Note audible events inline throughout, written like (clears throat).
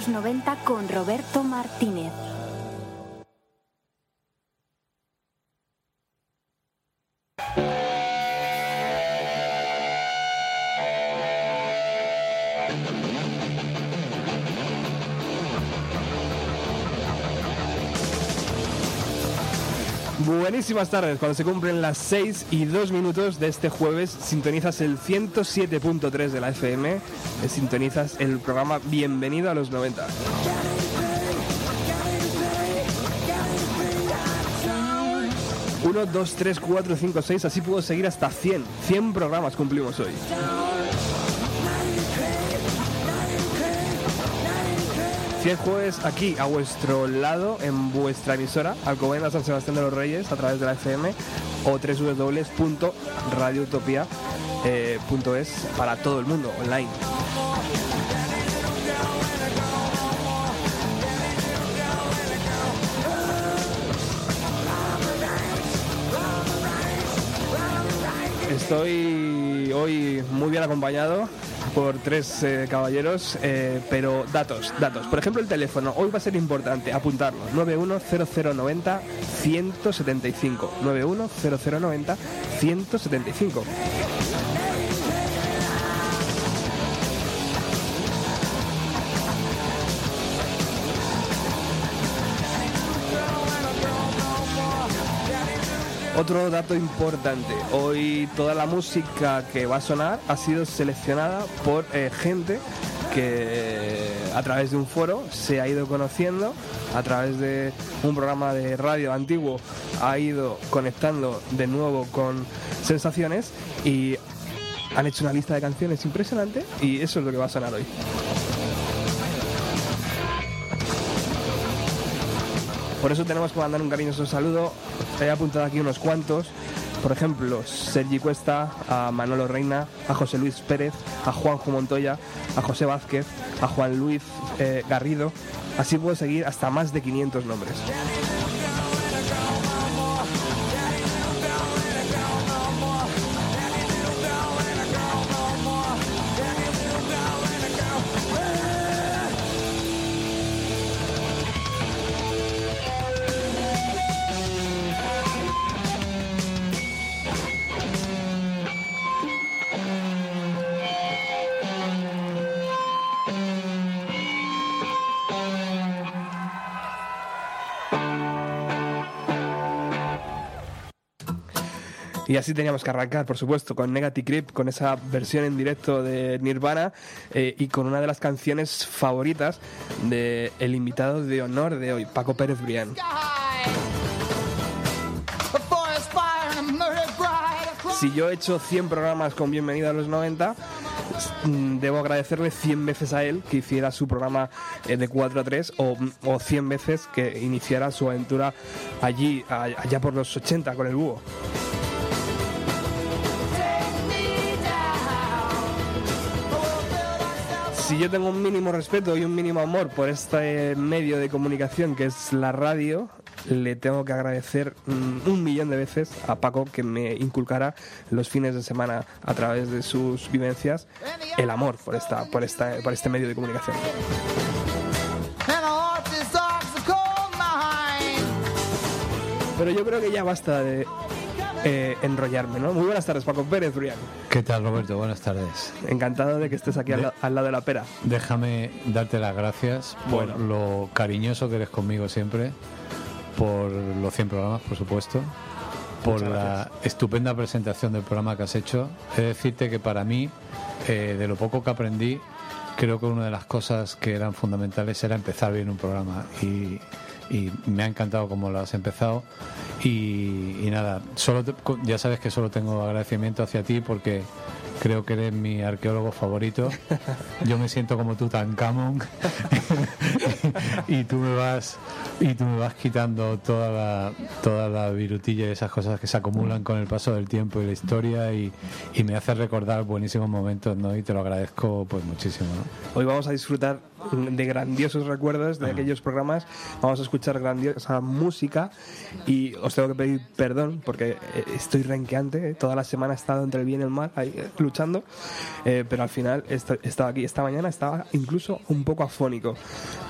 los 90 con Roberto Martínez. Buenísimas tardes, cuando se cumplen las 6 y 2 minutos de este jueves, sintonizas el 107.3 de la FM, sintonizas el programa Bienvenido a los 90. Uno, dos, tres, cuatro, cinco, seis, así puedo seguir hasta 100. 100 programas cumplimos hoy. 100 jueves aquí a vuestro lado en vuestra emisora Alcobendas San Sebastián de los Reyes a través de la FM o www.radiotopia.es para todo el mundo online. Estoy hoy muy bien acompañado por tres eh, caballeros, eh, pero datos, datos. Por ejemplo, el teléfono. Hoy va a ser importante apuntarlo. 910090 175. 910090 175. Otro dato importante, hoy toda la música que va a sonar ha sido seleccionada por eh, gente que a través de un foro se ha ido conociendo, a través de un programa de radio antiguo ha ido conectando de nuevo con sensaciones y han hecho una lista de canciones impresionante y eso es lo que va a sonar hoy. Por eso tenemos que mandar un cariñoso saludo. He apuntado aquí unos cuantos. Por ejemplo, Sergi Cuesta, a Manolo Reina, a José Luis Pérez, a Juanjo Montoya, a José Vázquez, a Juan Luis eh, Garrido. Así puedo seguir hasta más de 500 nombres. Y así teníamos que arrancar, por supuesto, con Negative Creep, con esa versión en directo de Nirvana eh, y con una de las canciones favoritas del el invitado de honor de hoy, Paco Pérez Brián. Si yo he hecho 100 programas con Bienvenido a los 90, mm, debo agradecerle 100 veces a él que hiciera su programa eh, de 4 a 3 o, o 100 veces que iniciara su aventura allí, allá por los 80 con el búho. Si yo tengo un mínimo respeto y un mínimo amor por este medio de comunicación que es la radio, le tengo que agradecer mm, un millón de veces a Paco que me inculcara los fines de semana a través de sus vivencias el amor por esta, por esta, por este medio de comunicación. Pero yo creo que ya basta de eh, enrollarme, ¿no? Muy buenas tardes, Paco Pérez, Brian. ¿Qué tal, Roberto? Buenas tardes. Encantado de que estés aquí al, la- al lado de la pera. Déjame darte las gracias por Bueno. lo cariñoso que eres conmigo siempre, por los 100 programas, por supuesto, por la estupenda presentación del programa que has hecho. He de decirte que para mí, eh, de lo poco que aprendí, creo que una de las cosas que eran fundamentales era empezar bien un programa y, y me ha encantado cómo lo has empezado y, y nada, solo te- ya sabes que solo tengo agradecimiento hacia ti porque creo que eres mi arqueólogo favorito. (laughs) Yo me siento como Tutankamón (laughs) y tú me vas y tú me vas quitando toda la toda la virutilla y esas cosas que se acumulan con el paso del tiempo y la historia y, y me hace recordar buenísimos momentos, ¿no? Y te lo agradezco pues muchísimo, ¿no? Hoy vamos a disfrutar de grandiosos recuerdos de aquellos programas, vamos a escuchar grandiosa música y os tengo que pedir perdón porque eh, estoy renqueante, toda la semana he estado entre el bien y el mal, ahí, eh, luchando, eh, pero al final est- estaba aquí. Esta mañana estaba incluso un poco afónico,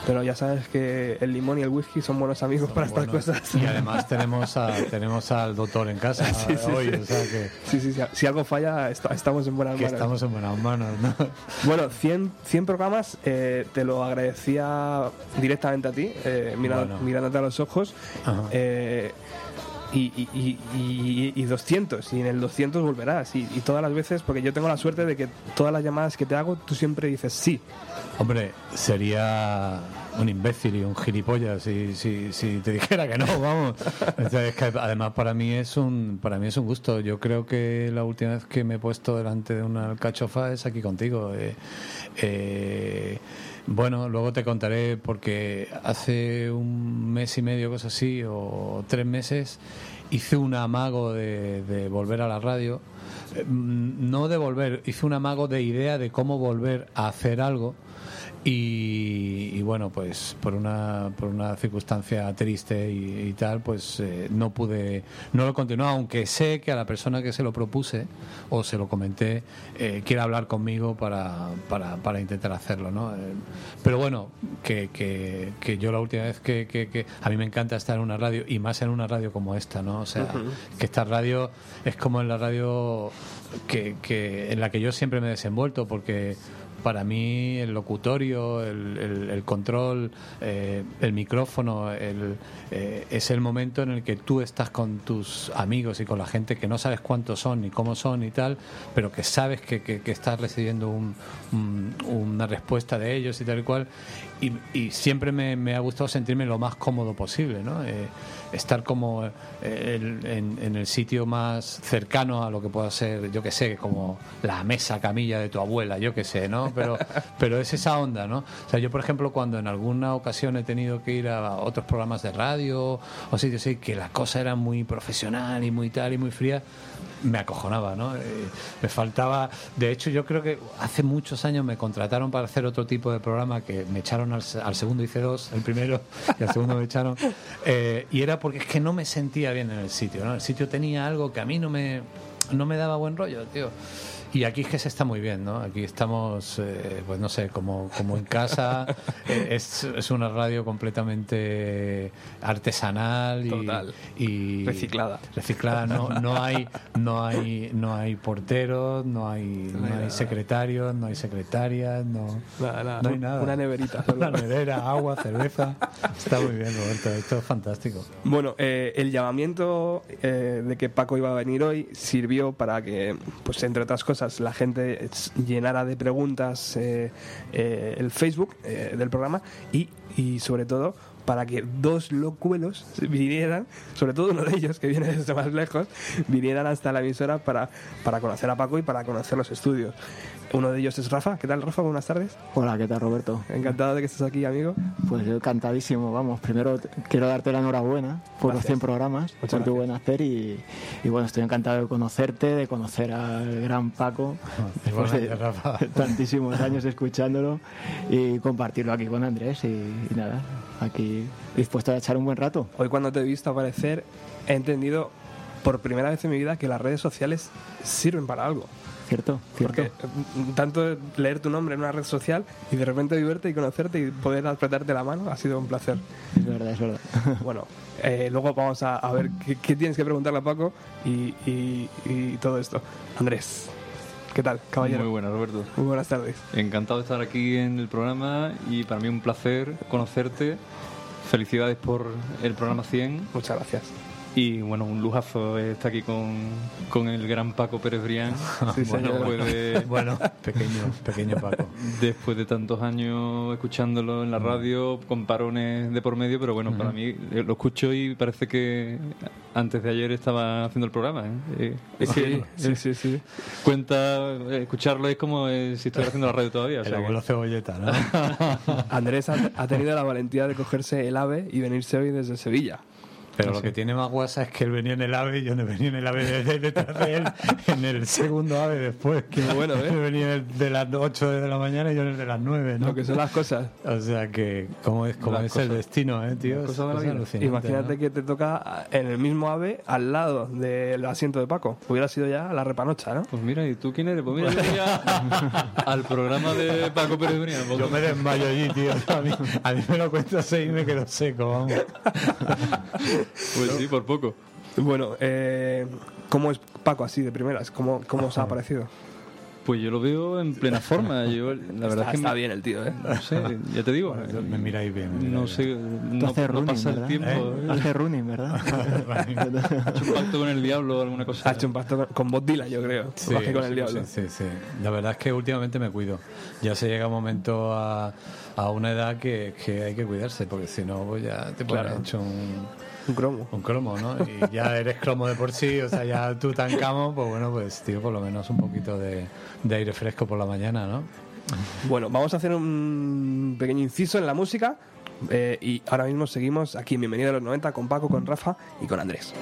pero ya sabes que el limón y el whisky son buenos amigos para estas cosas. Y además tenemos a, (laughs) tenemos al doctor en casa Sí, sí, hoy, sí. o sea que, Sí, sí, sí, si algo falla, est- estamos en buenas que manos. estamos en buenas manos, ¿no? Bueno, 100, 100 programas, eh, te lo agradecía directamente a ti, eh, Bueno. mirándote a los ojos. Eh, y, y, y, y- y 200, y en el 200 volverás. Y, todas las veces, porque yo tengo la suerte de que todas las llamadas que te hago, tú siempre dices sí. Hombre, sería un imbécil y un gilipollas si, si, si te dijera que no, (laughs) vamos. Es que además para mí es un para mí es un gusto. Yo creo que la última vez que me he puesto delante de una alcachofa es aquí contigo. Eh, eh, bueno, luego te contaré porque hace un mes y medio, cosas así, o tres meses, hice un amago de, de volver a la radio. Eh, mm, No de volver, hice un amago de idea de cómo volver a hacer algo. Y, y bueno, pues por una, por una circunstancia triste y, y tal, pues eh, no pude, no lo continué, aunque sé que a la persona que se lo propuse o se lo comenté eh, quiere hablar conmigo para, para, para intentar hacerlo, ¿no? Eh, pero bueno, que, que, que yo la última vez que, que, que a mí me encanta estar en una radio y más en una radio como esta, ¿no? O sea, que esta radio es como en la radio que, que en la que yo siempre me he desenvuelto porque para mí el locutorio, el, control, eh, el micrófono, el, eh, es el momento en el que tú estás con tus amigos y con la gente que no sabes cuántos son ni cómo son y tal, pero que sabes que, que- que estás recibiendo un- una respuesta de ellos y tal y cual. Y, y siempre me, me ha gustado sentirme lo más cómodo posible, ¿no? Eh, estar como eh, el- en, en el sitio más cercano a lo que pueda ser, yo que sé, como la mesa camilla de tu abuela, yo que sé, ¿no? Pero, (laughs) pero es esa onda, ¿no? O sea, yo, por ejemplo, cuando en alguna ocasión he tenido que ir a otros programas de radio o sitios así, que la cosa era muy profesional y muy tal y muy fría, me acojonaba, ¿no? Eh, me faltaba, de hecho, yo creo que hace muchos años me contrataron para hacer otro tipo de programa que me echaron al, se- al segundo hice dos, el primero y al segundo me echaron, eh, y era porque es que no me sentía bien en el sitio, ¿no? El sitio tenía algo que a mí no me, no me daba buen rollo, tío. Y aquí es que se está muy bien, ¿no? Aquí estamos, eh, pues no sé, como, como en casa. (laughs) Eh, es, es una radio completamente artesanal y, Total. y Reciclada. reciclada no no hay no hay no hay porteros no hay no hay secretarios no hay secretarias no Nada, nada. no hay nada Una neverita. (laughs) solo. una nevera agua cerveza está muy bien Roberto esto es fantástico Bueno, eh, el llamamiento eh, de que Paco iba a venir hoy sirvió para que, pues entre otras cosas, la gente llenara de preguntas eh, eh, el Facebook eh, del programa y, y sobre todo para que dos locuelos vinieran, sobre todo uno de ellos que viene desde más lejos, vinieran hasta la emisora para, para conocer a Paco y para conocer los estudios. Uno de ellos es Rafa. ¿Qué tal, Rafa? Buenas tardes. Hola, ¿qué tal Roberto? Encantado de que estés aquí, amigo. Pues yo encantadísimo, vamos. Primero quiero darte la enhorabuena por los Gracias. 100 programas, Muchas por tu gracias. buen hacer y, y bueno, estoy encantado de conocerte, de conocer al gran Paco, después de Rafa. (laughs) tantísimos años escuchándolo y compartirlo aquí con Andrés y, y nada, aquí dispuesto a echar un buen rato. Hoy cuando te he visto aparecer he entendido por primera vez en mi vida que las redes sociales sirven para algo. ¿Cierto? ¿Cierto? Porque eh, tanto leer tu nombre en una red social y de repente verte y conocerte y poder apretarte la mano ha sido un placer. Es verdad, es verdad. (laughs) Bueno, eh, luego vamos a, a ver qué, qué tienes que preguntarle a Paco y, y- y todo esto. Andrés, ¿qué tal, caballero? Muy buena, Roberto. Muy buenas tardes. Encantado de estar aquí en el programa y para mí un placer conocerte. Felicidades por el programa 100 Muchas gracias. Y bueno, un lujazo estar aquí con, con el gran Paco Pérez Brián. (laughs) Sí, bueno, después de, (laughs) bueno pequeño pequeño Paco después de tantos años escuchándolo en la radio, con parones de por medio, pero bueno, para mí eh, lo escucho y parece que antes de ayer estaba haciendo el programa. ¿eh? Eh, es que Sí, (laughs) sí, sí. cuenta, eh, escucharlo es como eh, si estuviera haciendo la radio todavía. o el sea que- abuelo cebolleta ¿no? Andrés ha, ha tenido la valentía de cogerse el AVE y venirse hoy desde Sevilla. Pero lo que tiene más guasa es que él venía en el AVE y yo no venía en el AVE de- detrás de él, (laughs) en el segundo AVE después. Que bueno, ¿eh? Él (laughs) venía el de las 8 de la mañana y yo en el de las 9, ¿no? Lo que son las cosas. O sea que, como es, como Las es el destino, ¿eh, tío? Es Imagínate ¿no? que te toca en el mismo ave al lado del asiento de Paco. Hubiera sido ya la repanocha, ¿no? Pues mira, ¿y tú quién eres? Pues mira, yo venía (laughs) al programa de Paco Pérez Brián. Yo me desmayo allí, tío. A mí, a mí me lo cuento así y me quedo seco, vamos. Pues sí, por poco. Bueno, eh, ¿cómo es Paco así de primeras? ¿Cómo, cómo os ha parecido? Pues yo lo veo en plena forma. Yo, la verdad está, es que está me- bien el tío, ¿eh? No sé, ya te digo. Me miráis bien. me No sé, no, haces no running, pasa el ¿verdad? tiempo. ¿Eh? ¿eh? Hace running, ¿verdad? (laughs) ¿Ha hecho un pacto con el diablo o alguna cosa? Ha hecho un pacto con, con Bob Dylan, yo creo. Sí, más que con el sí, diablo. Sí, sí, sí. La verdad es que últimamente me cuido. Ya se llega un momento a, a una edad que, que hay que cuidarse, porque si no, pues ya te pones Claro. hecho un, Un cromo. un cromo, ¿no? Y ya eres cromo de por sí, o sea, ya tú tan camo, pues bueno, pues tío, por lo menos un poquito de, de aire fresco por la mañana, ¿no? Bueno, vamos a hacer un pequeño inciso en la música. eh, y ahora mismo seguimos aquí en Bienvenido a los 90 con Paco, con Rafa y con Andrés.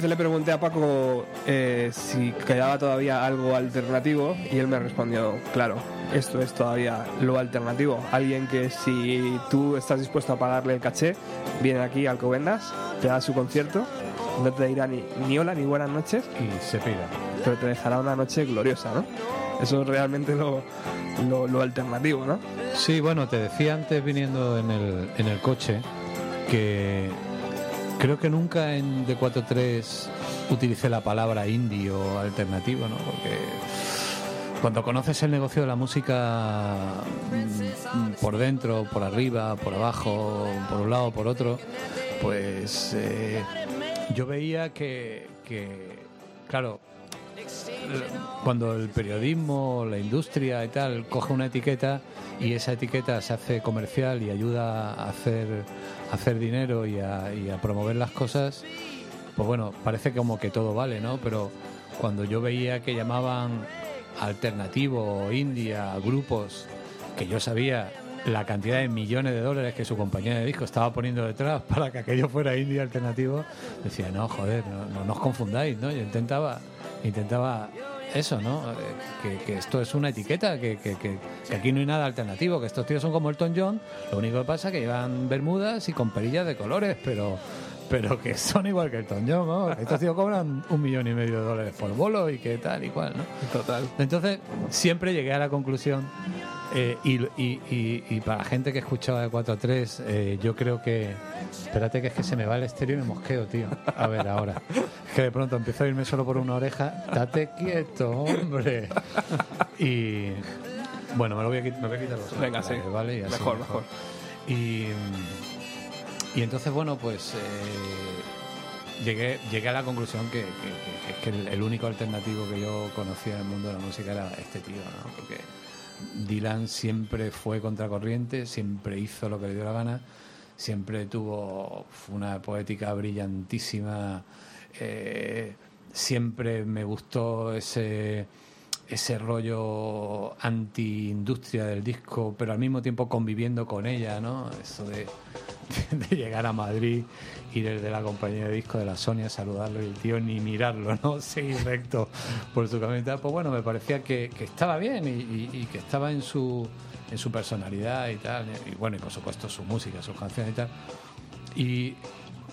Vez le pregunté a Paco eh, si quedaba todavía algo alternativo y él me respondió, claro, esto es todavía lo alternativo. Alguien que si tú estás dispuesto a pagarle el caché, viene aquí al Covendas, te da su concierto, no te dirá ni, ni hola ni buenas noches, Y se pira. pero te dejará una noche gloriosa, ¿no? Eso es realmente lo, lo, lo alternativo, ¿no? Sí, bueno, te decía antes viniendo en el, en el coche que creo que nunca en D43 utilicé la palabra indie o alternativo, ¿no? Porque cuando conoces el negocio de la música mm, por dentro, por arriba, por abajo, por un lado, por otro, pues eh, yo veía que, que, claro, cuando el periodismo, la industria y tal coge una etiqueta y esa etiqueta se hace comercial y ayuda a hacer, hacer dinero y a, promover las cosas, pues bueno, parece como que todo vale, ¿no? Pero cuando yo veía que llamaban alternativo o indie a grupos que yo sabía la cantidad de millones de dólares que su compañía de disco estaba poniendo detrás para que aquello fuera indie alternativo, decía, no, joder, no, no, no os confundáis, ¿no? Yo intentaba, intentaba eso, ¿no? Eh, Que, que esto es una etiqueta, que, que, que- que aquí no hay nada alternativo, que estos tíos son como Elton John, lo único que pasa es que llevan bermudas y con perillas de colores, pero pero que son igual que Elton John, ¿no? Estos tíos cobran un millón y medio de dólares por bolo y que tal y cual, ¿no? Total. Entonces, siempre llegué a la conclusión Eh, y, y- y- y para la gente que escuchaba de 4 a 3, eh, yo creo que. Espérate, que es que se me va el estéreo y me mosqueo, tío. A ver, ahora. Es que de pronto empiezo a irme solo por una oreja. Date quieto, hombre. Y. Bueno, me, lo voy a, quit- me voy a quitar los Venga, sí. ¿vale? Y así Mejor, mejor. Y, y entonces, bueno, pues eh, llegué, llegué a la conclusión que, que- que- que el, el único alternativo que yo conocía en el mundo de la música era este tío, ¿no? Porque Dylan siempre fue contracorriente, siempre hizo lo que le dio la gana, siempre tuvo una poética brillantísima, eh, siempre me gustó ese ese rollo anti-industria del disco, pero al mismo tiempo conviviendo con ella, ¿no? Eso de, (laughs) de llegar a Madrid, ir desde la compañía de disco de la Sonia, saludarlo y el tío ni mirarlo, ¿no? (laughs) Seguir recto por su tal. Pues bueno, me parecía que, que estaba bien y, y- y que estaba en su, en su personalidad y tal. Y bueno, y por supuesto su música, sus canciones y tal. Y,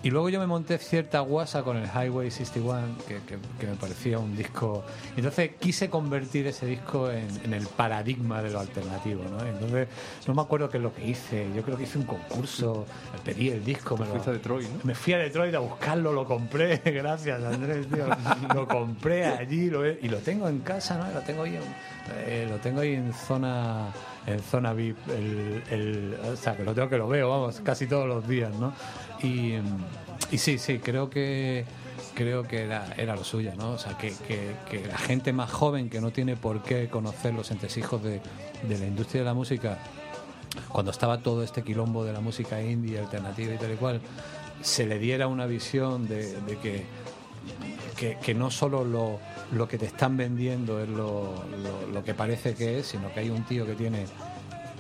y luego yo me monté cierta guasa con el Highway 61, que, que- que me parecía un disco. Entonces quise convertir ese disco en, en el paradigma de lo alternativo, ¿no? Entonces no me acuerdo qué es lo que hice. Yo creo que hice un concurso, pedí el disco, me lo, a Detroit, ¿no? me fui a Detroit a buscarlo, lo compré, (laughs) gracias Andrés, tío. Lo compré allí lo he- y lo tengo en casa, ¿no? Lo tengo ahí en, eh, lo tengo ahí en zona en zona VIP, el, el- o sea, que lo tengo que lo veo, vamos, casi todos los días, ¿no? Y, sí, sí, creo que creo que era, era lo suyo, ¿no? O sea, que, que- la gente más joven que no tiene por qué conocer los entresijos de, de la industria de la música cuando estaba todo este quilombo de la música indie, alternativa y tal y cual, se le diera una visión de, que, que, no solo lo, lo que te están vendiendo es lo- lo que parece que es, sino que hay un tío que tiene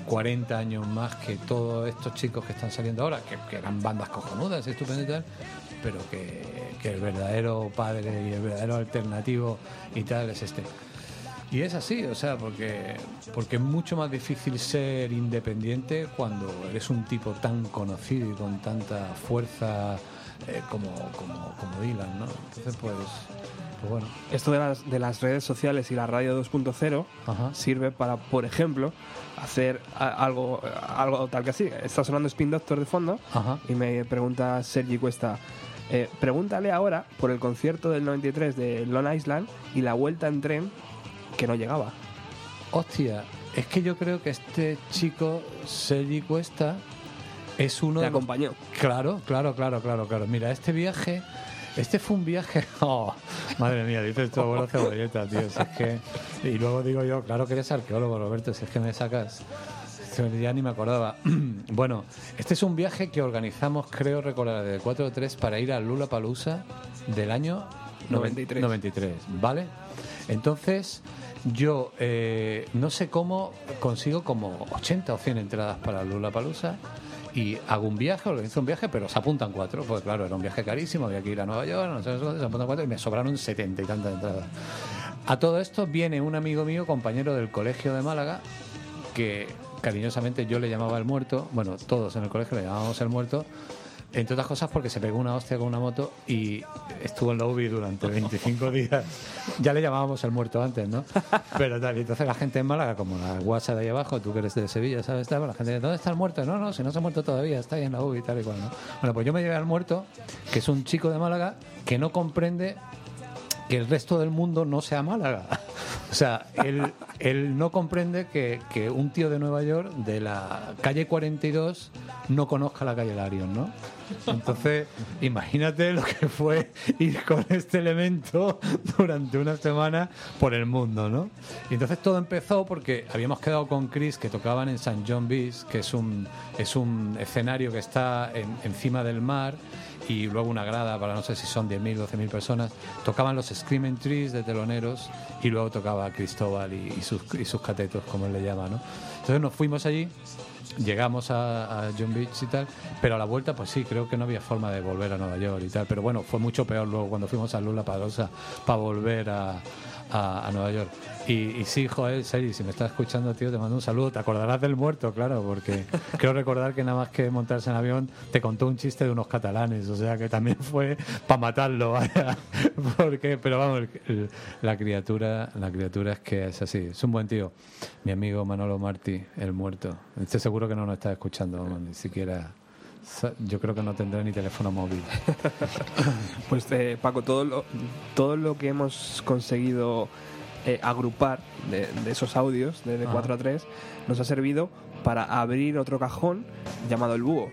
40 años más que todos estos chicos que están saliendo ahora, que, que eran bandas cojonudas, estupendas y tal, pero que, que el verdadero padre y el verdadero alternativo y tal es este. Y es así, o sea, porque, porque es mucho más difícil ser independiente cuando eres un tipo tan conocido y con tanta fuerza eh, como, como, como Dylan, ¿no? Entonces, pues, pues bueno. Esto de las, de las redes sociales y la radio 2.0 Ajá. sirve para, por ejemplo, hacer algo, algo tal que así. Está sonando Spin Doctor de fondo Ajá. y me pregunta Sergi Cuesta, eh, pregúntale ahora por el concierto del 93 de Long Island y la vuelta en tren que no llegaba. Hostia, es que yo creo que este chico, Sergi Cuesta, es uno Te de los acompañó. Claro, claro, claro, claro, claro. Mira, este viaje, este fue un viaje. (laughs) Oh, madre mía, dices tu abuelo cebolleta, tío. Si es que. Y luego digo yo, claro que eres arqueólogo, Roberto, si es que me sacas. Ya ni me acordaba. (clears throat) bueno, este es un viaje que organizamos, creo recordar, de 4 o 3 para ir a Lula Palusa del año 93. 93, ¿vale? Entonces, yo eh, no sé cómo consigo como 80 o 100 entradas para Lula Palusa y hago un viaje, organizo un viaje, pero se apuntan cuatro, pues claro, era un viaje carísimo, había que ir a Nueva York, no sé, se apuntan cuatro y me sobraron 70 y tantas entradas. A todo esto viene un amigo mío, compañero del colegio de Málaga, que cariñosamente yo le llamaba el muerto, bueno, todos en el colegio le llamábamos el muerto, entre otras cosas porque se pegó una hostia con una moto y estuvo en la UBI durante 25 (laughs) días. Ya le llamábamos el muerto antes, ¿no? Pero tal, y entonces la gente en Málaga, como la guasa de ahí abajo, tú que eres de Sevilla, ¿sabes? La gente, dice, ¿dónde está el muerto? No, no, si no se ha muerto todavía, está ahí en la UBI y tal y cual, ¿no? Bueno, pues yo me llevé al muerto, que es un chico de Málaga que no comprende que el resto del mundo no sea Málaga. (laughs) O sea, él, él no comprende que, que un tío de Nueva York, de la calle 42, no conozca la calle Larion, ¿no? Entonces, imagínate lo que fue ir con este elemento durante una semana por el mundo, ¿no? Y entonces todo empezó porque habíamos quedado con Chris que tocaban en St. John Beach, que es un, es un escenario que está en- encima del mar y luego una grada para no sé si son 10.000, 12.000 personas. Tocaban los Screaming Trees de teloneros y luego tocaba Cristóbal y, sus, catetos, como él le llama, ¿no? Entonces nos fuimos allí, llegamos a, a John Beach y tal, pero a la vuelta pues sí, creo que no había forma de volver a Nueva York y tal, pero bueno, fue mucho peor luego cuando fuimos a Lula Parosa para volver a, a, a Nueva York. Y, y sí, joder, Sergi, si me estás escuchando, tío, te mando un saludo. Te acordarás del muerto, claro, porque (laughs) creo recordar que nada más que montarse en avión te contó un chiste de unos catalanes, o sea que también fue para matarlo, (laughs) vaya. Porque, pero vamos, la criatura, la criatura es que es así, es un buen tío. Mi amigo Manolo Martí, el muerto. Estoy seguro que no nos está escuchando, ni siquiera. Yo creo que no tendrá ni teléfono móvil. (laughs) Pues eh, Paco, todo lo, todo lo que hemos conseguido eh, agrupar de, de esos audios de, de Ajá. 4 a 3 nos ha servido para abrir otro cajón llamado el búho.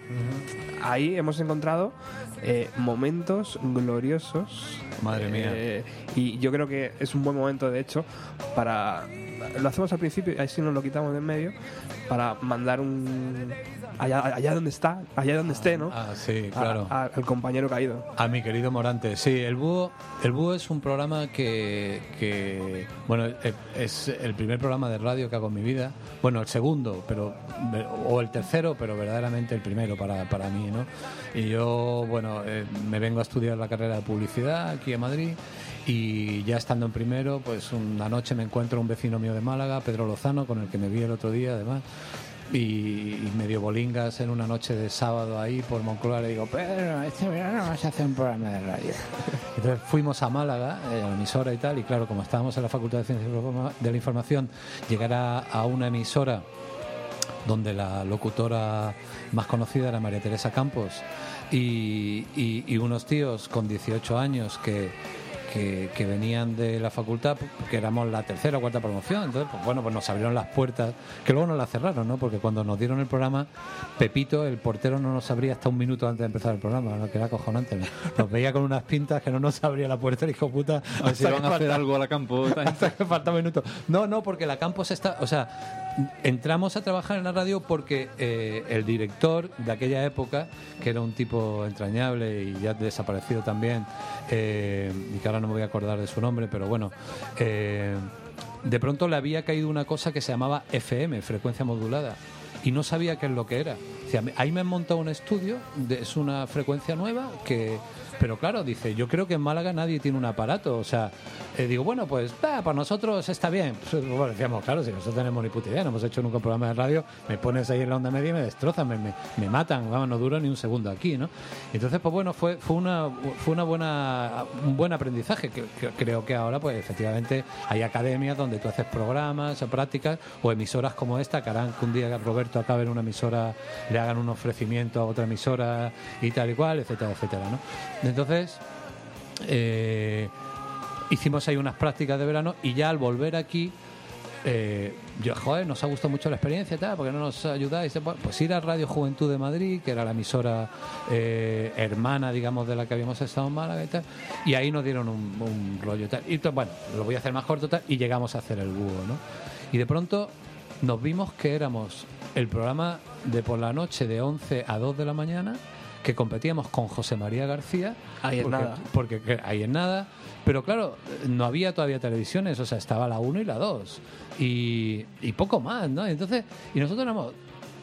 Ahí hemos encontrado eh, momentos gloriosos. Madre mía. Eh, y yo creo que es un buen momento, de hecho, para... Lo hacemos al principio y así nos lo quitamos de en medio para mandar un... Allá, allá donde está, allá donde esté, ¿no? Ah, sí, A- claro. a- al compañero caído. A mi querido Morante, sí, el búho, el búho es un programa que, que, bueno, e- es el primer programa de radio que hago en mi vida, bueno, el segundo, pero o el tercero, pero verdaderamente el primero para, para mí, ¿no? Y yo, bueno, eh, me vengo a estudiar la carrera de publicidad aquí en Madrid y ya estando en primero, pues una noche me encuentro un vecino mío de Málaga, Pedro Lozano, con el que me vi el otro día, además. Y, y medio bolingas en una noche de sábado ahí por Moncloa. Le digo, pero este verano vamos a hacer un programa de radio. (laughs) Entonces fuimos a Málaga, eh, a la emisora y tal, y claro, como estábamos en la Facultad de Ciencias de la Información, llegar a, una emisora donde la locutora más conocida era María Teresa Campos. Y unos tíos con 18 años que, que, que venían de la facultad, que éramos la tercera o cuarta promoción. Entonces, pues bueno, pues nos abrieron las puertas, que luego nos las cerraron, ¿no? Porque cuando nos dieron el programa, Pepito, el portero, no nos abría hasta un minuto antes de empezar el programa, que era acojonante. ¿no? (laughs) Nos veía con unas pintas que no nos abría la puerta, el hijo puta. A ver si van a hacer algo a la campo. (laughs) hasta que falta un minuto. No, no, porque la Campos está. O sea, entramos a trabajar en la radio porque eh, el director de aquella época, que era un tipo entrañable y ya desaparecido también, eh, y que ahora no me voy a acordar de su nombre, pero bueno. eh, de pronto le había caído una cosa que se llamaba FM, frecuencia modulada, y no sabía qué es lo que era. Ahí me han montado un estudio, de- es una frecuencia nueva que... Pero claro, dice, yo creo que en Málaga nadie tiene un aparato. O sea, eh, digo, bueno, pues para nosotros está bien. Pues, bueno, decíamos, claro, si nosotros tenemos ni puta idea, no hemos hecho nunca un programa de radio, me pones ahí en la onda media y me destrozan, me, me, matan, vamos, no duro ni un segundo aquí, ¿no? Entonces, pues bueno, fue, fue, una, fue una buena, un buen aprendizaje. Que, que creo que ahora, pues efectivamente, hay academias donde tú haces programas o prácticas o emisoras como esta que harán que un día Roberto acabe en una emisora, le hagan un ofrecimiento a otra emisora y tal y cual, etcétera, etcétera, ¿no? Entonces, eh, hicimos ahí unas prácticas de verano y ya al volver aquí, eh, yo, joder, nos ha gustado mucho la experiencia, tal, porque no nos ayudáis. Pues ir a Radio Juventud de Madrid, que era la emisora eh, hermana, digamos, de la que habíamos estado en Málaga y tal, y ahí nos dieron un, un rollo tal. Y bueno, lo voy a hacer más corto tal, y llegamos a hacer el búho, ¿no? Y de pronto nos vimos que éramos el programa de por la noche de 11 a 2 de la mañana que competíamos con José María García. Ahí porque, nada. Porque que- ahí en nada. Pero claro, no había todavía televisiones, o sea, estaba la 1 y la 2. Y, y poco más, ¿no? Entonces, y nosotros éramos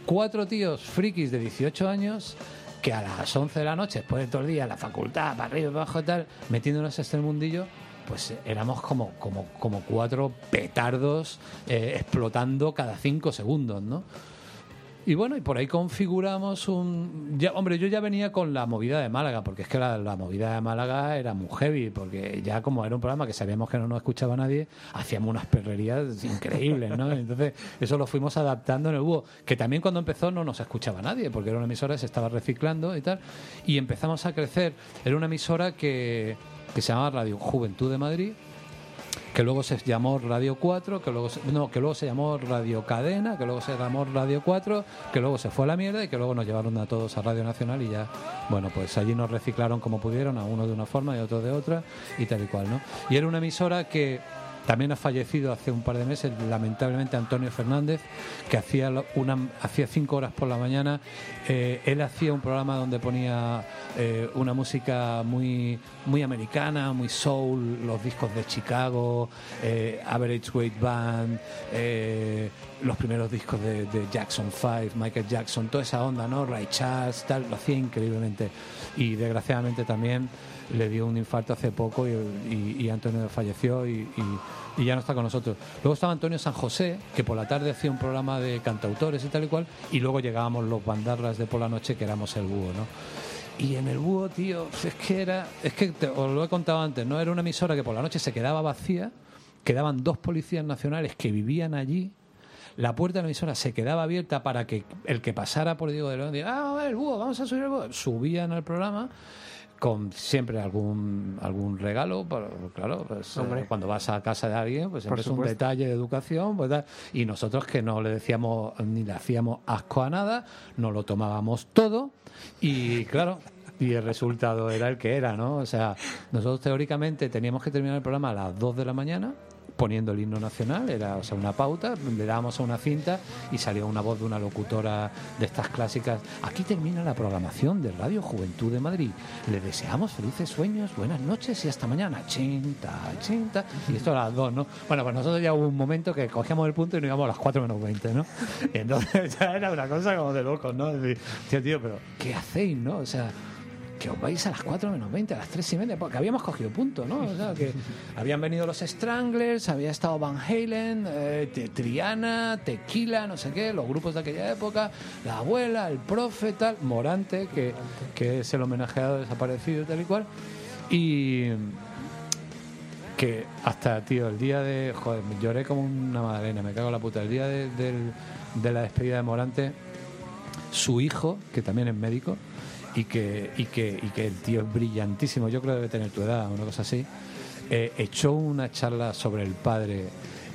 cuatro tíos frikis de 18 años que a las 11 de la noche, después de todo el día, la facultad, para arriba y para abajo y tal, metiéndonos a este mundillo, pues eh, éramos como, como, como cuatro petardos eh, explotando cada cinco segundos, ¿no? Y bueno, y por ahí configuramos un... Ya, hombre, yo ya venía con la movida de Málaga, porque es que la, movida de Málaga era muy heavy, porque ya como era un programa que sabíamos que no nos escuchaba nadie, hacíamos unas perrerías increíbles, ¿no? Entonces, eso lo fuimos adaptando en el búho, que también cuando empezó no nos escuchaba nadie, porque era una emisora que se estaba reciclando y tal, y empezamos a crecer. Era una emisora que, que se llamaba Radio Juventud de Madrid, que luego se llamó Radio 4, que luego se, no, que luego se llamó Radio Cadena, que luego se llamó Radio 4, que luego se fue a la mierda y que luego nos llevaron a todos a Radio Nacional y ya, bueno, pues allí nos reciclaron como pudieron, a uno de una forma y a otro de otra y tal y cual, ¿no? Y era una emisora que también ha fallecido hace un par de meses, lamentablemente, Antonio Fernández, que hacía una hacía cinco horas por la mañana. Eh, él hacía un programa donde ponía eh, una música muy, muy americana, muy soul, los discos de Chicago, eh, Average Weight Band, los primeros discos de, de Jackson 5, Michael Jackson, toda esa onda, ¿no? Ray Charles, tal, lo hacía increíblemente. Y desgraciadamente también le dio un infarto hace poco y, Antonio falleció y, ya no está con nosotros. Luego estaba Antonio San José, que por la tarde hacía un programa de cantautores y tal y cual, y luego llegábamos los bandarras de por la noche, que éramos el búho, ¿no? Y en el búho, tío, es que era, es que te- os lo he contado antes, ¿no? Era una emisora que por la noche se quedaba vacía, quedaban dos policías nacionales que vivían allí, la puerta de la emisora se quedaba abierta para que el que pasara por Diego de León diga, ah, el búho, vamos a subir el búho. Subían al programa con siempre algún algún regalo, pero, claro, pues, eh, cuando vas a casa de alguien, pues siempre es un detalle de educación, pues, y nosotros que no le decíamos ni le hacíamos asco a nada, nos lo tomábamos todo y claro, y el resultado era el que era, ¿no? O sea, nosotros teóricamente teníamos que terminar el programa a las 2 de la mañana poniendo el himno nacional, era o sea, una pauta, le dábamos a una cinta y salió una voz de una locutora de estas clásicas. Aquí termina la programación de Radio Juventud de Madrid. Le deseamos felices sueños, buenas noches y hasta mañana. Chinta, chinta. Y esto a las dos, ¿no? Bueno, pues nosotros ya hubo un momento que cogíamos el punto y nos íbamos a las 4 menos 20, ¿no? (laughs) Entonces ya era una cosa como de locos, ¿no? Es decir, tío, tío, pero ¿qué hacéis, no? O sea, que os vais a las 4 menos 20, a las 3 y media, porque habíamos cogido punto, ¿no? O sea, que (laughs) habían venido los Stranglers, había estado Van Halen, eh, Triana, Tequila, no sé qué, los grupos de aquella época, la abuela, el profe, tal, Morante, que, que es el homenajeado desaparecido, tal y cual. Y que hasta, tío, el día de. Joder, lloré como una madalena, me cago en la puta. El día de, de la despedida de Morante, su hijo, que también es médico, y que, y que, y que el tío es brillantísimo, yo creo que debe tener tu edad, una cosa así, eh, echó una charla sobre el padre,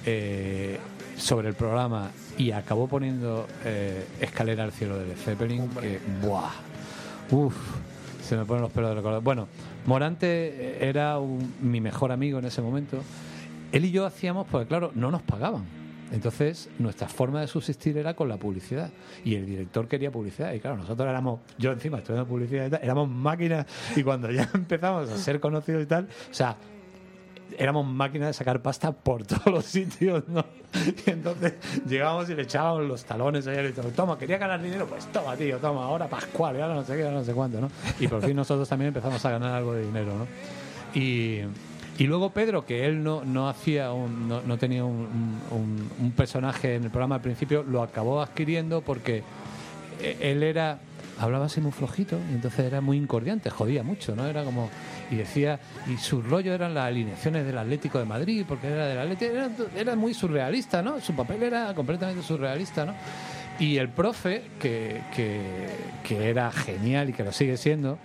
eh, sobre el programa, y acabó poniendo eh, Escalera al cielo de Zeppelin, que, ¡buah! ¡Uf! Se me ponen los pelos de recordar. Bueno, Morante era un- mi mejor amigo en ese momento. Él y yo hacíamos, porque claro, no nos pagaban. Entonces, nuestra forma de subsistir era con la publicidad. Y el director quería publicidad. Y claro, nosotros éramos, yo encima estudiando publicidad y tal, éramos máquinas. Y cuando ya (laughs) empezamos a ser conocidos y tal, o sea, éramos máquinas de sacar pasta por (laughs) todos los sitios, ¿no? Y entonces llegábamos y le echábamos los talones ayer y todo. Toma, quería ganar dinero, pues toma, tío, toma, ahora Pascual, ahora no sé qué, ahora no sé cuánto, ¿no? Y por fin nosotros también empezamos a ganar algo de dinero, ¿no? Y, y luego Pedro, que él no, no hacía un- no, no tenía un, un- personaje en el programa al principio, lo acabó adquiriendo porque eh, él era hablaba así muy flojito y entonces era muy incordiante, jodía mucho, ¿no? Era como y decía y su rollo eran las alineaciones del Atlético de Madrid porque era del Atlético, era, era muy surrealista, ¿no? Su papel era completamente surrealista, ¿no? Y el profe que, que, que era genial y que lo sigue siendo,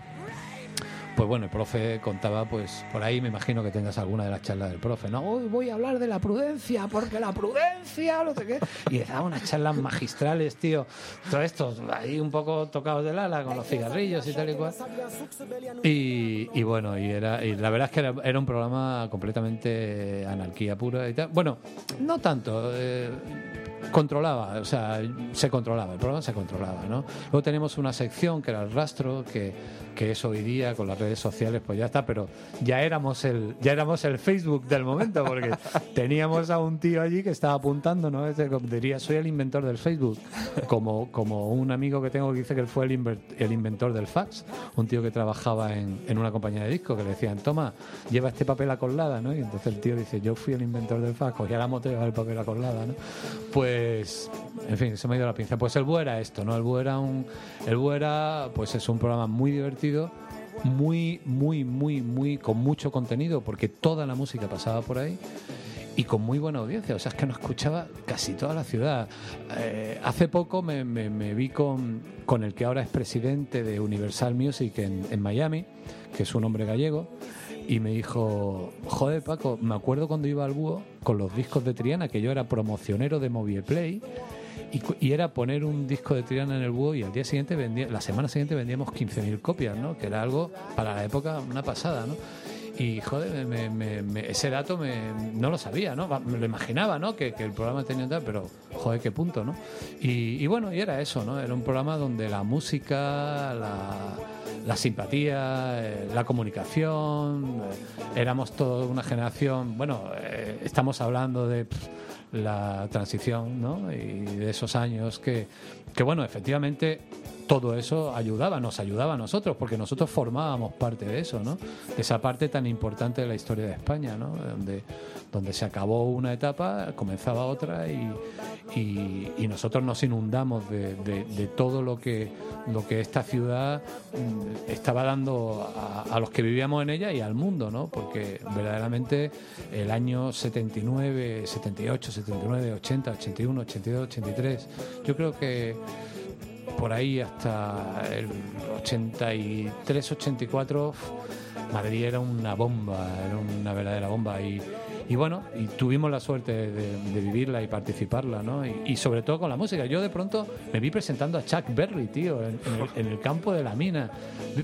pues bueno, el profe contaba, pues por ahí me imagino que tengas alguna de las charlas del profe, ¿no? Hoy voy a hablar de la prudencia, porque la prudencia, no sé qué. Y le daba unas charlas magistrales, tío. Todo esto, ahí un poco tocados del ala, con los cigarrillos y tal y cual. Y, bueno, y, era, y la verdad es que era, era un programa completamente anarquía pura y tal. Bueno, no tanto. eh, controlaba, o sea, se controlaba, el programa se controlaba, ¿no? Luego tenemos una sección que era el rastro, que, que es hoy día con las redes sociales, pues ya está, pero ya éramos el, ya éramos el Facebook del momento, porque (laughs) teníamos a un tío allí que estaba apuntando, ¿no? Como diría, soy el inventor del Facebook, como, como un amigo que tengo que dice que él fue el, inver- el inventor del fax, un tío que trabajaba en, en una compañía de discos, que le decían, toma, lleva este papel a colada, ¿no? Y entonces el tío dice, yo fui el inventor del fax, cogía la moto y llevaba el papel a colada, ¿no? Pues, en fin, se me ha ido la pinza. Pues el búho era esto, ¿no? El búho era un, el era, pues es un programa muy divertido, muy, muy, muy, muy, con mucho contenido, porque toda la música pasaba por ahí y con muy buena audiencia. O sea, es que nos escuchaba casi toda la ciudad. Eh, hace poco me vi con, con el que ahora es presidente de Universal Music en, en Miami, que es un hombre gallego, y me dijo, joder Paco, me acuerdo cuando iba al búho con los discos de Triana, que yo era promocionero de Movieplay, y, y era poner un disco de Triana en el búho y al día siguiente vendía, la semana siguiente vendíamos 15.000 copias, ¿no? Que era algo para la época una pasada, ¿no? Y joder, me- me- me- ese dato no lo sabía, ¿no? Me lo imaginaba, ¿no? Que, el programa tenía tal, pero joder, qué punto, ¿no? Y, bueno, y era eso, ¿no? Era un programa donde la música, la, simpatía, eh, la comunicación, eh, éramos toda una generación, bueno, eh, estamos hablando de la transición, ¿no? Y de esos años que, que bueno, efectivamente todo eso ayudaba, nos ayudaba a nosotros, porque nosotros formábamos parte de eso, ¿no? De esa parte tan importante de la historia de España, ¿no? Donde, donde se acabó una etapa, comenzaba otra y, y- nosotros nos inundamos de, de- de todo lo que, lo que esta ciudad mm, estaba dando a, a los que vivíamos en ella y al mundo, ¿no? Porque verdaderamente el año 79, 78, 79, 80, 81, 82, 83, yo creo que por ahí hasta el 83, 84, Madrid era una bomba, era una verdadera bomba. Y, y bueno, y tuvimos la suerte de, de vivirla y participarla, ¿no? Y, y sobre todo con la música. Yo de pronto me vi presentando a Chuck Berry, tío, en, en el, en el campo de la mina.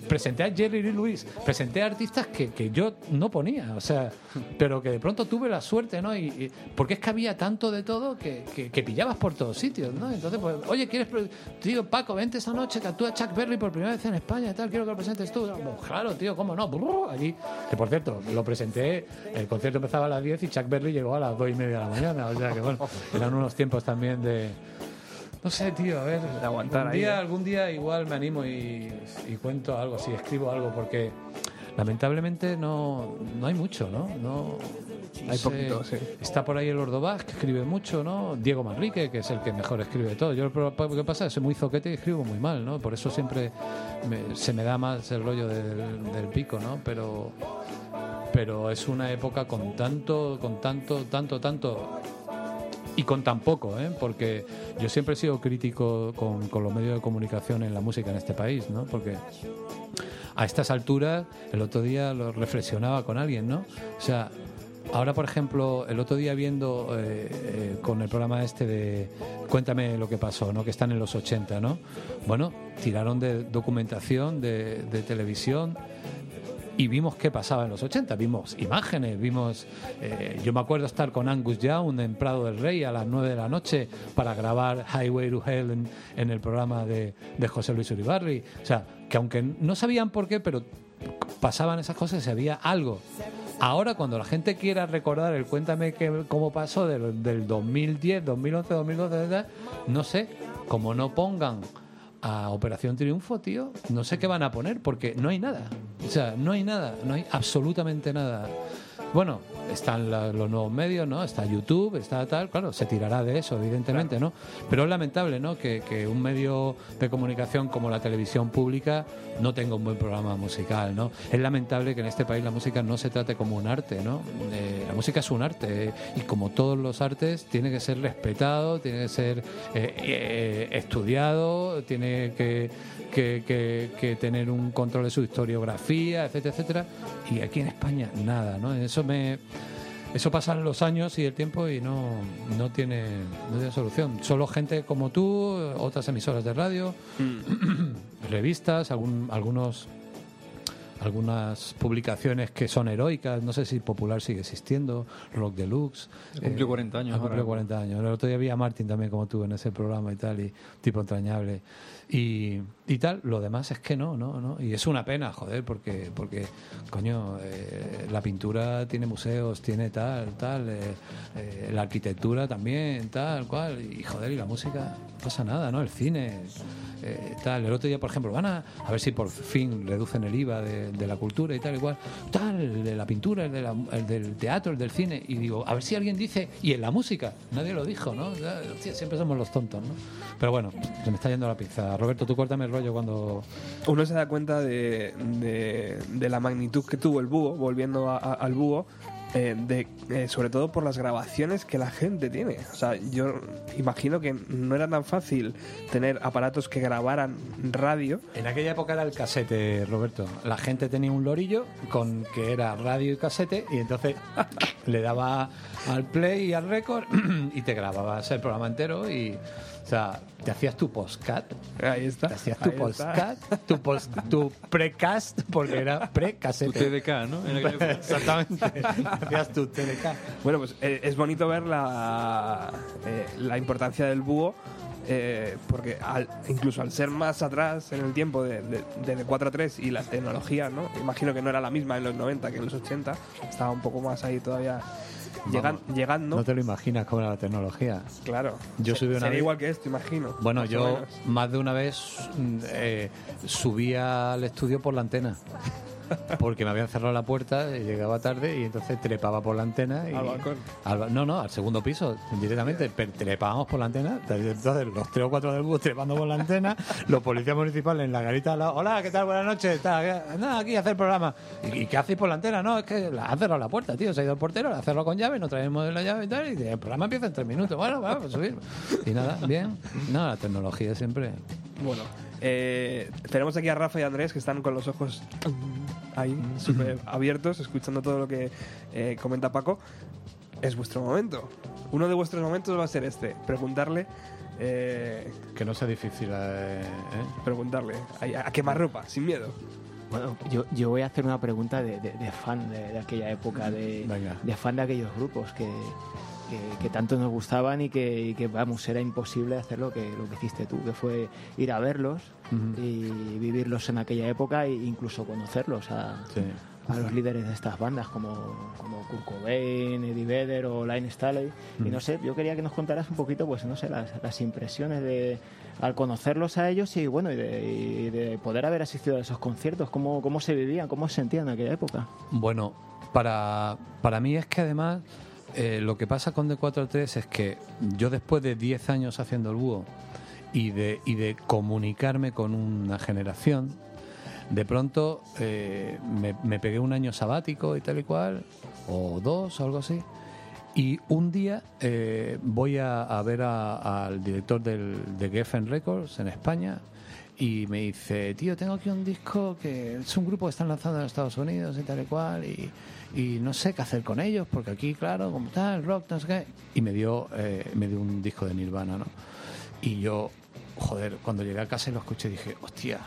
Presenté a Jerry Lee Lewis, presenté a artistas que, que yo no ponía, o sea, pero que de pronto tuve la suerte, ¿no? Y, y- porque es que había tanto de todo que, que- que pillabas por todos sitios, ¿no? Entonces, pues, oye, ¿quieres, tío, Paco, vente esta noche que actúa Chuck Berry por primera vez en España y tal, quiero que lo presentes tú. Pues, claro, tío, ¿cómo no? Allí, que por cierto, lo presenté, el concierto empezaba a las 10 y Chuck Berry llegó a las 2 y media de la mañana, o sea que bueno, (laughs) eran unos tiempos también de... No sé, tío, a ver, De aguantar algún ahí, día, ¿eh? algún día igual me animo y, y cuento algo, si escribo algo, porque lamentablemente no, no hay mucho, ¿no? no Hay poquito, sí. Está por ahí el Ordovás, que escribe mucho, ¿no? Diego Manrique, que es el que mejor escribe de todo. Yo lo que pasa es que soy muy zoquete y escribo muy mal, ¿no? Por eso siempre me- se me da más el rollo del, del pico, ¿no? Pero, pero es una época con tanto, con tanto, tanto, tanto y con tan poco, ¿eh? porque yo siempre he sido crítico con, con los medios de comunicación en la música en este país, ¿no? porque a estas alturas, el otro día lo reflexionaba con alguien, ¿no? O sea, ahora, por ejemplo, el otro día viendo eh, eh, con el programa este de Cuéntame lo que pasó, ¿no? Que están en los 80, ¿no? Bueno, tiraron de documentación, de, de televisión, y vimos qué pasaba en los 80. Vimos imágenes, vimos. eh, yo me acuerdo estar con Angus Young en Prado del Rey a las 9 de la noche para grabar Highway to Hell en, el programa de, de José Luis Uribarri. O sea, que aunque no sabían por qué, pero pasaban esas cosas y había algo. Ahora, cuando la gente quiera recordar el cuéntame que, cómo pasó del, del 2010, 2011, 2012, etc., no sé, como no pongan a Operación Triunfo, tío, no sé qué van a poner porque no hay nada. O sea, no hay nada, no hay absolutamente nada. Bueno, están la- los nuevos medios, ¿no? Está YouTube, está tal, claro, se tirará de eso, evidentemente, ¿no? Pero es lamentable, ¿no? Que, que un medio de comunicación como la televisión pública no tenga un buen programa musical, ¿no? Es lamentable que en este país la música no se trate como un arte, ¿no? Eh, la música es un arte eh, y como todos los artes tiene que ser respetado, tiene que ser eh, estudiado, tiene que, que- que- que tener un control de su historiografía, etcétera, etcétera. Y aquí en España nada, ¿no? Eso me eso pasan los años y el tiempo y no, no, tiene, no tiene solución. Solo gente como tú, otras emisoras de radio, (clears throat) revistas, algún, algunos algunas publicaciones que son heroicas, no sé si Popular sigue existiendo, Rock Deluxe. Cumplió 40 años ahora. 40 años. El otro día vi a Martín también como tú en ese programa y tal, y tipo entrañable. Y, y tal, lo demás es que no, no, no. Y es una pena, joder, porque, porque coño, eh, la pintura tiene museos, tiene tal, tal, eh, eh, la arquitectura también, tal, cual, y joder, y la música, no pasa nada, ¿no? El cine, eh, tal. El otro día, por ejemplo, van a, a ver si por fin reducen el IVA de, la cultura y tal, igual, tal, el de la pintura, el, de la- el del teatro, el del cine, y digo, a ver si alguien dice, y en la música, nadie lo dijo, ¿no? Siempre somos los tontos, ¿no? Pero bueno, se me está yendo la pizza. Roberto, tú cuéntame el rollo cuando... Uno se da cuenta de, de- la magnitud que tuvo el búho, volviendo al búho, eh, de, eh, sobre todo por las grabaciones que la gente tiene. O sea, yo imagino que no era tan fácil tener aparatos que grabaran radio. En aquella época era el casete, Roberto. La gente tenía un lorillo con que era radio y casete y entonces (laughs) le daba al play y al record (clears throat) y te grababas el programa entero y, o sea, te hacías tu postcat. Ahí está. Te hacías tu postcat, tu, post, tu precast, porque era Tu pre-casete. TDK, ¿no? (laughs) Exactamente. Hacías tu TDK. Bueno, pues eh, es bonito ver la, eh, la importancia del búho, eh, porque al- incluso al ser más atrás en el tiempo, de, de, desde 4 a 3 y la tecnología, ¿no? Imagino que no era la misma en los 90 que en los 80, estaba un poco más ahí todavía llegan, llegando. No te lo imaginas cómo era la tecnología. Claro. Yo subí una sería vez- igual que esto, imagino. Bueno, más yo más de una vez mm, eh, subía al estudio por la antena. Porque me habían cerrado la puerta, y llegaba tarde y entonces trepaba por la antena. Y, Al balcón. al ba- no, no, al segundo piso, directamente. Pero trepábamos por la antena. Entonces, los tres o cuatro del bus trepando por la antena, los policías municipales en la garita al lado. Hola, ¿qué tal? Buenas noches. Tal, ¿qué- Nada, aquí a hacer programa. ¿Y, qué hacéis por la antena? No, es que la ha cerrado la puerta, tío. Se ha ido el portero, la ha cerrado con llave, no traemos la llave y tal. Y el programa empieza en tres minutos. Bueno, vamos a subir. Y nada, bien. No, la tecnología siempre. Bueno, eh, tenemos aquí a Rafa y a Andrés que están con los ojos ahí, súper abiertos, escuchando todo lo que eh, comenta Paco. Es vuestro momento. Uno de vuestros momentos va a ser este: preguntarle. eh, Que no sea difícil. eh, ¿eh? preguntarle a, a quemar ropa, sin miedo. Bueno, yo, yo voy a hacer una pregunta de, de- de fan de, de aquella época, de, fan de aquellos grupos que, que, que tanto nos gustaban y que, y que, vamos, era imposible hacer lo que, lo que hiciste tú, que fue ir a verlos Ujú. y vivirlos en aquella época e incluso conocerlos a, Sí. a los líderes de estas bandas como, como Kurt Cobain, Eddie Vedder o Line Staley. Y no sé, yo quería que nos contaras un poquito, pues no sé, las, las impresiones de al conocerlos a ellos y bueno, y de, y de poder haber asistido a esos conciertos, cómo, cómo se vivían, cómo se sentían en aquella época. Bueno, para, para mí es que además eh, lo que pasa con D43 es que yo después de 10 años haciendo el búho y de, y de comunicarme con una generación, de pronto eh, me, pegué un año sabático y tal y cual, o dos o algo así. Y un día eh, voy a, ver al director del, de Geffen Records en España y me dice, tío, tengo aquí un disco que es un grupo que están lanzando en Estados Unidos y tal y cual y, y no sé qué hacer con ellos porque aquí, claro, como tal, rock, no sé qué. Y me dio, eh, me dio un disco de Nirvana, ¿no? Y yo, joder, cuando llegué a casa y lo escuché dije, hostia,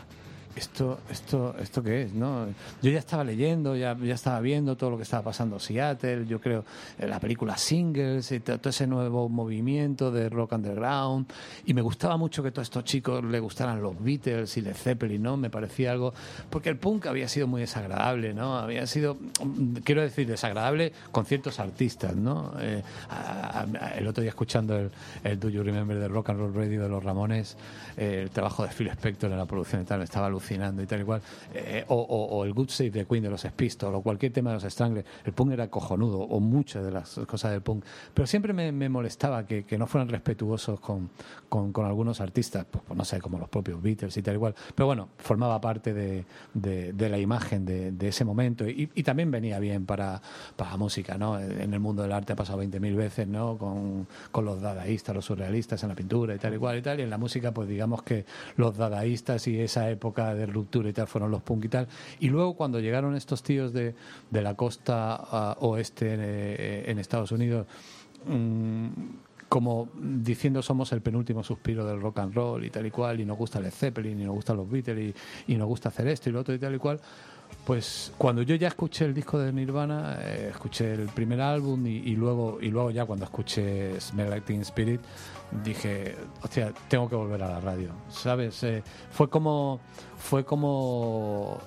esto, esto, esto qué es, ¿no? Yo ya estaba leyendo, ya, ya estaba viendo todo lo que estaba pasando en Seattle, yo creo, eh, la película Singles y to- todo ese nuevo movimiento de rock underground, y me gustaba mucho que a todos estos chicos les gustaran los Beatles y Led Zeppelin, ¿no? Me parecía algo, porque el punk había sido muy desagradable, ¿no? Había sido, mm, quiero decir, desagradable con ciertos artistas, ¿no? Eh, a- a- el otro día escuchando el, el Do You Remember de Rock and Roll Radio de los Ramones, eh, el trabajo de Phil Spector en la producción y tal, me estaba alucinando y tal y cual, eh, o, o- o el Good Save de Queen de los Pistols, o cualquier tema de los Stranglers, el punk era cojonudo, o muchas de las cosas del punk, pero siempre me, me molestaba que, que no fueran respetuosos con, con, con algunos artistas, pues, pues no sé, como los propios Beatles y tal y cual, pero bueno, formaba parte de, de- de la imagen de, de ese momento. Y, y también venía bien para, para la música, ¿no? En el mundo del arte ha pasado 20.000 veces, ¿no? Con, con los dadaístas, los surrealistas en la pintura y tal y cual y tal, y en la música pues digamos que los dadaístas y esa época de ruptura y tal fueron los punk y tal, y luego cuando llegaron estos tíos de, de la costa ah, oeste eh, en Estados Unidos, mm, como diciendo somos el penúltimo suspiro del rock and roll y tal y cual, y nos gusta Led Zeppelin, y nos gustan los Beatles, y, y nos gusta hacer esto y lo otro y tal y cual, pues cuando yo ya escuché el disco de Nirvana, eh, escuché el primer álbum y, luego y luego ya cuando escuché Smell Like Teen Spirit, dije, hostia, tengo que volver a la radio, ¿sabes? Eh, fue como fue como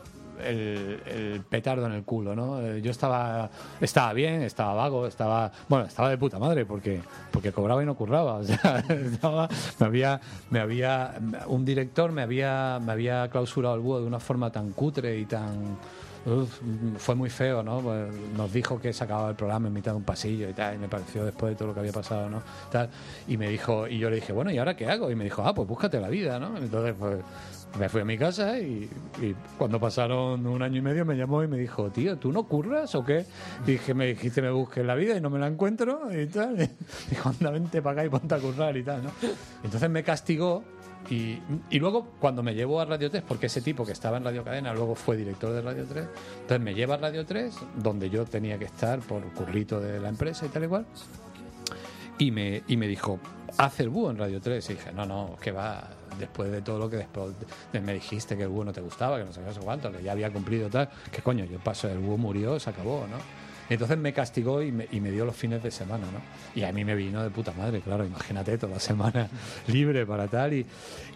el, petardo en el culo, ¿no? Eh, Yo estaba estaba bien, estaba vago, estaba bueno, estaba de puta madre porque porque cobraba y no curraba, (laughs) o sea, estaba- me había me había un director me había me había clausurado el búho de una forma tan cutre y tan Uf, fue muy feo, ¿no? Pues Nos dijo que se acababa el programa en mitad de un pasillo y tal, y me pareció después de todo lo que había pasado, ¿no? Y me dijo, y yo le dije, bueno, ¿y ahora qué hago? Y me dijo, ah, pues búscate la vida, ¿no? Entonces, pues me fui a mi casa y, cuando pasaron un año y medio me llamó y me dijo, tío, ¿tú no curras o qué? Dije, me dijiste me busque la vida y no me la encuentro y tal. Y (laughs) dijo, anda, vente para acá y ponte a currar y tal, ¿no? Entonces me castigó y, y luego, cuando me llevó a Radio 3, porque ese tipo que estaba en Radio Cadena luego fue director de Radio 3, entonces me lleva a Radio 3, donde yo tenía que estar por currito de la empresa y tal y cual, y me, y me dijo, haz el búho en Radio 3. Y dije, no, no, que va, después de todo lo que me dijiste que el búho no te gustaba, que no sé no sé cuánto, que ya había cumplido tal, que coño, yo paso, el búho murió, se acabó, ¿no? Entonces me castigó y me, dio los fines de semana, ¿no? Y a mí me vino de puta madre, claro, imagínate toda la semana (laughs) libre para tal. Y,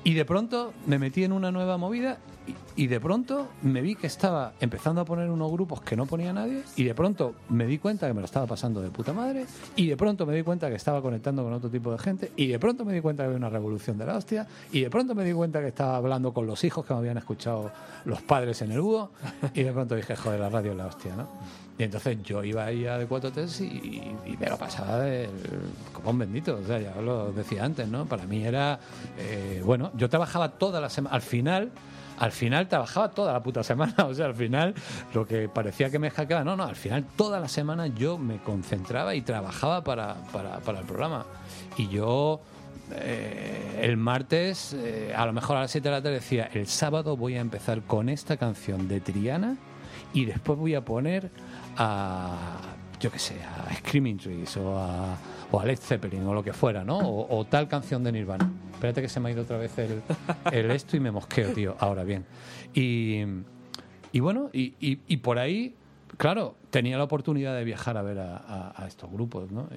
y de pronto me metí en una nueva movida y, y de pronto me vi que estaba empezando a poner unos grupos que no ponía nadie y de pronto me di cuenta que me lo estaba pasando de puta madre y de pronto me di cuenta que estaba conectando con otro tipo de gente y de pronto me di cuenta que había una revolución de la hostia y de pronto me di cuenta que estaba hablando con los hijos que me habían escuchado los padres en el búho y de pronto dije, joder, la radio es la hostia, ¿no? Y entonces yo iba ahí a de cuatro test y, y me lo pasaba como un bendito, o sea, ya lo decía antes, ¿no? Para mí era, eh, bueno, yo trabajaba toda la semana, al final, al final trabajaba toda la puta semana, (laughs) o sea, al final lo que parecía que me hackeaba, no, no, al final toda la semana yo me concentraba y trabajaba para, para, para el programa. Y yo eh, el martes, eh, a lo mejor a las 7 de la tarde decía, el sábado voy a empezar con esta canción de Triana y después voy a poner a, yo qué sé, a Screaming Trees o a, o a Led Zeppelin o lo que fuera, ¿no? O, tal canción de Nirvana. Espérate que se me ha ido otra vez el, esto y me mosqueo, tío. Ahora bien. Y, y bueno, y, y- por ahí, claro, tenía la oportunidad de viajar a ver a, a- estos grupos, ¿no?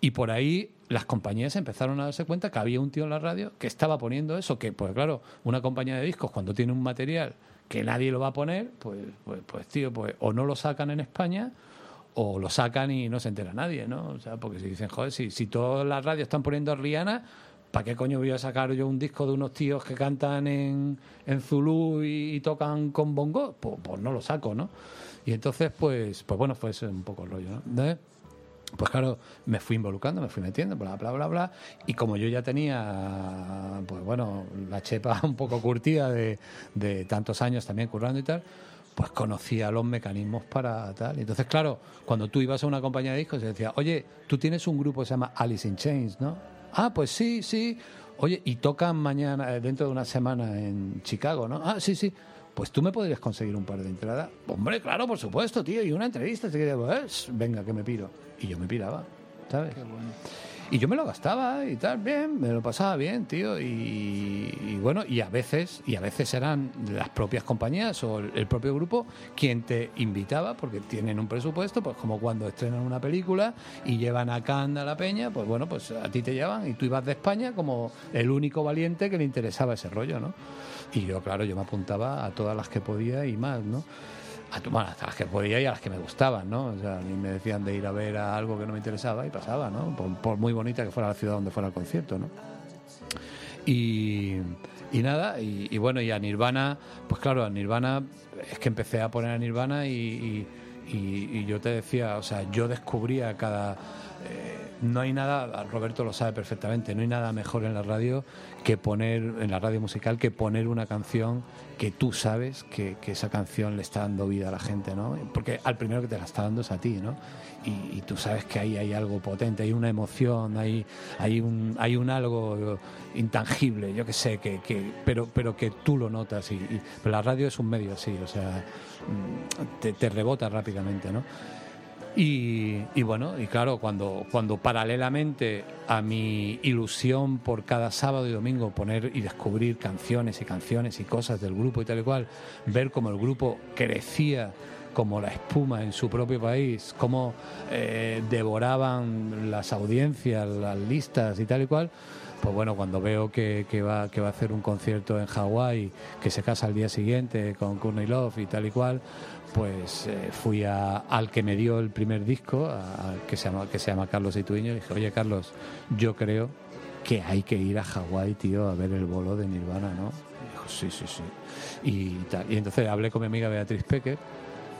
Y por ahí las compañías empezaron a darse cuenta que había un tío en la radio que estaba poniendo eso, que pues claro, una compañía de discos cuando tiene un material que nadie lo va a poner, pues, pues, pues tío, pues o no lo sacan en España o lo sacan y no se entera nadie, ¿no? O sea, porque si dicen, joder, si, si todas las radios están poniendo a Rihanna, ¿para qué coño voy a sacar yo un disco de unos tíos que cantan en, en Zulu y, tocan con bongo? Pues, pues no lo saco, ¿no? Y entonces, pues, pues bueno, fue ese un poco el rollo, ¿no? Pues claro, me fui involucrando, me fui metiendo, bla, bla, bla, bla. Y como yo ya tenía, pues bueno, la chepa (laughs) un poco curtida de, de tantos años también currando y tal, pues conocía los mecanismos para tal. Entonces, claro, cuando tú ibas a una compañía de discos y decía, oye, tú tienes un grupo que se llama Alice in Chains, ¿no? Ah, pues sí, sí. Oye, y tocan mañana, eh, dentro de una semana en Chicago, ¿no? Ah, sí, sí. Pues tú me podrías conseguir un par de entradas. Hombre, claro, por supuesto, tío. Y una entrevista. si quieres, pues, venga, que me piro. Y yo me piraba, ¿sabes? Y yo me lo gastaba y tal, bien, me lo pasaba bien, tío. Y, bueno, y a veces, y a veces eran las propias compañías o el, el propio grupo quien te invitaba, porque tienen un presupuesto, pues como cuando estrenan una película y llevan a Cannes a la peña, pues bueno, pues a ti te llevan y tú ibas de España como el único valiente que le interesaba ese rollo, ¿no? Y yo, claro, yo me apuntaba a todas las que podía y más, ¿no? A, bueno, las que podía y a las que me gustaban, ¿no? O sea, mí me decían de ir a ver a algo que no me interesaba y pasaba, ¿no? Por, muy bonita que fuera la ciudad donde fuera el concierto, ¿no? Y, y nada, y, bueno, y a Nirvana, pues claro, a Nirvana, es que empecé a poner a Nirvana y- y yo te decía, o sea, yo descubría cada... eh, no hay nada, Roberto lo sabe perfectamente, no hay nada mejor en la radio que poner, en la radio musical, que poner una canción que tú sabes que, que esa canción le está dando vida a la gente, ¿no? Porque al primero que te la está dando es a ti, ¿no? Y, tú sabes que ahí hay algo potente, hay una emoción, hay, hay, un, hay un algo intangible, yo que sé, que, que, pero, pero que tú lo notas. Y, y- pero la radio es un medio así, o sea, mm, te, te rebota rápidamente, ¿no? Y, bueno, y claro, cuando, cuando paralelamente a mi ilusión por cada sábado y domingo poner y descubrir canciones y canciones y cosas del grupo y tal y cual, ver cómo el grupo crecía como la espuma en su propio país, cómo eh, devoraban las audiencias, las listas y tal y cual, pues bueno, cuando veo que, que va, que va a hacer un concierto en Hawái, que se casa al día siguiente con Courtney Love y tal y cual, pues eh, fui a- al que me dio el primer disco, a- a- que, se llama, que se llama Carlos Ituiño, y dije, oye Carlos, yo creo que hay que ir a Hawái, tío, a ver el bolo de Nirvana, ¿no? Y dijo, sí, sí, sí. Y, tal. y entonces hablé con mi amiga Beatriz Pecker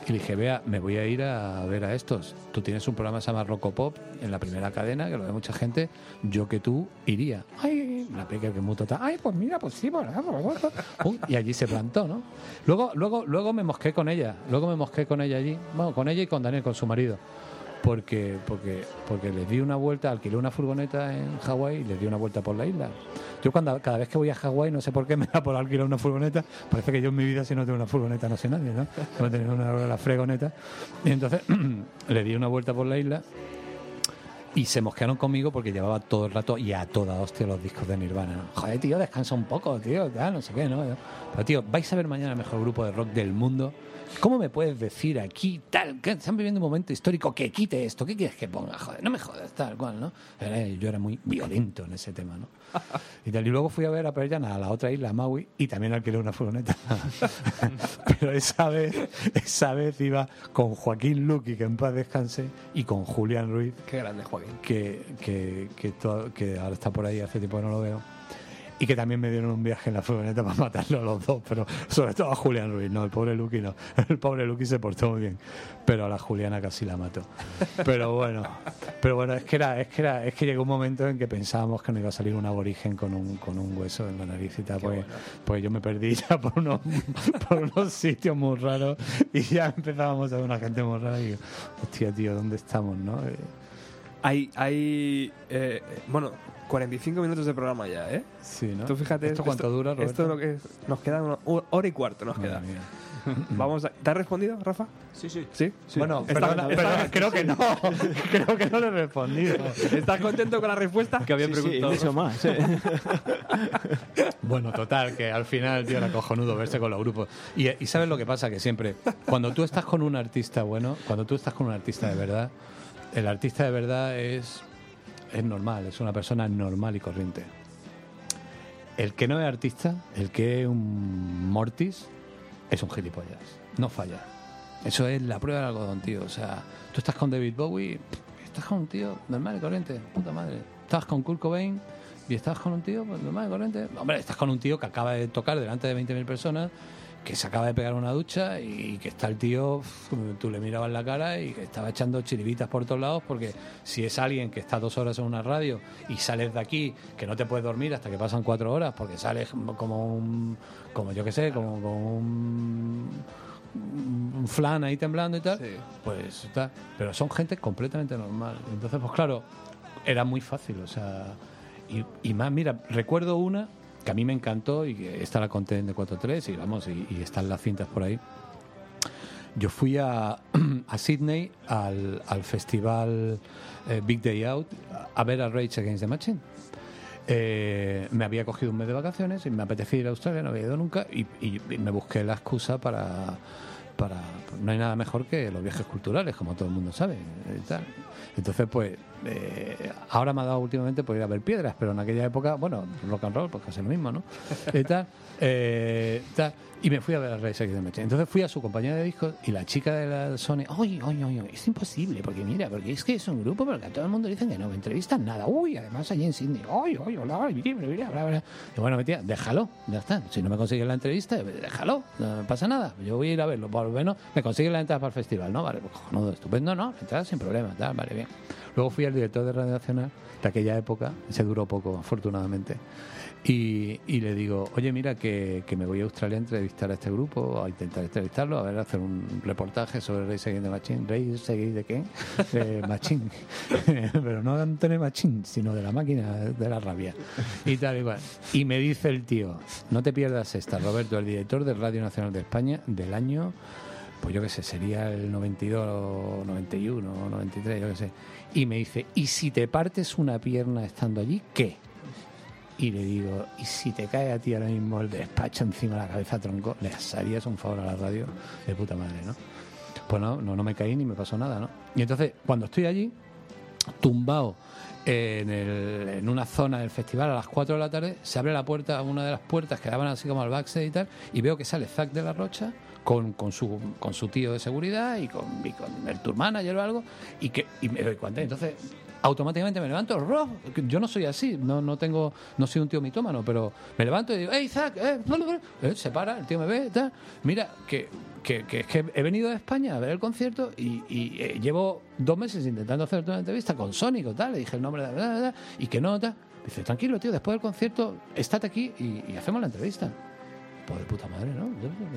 y dije, vea, me voy a ir a ver a estos. Tú tienes un programa que se llama Rocopop en la primera cadena, que lo ve mucha gente. Yo que tú iría. Ay, la Pecker que es muy total. Ay, pues mira, pues sí, pues". Pum, y allí se plantó, ¿no? Luego, luego, luego me mosqué con ella. Luego me mosqué con ella allí. Bueno, con ella y con Daniel, con su marido. Porque, porque, porque les di una vuelta, alquilé una furgoneta en Hawái y les di una vuelta por la isla. Yo cuando cada vez que voy a Hawái, no sé por qué (laughs) me da por alquilar una furgoneta, parece que yo en mi vida si no tengo una furgoneta no sé nadie, ¿no? Tengo tener una la fregoneta. Y entonces (clears throat) le di una vuelta por la isla Y se mosquearon conmigo porque llevaba todo el rato y a toda hostia los discos de Nirvana. Joder, tío, descansa un poco, tío, tal, no sé qué, ¿no? Pero, tío, vais a ver mañana el mejor grupo de rock del mundo. ¿Cómo me puedes decir aquí, tal, que están viviendo un momento histórico, que quite esto? ¿Qué quieres que ponga? Joder, no me jodas, tal cual, ¿no? Yo era muy violento en ese tema, ¿no? Y, tal, y luego fui a ver a Jam a la otra isla, a Maui, y también alquilé una furgoneta. (laughs) Pero esa vez, esa vez iba con Joaquín Luqui, que en paz descanse, y con Julián Ruiz, Qué grande, Joaquín. que, que, que, que ahora está por ahí, hace tiempo que no lo veo. Y que también me dieron un viaje en la furgoneta para matarlo a los dos, pero sobre todo a Julián Ruiz, no, el pobre Luqui no. (laughs) El pobre Luqui se portó muy bien, pero a la Juliana casi la mató. Pero bueno, pero bueno, es que era, es que era, es que llegó un momento en que pensábamos que no iba a salir un aborigen con un, con un hueso en la nariz y tal, pues, pues yo me perdí (laughs) ya por unos, por unos sitios muy raros y ya empezábamos a ver una gente muy rara y digo, hostia tío, ¿dónde estamos, no? Eh, Hay, hay eh, bueno, 45 minutos de programa ya, ¿eh? Sí, ¿no? Tú fíjate. ¿Esto cuánto dura, Roberto? Esto lo que es- nos queda una hora y cuarto, nos queda. (laughs) Vamos a, ¿Te has respondido, Rafa? Sí, sí. Sí. Bueno, Está- perdona, perdona, creo que no. (laughs) creo que no le he respondido. ¿Estás contento con la respuesta? Que había Sí, sí, preguntado. mucho más. (laughs) Bueno, total, que al final, tío, era cojonudo verse con los grupos. Y, y ¿sabes lo que pasa? Que siempre, cuando tú estás con un artista bueno, cuando tú estás con un artista de verdad, el artista de verdad es, es normal, es una persona normal y corriente. El que no es artista, el que es un mortis, es un gilipollas. No falla. Eso es la prueba del algodón, tío. O sea, tú estás con David Bowie, estás con un tío normal y corriente, puta madre. Estás con Kurt Cobain y estás con un tío pues, normal y corriente. Hombre, estás con un tío que acaba de tocar delante de 20.000 personas, que se acaba de pegar una ducha y que está el tío, tú le mirabas la cara y que estaba echando chiribitas por todos lados porque si es alguien que está dos horas en una radio y sales de aquí, que no te puedes dormir hasta que pasan cuatro horas porque sales como un, como yo que sé, como, como un un flan ahí temblando y tal, Sí. pues está. Pero son gente completamente normal. Entonces, pues claro, era muy fácil, o sea. Y, y más, mira, recuerdo una que a mí me encantó y esta la conté en de 4.3 y vamos, y, están las cintas por ahí. Yo fui a, (clears throat) a Sydney al, al festival eh, Big Day Out a ver a Rage Against the Machine. Eh, me había cogido un mes de vacaciones y me apetecía ir a Australia, no había ido nunca y, me busqué la excusa para, para... No hay nada mejor que los viajes culturales, como todo el mundo sabe. Entonces, pues, eh, ahora me ha dado últimamente por ir a ver piedras, pero en aquella época, bueno, rock and roll, pues casi lo mismo, ¿no? Y tal, eh. Y me fui a ver a Rey X de Meche. Entonces fui a su compañía de discos y la chica de la Sony, oye, oye, oye, es imposible, porque mira, porque es que es un grupo, pero que a todo el mundo dicen que no me entrevistan nada. Uy, además allí en Sydney, oye, oye, hola, bla, bla, bla. Y bueno, mi tía, déjalo, ya está. Si no me consigues la entrevista, déjalo, no pasa nada. Yo voy a ir a verlo, por lo menos me consigues la entrada para el festival, ¿no? Vale, pues cojonudo, estupendo, ¿no? Entrada sin problema, tal, vale, bien. Luego fui al director de Radio Nacional de aquella época, se duró poco, afortunadamente. Y, y le digo, oye, mira, que, que me voy a Australia a entrevistar a este grupo, a intentar entrevistarlo, a ver, hacer un reportaje sobre Rey Seguin de Machín. ¿Rey Seguin de qué? De (laughs) Machín. (laughs) Pero no de Antonio Machín, sino de la máquina de la rabia. Y tal, igual. Y me dice el tío, no te pierdas esta, Roberto, el director de Radio Nacional de España del año pues yo qué sé, sería el 92, 91, 93, yo qué sé. Y me dice, ¿y si te partes una pierna estando allí, qué? Y le digo, ¿y si te cae a ti ahora mismo el despacho encima de la cabeza, tronco? ¿Le harías un favor a la radio? De puta madre, ¿no? Pues no, no, no me caí ni me pasó nada, ¿no? Y entonces, cuando estoy allí, tumbado en, en una zona del festival a las 4 de la tarde, se abre la puerta, una de las puertas que daban así como al backstage y tal, y veo que sale Zack de la Rocha con, con, su, con su tío de seguridad y con, y con el tour manager o algo, y, que, y me doy cuenta. Entonces, automáticamente me levanto, "Rob", yo no soy así, no, no tengo, no soy un tío mitómano, pero me levanto y digo, hey Zack, eh, bla, bla, bla". Eh, se para, el tío me ve, tal, mira, que, que, que es que he venido de España a ver el concierto y, eh, llevo dos meses intentando hacerte una entrevista con Sónico, tal, le dije el nombre y que no. Dice, tranquilo, tío, después del concierto, estate aquí y, hacemos la entrevista. Pues puta madre, ¿no?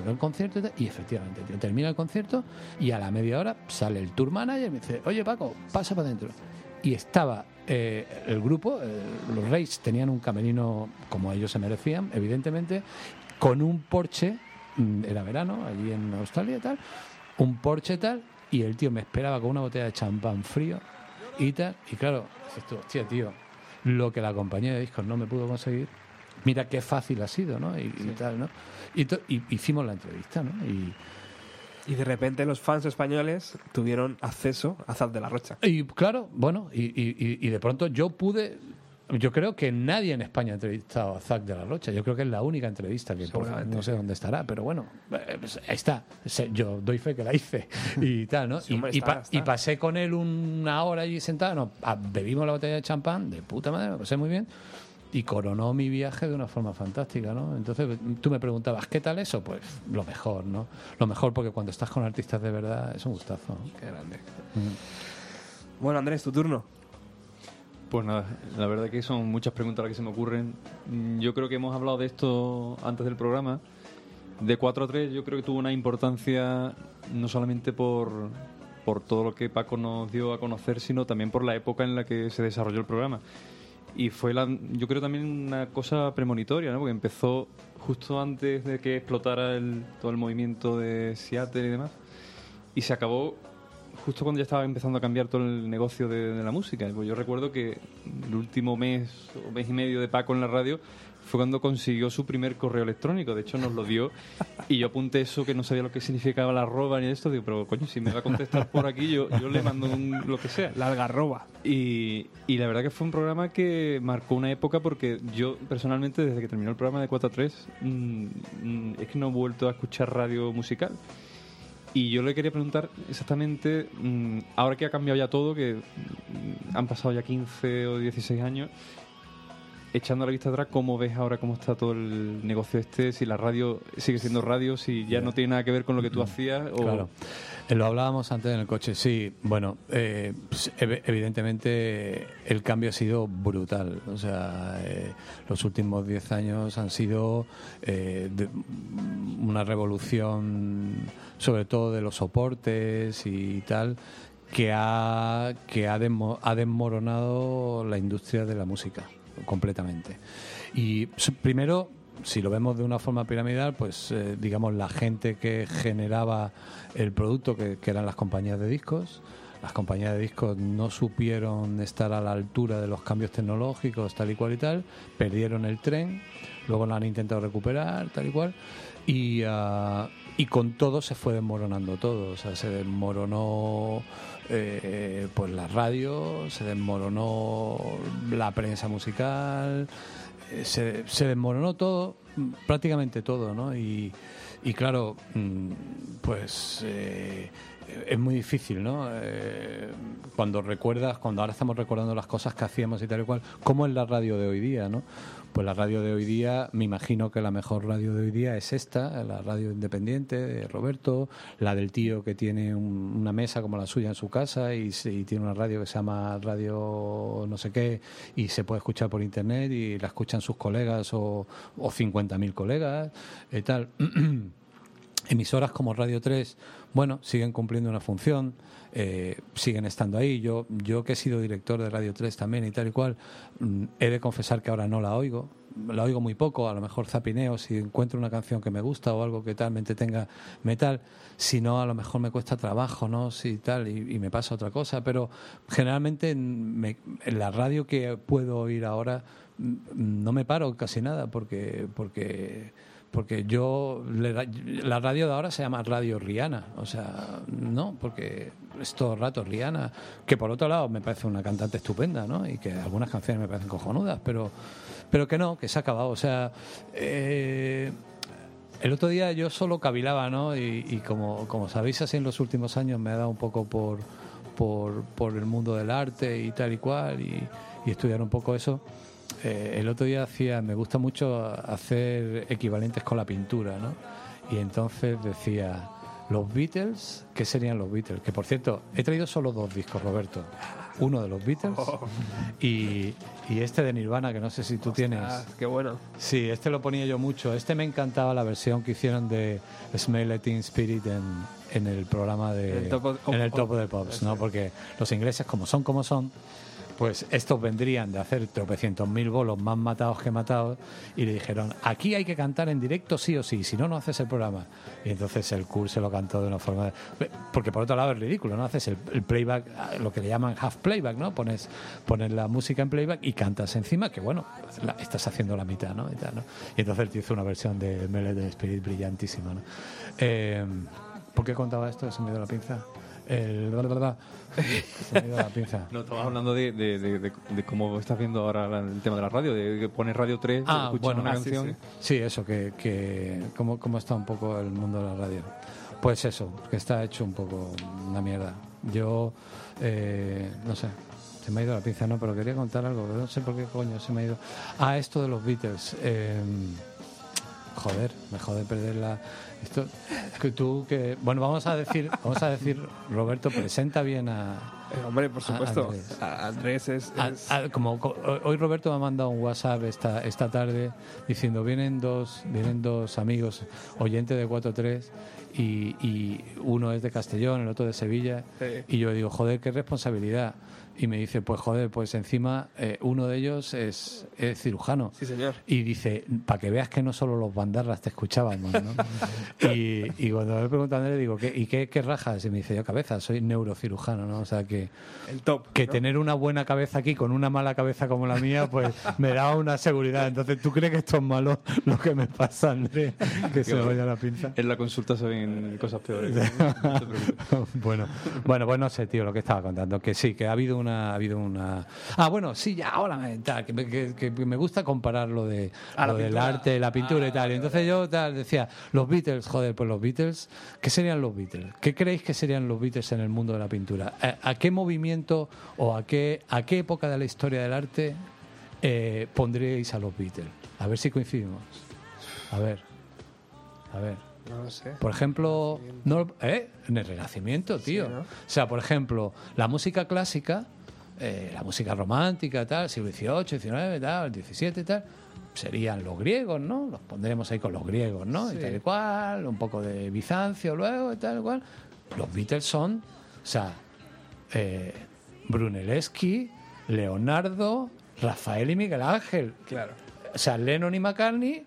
El concierto y efectivamente, tío, termina el concierto y a la media hora sale el tour manager y me dice, oye Paco, pasa para adentro. Y estaba eh, el grupo, eh, los Reyes tenían un camerino como ellos se merecían, evidentemente, con un Porsche, mm, era verano, allí en Australia y tal, un Porsche tal, y el tío me esperaba con una botella de champán frío y tal. Y claro, tú, hostia, tío, lo que la compañía de discos no me pudo conseguir, mira qué fácil ha sido, ¿no? Y, y tal, ¿no? Y, to- y hicimos la entrevista, ¿no? Y, Y de repente los fans españoles tuvieron acceso a Zaz de la Rocha. y claro, bueno, y, y- y- de pronto yo pude. Yo creo que nadie en España ha entrevistado a Zac de la Rocha. Yo creo que es la única entrevista que Seguramente. no sé dónde estará, pero bueno, eh, pues ahí está. Yo doy fe que la hice y tal, ¿no? Sí, y, hombre, y está, pa- está. y pasé con él una hora allí sentado, nos- ah, bebimos la botella de champán, de puta madre, me pasé muy bien. Y coronó mi viaje de una forma fantástica, ¿no? Entonces tú me preguntabas, ¿qué tal eso? Pues lo mejor, ¿no? Lo mejor porque cuando estás con artistas de verdad es un gustazo. ¿no? Qué grande. Bueno, Andrés, tu turno. Pues nada, la verdad que son muchas preguntas las que se me ocurren. Mm, Yo creo que hemos hablado de esto antes del programa. De 4 a 3 yo creo que tuvo una importancia no solamente por, por todo lo que Paco nos dio a conocer, sino también por la época en la que se desarrolló el programa. Y fue, la, yo creo, también una cosa premonitoria, ¿no? porque empezó justo antes de que explotara el, todo el movimiento de Seattle y demás. Y se acabó justo cuando ya estaba empezando a cambiar todo el negocio de, de la música. Pues yo recuerdo que el último mes o mes y medio de Paco en la radio fue cuando consiguió su primer correo electrónico. De hecho, nos lo dio y yo apunté eso que no sabía lo que significaba la arroba ni esto. Digo, pero coño, si me va a contestar por aquí, yo, yo le mando un- lo que sea. La algarroba. Y, y la verdad que fue un programa que marcó una época porque yo personalmente desde que terminó el programa de 4 a 3 mm, mm, es que no he vuelto a escuchar radio musical. Y yo le quería preguntar exactamente, mm, ahora que ha cambiado ya todo, que mm, han pasado ya 15 o 16 años, echando la vista atrás, ¿cómo ves ahora cómo está todo el negocio este? Si la radio sigue siendo radio, si ya no tiene nada que ver con lo que tú hacías. O... Claro. Eh, Lo hablábamos antes en el coche, sí. Bueno, eh, pues, ev- evidentemente el cambio ha sido brutal. O sea, eh, los últimos 10 años han sido eh, de- una revolución, sobre todo de los soportes y tal, que ha, que ha, desmo- ha desmoronado la industria de la música completamente. Y primero, si lo vemos de una forma piramidal, pues eh, digamos la gente que generaba el producto, que, que eran las compañías de discos, las compañías de discos no supieron estar a la altura de los cambios tecnológicos, tal y cual y tal, perdieron el tren, luego lo han intentado recuperar, tal y cual, y, ah, y con todo se fue desmoronando todo, o sea, se desmoronó eh, pues la radio, se desmoronó la prensa musical, eh, se, se desmoronó todo, prácticamente todo, ¿no? Y, y claro, mm, pues eh, es muy difícil, ¿no? Eh, cuando recuerdas, cuando ahora estamos recordando las cosas que hacíamos y tal y cual, ¿cómo es la radio de hoy día, no? Pues la radio de hoy día, me imagino que la mejor radio de hoy día es esta, la radio independiente de Roberto, la del tío que tiene un- una mesa como la suya en su casa y, y tiene una radio que se llama radio no sé qué y se puede escuchar por internet y la escuchan sus colegas o, o 50.000 colegas y tal. (clears throat) Emisoras como Radio 3, bueno, siguen cumpliendo una función, eh, siguen estando ahí. Yo, yo que he sido director de Radio 3 también y tal y cual, mm, he de confesar que ahora no la oigo. La oigo muy poco, a lo mejor zapineo si encuentro una canción que me gusta o algo que talmente tenga metal. Si no, a lo mejor me cuesta trabajo, ¿no? Si tal, y, me pasa otra cosa. Pero generalmente en, me- en la radio que puedo oír ahora mm, no me paro casi nada porque porque porque yo la radio de ahora se llama Radio Rihanna, o sea, no, porque es todo el rato Rihanna, que por otro lado me parece una cantante estupenda, ¿no? Y que algunas canciones me parecen cojonudas, pero pero que no, que se ha acabado, o sea, eh, el otro día yo solo cavilaba, ¿no? Y, y como, como sabéis, así en los últimos años me ha dado un poco por, por, por el mundo del arte y tal y cual, y estudiar un poco eso. Eh, el otro día hacía, me gusta mucho hacer equivalentes con la pintura, ¿no? Y entonces decía, los Beatles, ¿qué serían los Beatles? Que por cierto, he traído solo dos discos, Roberto. Uno de los Beatles y, y este de Nirvana, que no sé si tú tienes. Ah, qué bueno. Sí, este lo ponía yo mucho. Este me encantaba la versión que hicieron de Smell Teen Spirit en, en el programa de En el Top of- en el Top of- of the Pops, ¿no? Porque los ingleses, como son como son, pues estos vendrían de hacer tropecientos mil bolos más matados que matados y le dijeron, aquí hay que cantar en directo sí o sí, si no, no haces el programa. Y entonces el Kurt se lo cantó de una forma... Porque por otro lado es ridículo, ¿no? Haces el, el playback, lo que le llaman half playback, ¿no? Pones, pones la música en playback y cantas encima, que bueno, la- estás haciendo la mitad, ¿no? Y, tal, ¿no? entonces tío hizo una versión de Melody Spirit brillantísima, ¿no? Eh, ¿Por qué contaba esto? Se me dio la pinza. El... (laughs) Se me dio la pinza. No, estamos hablando de, de, de, de- de cómo estás viendo ahora el tema de la radio, de que pones Radio 3, Ah, escuchas bueno, una ah, sí, canción. sí. Sí, eso, que, que cómo, cómo está un poco el mundo de la radio. Pues eso, que está hecho un poco una mierda. Yo, eh, no sé, se me ha ido la pinza, no, pero quería contar algo, no sé por qué coño se me ha ido. Ah, esto de los Beatles. eh, joder, me jode perder la... Esto, que tú que... Bueno, vamos a decir, vamos a decir, Roberto, presenta bien a, Eh, hombre, por A- supuesto. Andrés. A- Andrés es. es- a- como co- hoy Roberto me ha mandado un WhatsApp esta, esta tarde diciendo vienen dos vienen dos amigos oyentes de 4-3 y, y uno es de Castellón, el otro de Sevilla Sí. y yo digo, joder, qué responsabilidad y me dice, pues joder, pues encima eh, uno de ellos es, es cirujano Sí, señor. y dice, para que veas que no solo los bandarras te escuchábamos, ¿no? (laughs) y, y cuando me pregunta a Andrés, digo, ¿qué, ¿y qué, qué rajas? Y me dice, yo cabeza, soy neurocirujano, ¿no? O sea que, El top. que ¿no? tener una buena cabeza aquí con una mala cabeza como la mía, pues me da una seguridad. Entonces, ¿tú crees que esto es malo (laughs) lo que me pasa, Andrés? Que se me vaya la pinza. En la consulta se ven cosas peores. (laughs) No bueno, bueno, pues no sé, tío, lo que estaba contando. Que sí, que ha habido una. Ha habido una... Ah, bueno, sí, ya, ahora me, tal, que, me, que- que me gusta comparar lo, de, Ah, lo del arte, la pintura y Ah, tal. Y vale, entonces yo tal, decía, los Beatles, joder, pues los Beatles, ¿qué serían los Beatles? ¿Qué creéis que serían los Beatles en el mundo de la pintura? ¿A, a qué movimiento o a qué, a qué época de la historia del arte eh, pondríais a los Beatles? A ver si coincidimos. A ver. A ver. No lo sé. Por ejemplo, no, ¿eh? en el Renacimiento, tío. Sí, ¿no? O sea, por ejemplo, la música clásica, eh, la música romántica, tal, siglo XVIII, XIX, tal, XVII, tal, serían los griegos, ¿no? Los pondremos ahí con los griegos, ¿no? Y tal y cual, un poco de Bizancio luego y tal y cual. Los Beatles son, o sea, eh, Brunelleschi, Leonardo, Rafael y Miguel Ángel. Claro. O sea, Lennon y McCartney,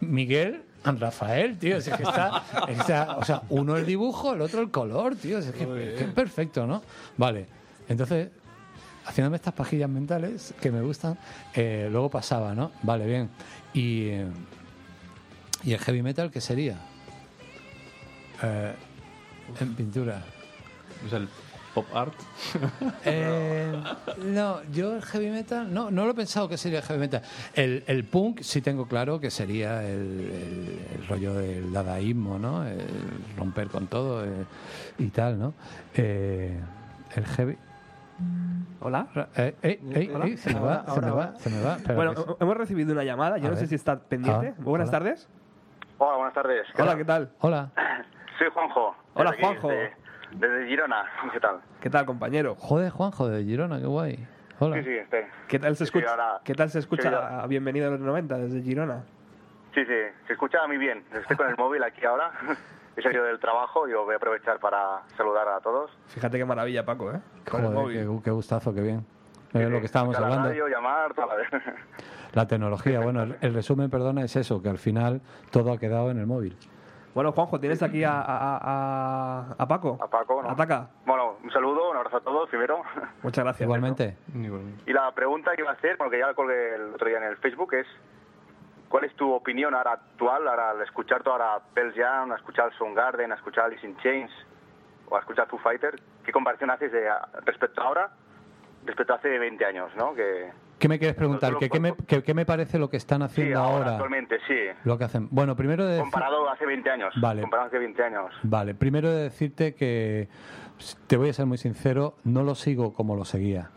Miguel Rafael, tío. Es que está, está- o sea, uno el dibujo, el otro el color, tío. Es que, que es perfecto, ¿no? Vale. Entonces, haciéndome estas pajillas mentales que me gustan, eh, luego pasaba, ¿no? Vale, bien. Y, ¿y el heavy metal qué sería? Eh, en pintura. O sea, el pop art. (laughs) Eh, no, yo el heavy metal, no, no lo he pensado que sería el heavy metal. El, el punk sí tengo claro que sería el, el- el rollo del dadaísmo, ¿no? El romper con todo y tal, ¿no? El heavy. Hola. Eh, eh, eh, Hola. eh, se me va, se me va, se me va. Bueno, hemos recibido una llamada. Yo A no sé si está pendiente. Ah, buenas hola. tardes. Hola, buenas tardes. ¿Qué Hola, tal? ¿qué tal? Hola. (clears throat) Soy Juanjo. Hola, desde Juanjo. Desde, desde Girona. ¿Qué tal? ¿Qué tal, compañero? Joder, Juanjo de Girona, qué guay. Hola. Sí, sí, estoy. ¿Qué tal se Sí, sí, escucha? ahora- ¿Qué tal se sí, escucha? ahora- a Bienvenido a los 90 desde Girona. Sí, sí, se escucha muy bien. Estoy con el móvil aquí ahora. (laughs) He salido del trabajo y yo voy a aprovechar para saludar a todos. Fíjate qué maravilla, Paco, ¿eh? Joder, qué, qué gustazo, qué bien. Es lo que estábamos la hablando. radio, llamar, toda (laughs) la tecnología, bueno, el, el resumen, perdona, es eso, que al final todo ha quedado en el móvil. Bueno, Juanjo, tienes aquí a, a, a- a Paco. A Paco, ¿no? Ataca. Bueno, un saludo, un abrazo a todos primero. Muchas gracias. Igualmente. Y la pregunta que iba a hacer, porque ya la colgué el otro día en el Facebook, es ¿cuál es tu opinión ahora actual, ahora al escuchar tú ahora Pearl Jam, a escuchar Soundgarden, a escuchar Alice in Chains o a escuchar Foo Fighter? ¿Qué comparación haces de, respecto a ahora, respecto a hace 20 años, no? Que, ¿Qué me quieres preguntar? ¿Qué, qué me, qué- qué me parece lo que están sí, haciendo ahora, ahora? actualmente, sí. Lo que hacen. Bueno, primero de Comparado hace 20 años. Vale. Comparado hace 20 años. Vale, primero de decirte que te voy a ser muy sincero, no lo sigo como lo seguía,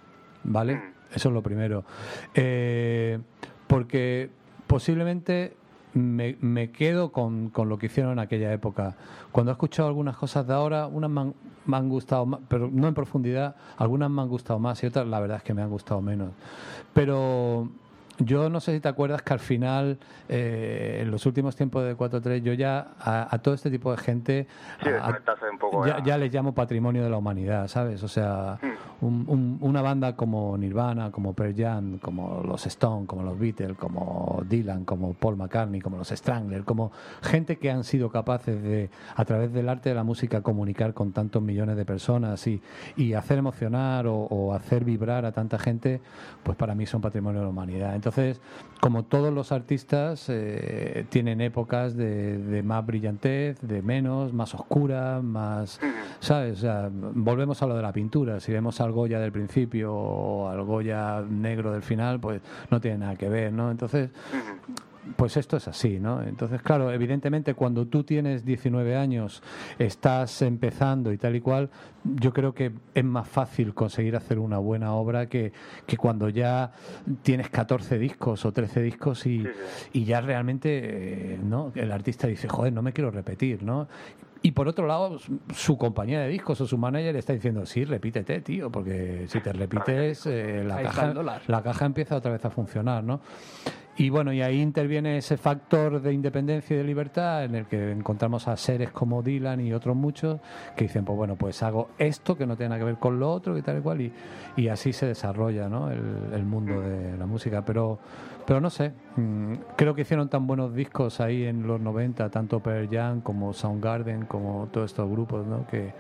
¿vale? Mm. Eso es lo primero. Eh, porque posiblemente me, me quedo con, con lo que hicieron en aquella época. Cuando he escuchado algunas cosas de ahora, unas me han, me han gustado más, pero no en profundidad, algunas me han gustado más y otras la verdad es que me han gustado menos. Pero yo no sé si te acuerdas que al final, eh, en los últimos tiempos de 4-3, yo ya a, a todo este tipo de gente Sí, a- un poco. ya, ya. les llamo patrimonio de la humanidad, ¿sabes? O sea, un- un- una banda como Nirvana, como Pearl Jam, como los Stone, como los Beatles, como Dylan, como Paul McCartney, como los Strangler, como gente que han sido capaces de, a través del arte de la música, comunicar con tantos millones de personas y, y hacer emocionar o, o hacer vibrar a tanta gente, pues para mí son patrimonio de la humanidad. Entonces, como todos los artistas, eh, tienen épocas de, de más brillantez, de menos, más oscura, más, ¿sabes? Volvemos a lo de la pintura. Si vemos al Goya del principio o al Goya negro del final, pues no tiene nada que ver, ¿no? Entonces, pues esto es así, ¿no? Entonces, claro, evidentemente cuando tú tienes 19 años, estás empezando y tal y cual, yo creo que es más fácil conseguir hacer una buena obra que, que cuando ya tienes 14 discos o 13 discos y, y ya realmente, eh, ¿no? El artista dice, joder, no me quiero repetir, ¿no? Y por otro lado, su- compañía de discos o su manager está diciendo, sí, repítete, tío, porque si te repites, eh, la, caja, la caja empieza otra vez a funcionar, ¿no? Y bueno, y ahí interviene ese factor de independencia y de libertad en el que encontramos a seres como Dylan y otros muchos que dicen, pues bueno, pues hago esto que no tiene nada que ver con lo otro y tal y cual, y, y así se desarrolla ¿no? el, el mundo de la música. Pero, pero no sé, mm, creo que hicieron tan buenos discos ahí en los 90, tanto Pearl Jam como Soundgarden, como todos estos grupos, ¿no? que,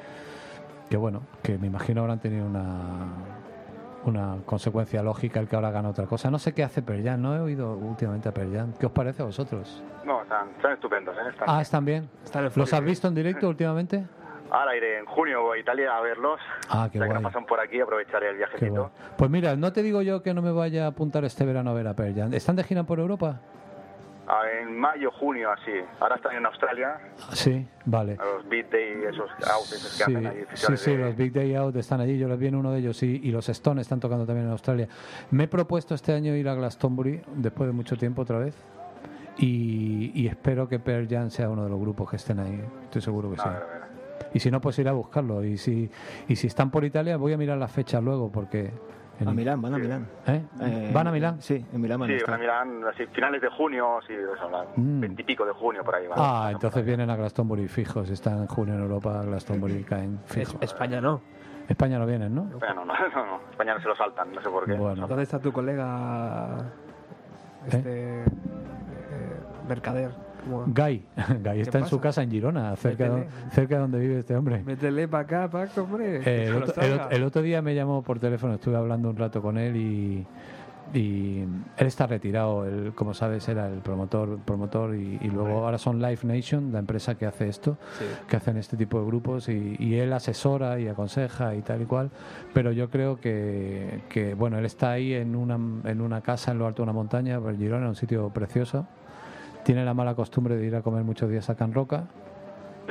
que bueno, que me imagino habrán tenido una una consecuencia lógica el que ahora gana otra cosa. No sé qué hace Pearl Jam, no he oído últimamente a Pearl Jam. ¿Qué os parece a vosotros? No, están, están estupendos, ¿eh? Están- Ah, ¿están bien? Están ¿Los has visto en directo últimamente? Ahora iré en junio voy a Italia a verlos. Ah, qué ya que guay. nos pasan por aquí, aprovecharé el viajecito. Pues mira, no te digo yo que no me vaya a apuntar este verano a ver a Pearl Jam. ¿Están de gira por Europa? Ah, en mayo, junio, así. Ahora están en Australia, Sí, vale. Beat Day, esos outfits que Sí, hacen ahí. sí, sí, de- los Big Day Out están allí, yo los vi en uno de ellos y, y los Stone están tocando también en Australia. Me he propuesto este año ir a Glastonbury después de mucho tiempo otra vez y, y espero que Pearl Jam sea uno de los grupos que estén ahí, estoy seguro que sí. Y si no, pues ir a buscarlo. Y si, y si están por Italia, voy a mirar las fechas luego porque... en- A Milán, van a Milán. ¿Eh? Eh, ¿Van a Milán? Sí, en Milán van a Sí, estar. van a Milán, así, finales de junio, sí, Mm. veintipico de junio por ahí. van. Ah, entonces vienen a Glastonbury fijos. Están en junio en Europa, Glastonbury caen Es- fijos. España no. España no vienen, ¿no? Pero no, (laughs) no, no, no, España no se lo saltan, no sé por qué. Bueno. ¿Dónde está tu colega? Este. eh, mercader. Guy, (laughs) Guy está en su casa en Girona, cerca de, cerca de donde vive este hombre. Métele para acá, Paco, hombre. Eh, el, otro, el salga. otro- el otro día me llamó por teléfono, estuve hablando un rato con él y, y él está retirado. Él, como sabes, era el promotor, promotor y, y luego ahora son Live Nation, la empresa que hace esto, Sí. que hacen este tipo de grupos y, y él asesora y aconseja y tal y cual. Pero yo creo que, que bueno, él está ahí en una, en una casa en lo alto de una montaña, por Girona, un sitio precioso. Tiene la mala costumbre de ir a comer muchos días a Can Roca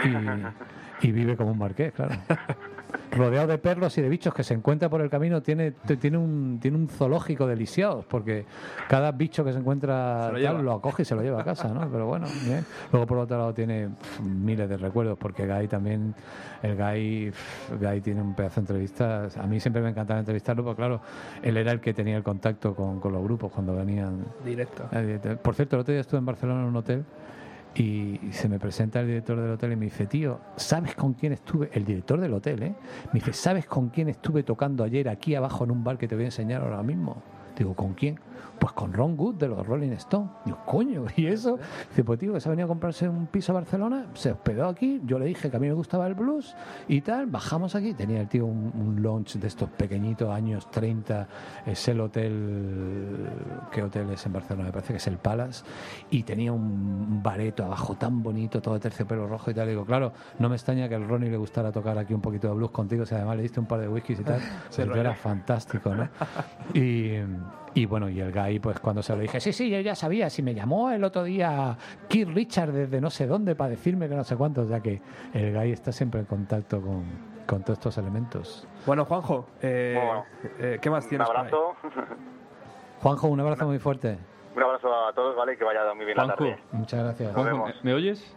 y, (laughs) y vive como un marqués, claro. (laughs) Rodeado de perros y de bichos que se encuentra por el camino, tiene, tiene, un, tiene un zoológico de lisiados, porque cada bicho que se encuentra Se lo tal, lo acoge y se lo lleva a casa, ¿no? Pero bueno, bien. Luego por otro lado tiene miles de recuerdos, porque Guy también, el Guy, Guy tiene un pedazo de entrevistas. A mí siempre me encantaba entrevistarlo, porque claro, él era el que tenía el contacto con, con los grupos cuando venían Directo. eh, Por cierto, el otro día estuve en Barcelona en un hotel y se me presenta el director del hotel y me dice, tío, ¿sabes con quién estuve? El director del hotel, ¿eh? Me dice, ¿sabes con quién estuve tocando ayer aquí abajo en un bar que te voy a enseñar ahora mismo? Digo, ¿con quién? Pues con Ron Good de los Rolling Stones. Digo, coño, ¿y eso? Dice, pues tío, que se ha venido a comprarse un piso a Barcelona, se hospedó aquí, yo le dije que a mí me gustaba el blues y tal, bajamos aquí, tenía el tío un, un lounge de estos pequeñitos, años 30, es el hotel, ¿qué hotel es en Barcelona? Me parece que es el Palace, y tenía un bareto abajo tan bonito, todo de terciopelo rojo y tal, digo, claro, no me extraña que al Ronnie le gustara tocar aquí un poquito de blues contigo, si además le diste un par de whiskies y tal, (laughs) pues tú eras fantástico, ¿no? Y, y bueno, y el Guy, pues cuando se lo dije, sí, sí, yo ya sabía, si me llamó el otro día Keith Richard desde no sé dónde para decirme que no sé cuánto, sea que el Guy está siempre en contacto con, con todos estos elementos. Bueno, Juanjo, eh, Bueno. eh, ¿qué más Un tienes? ahí? abrazo, Juanjo, un abrazo muy fuerte. un abrazo a todos, ¿vale? Y que vaya muy bien la tarde. Muchas gracias. Juanjo. ¿me oyes?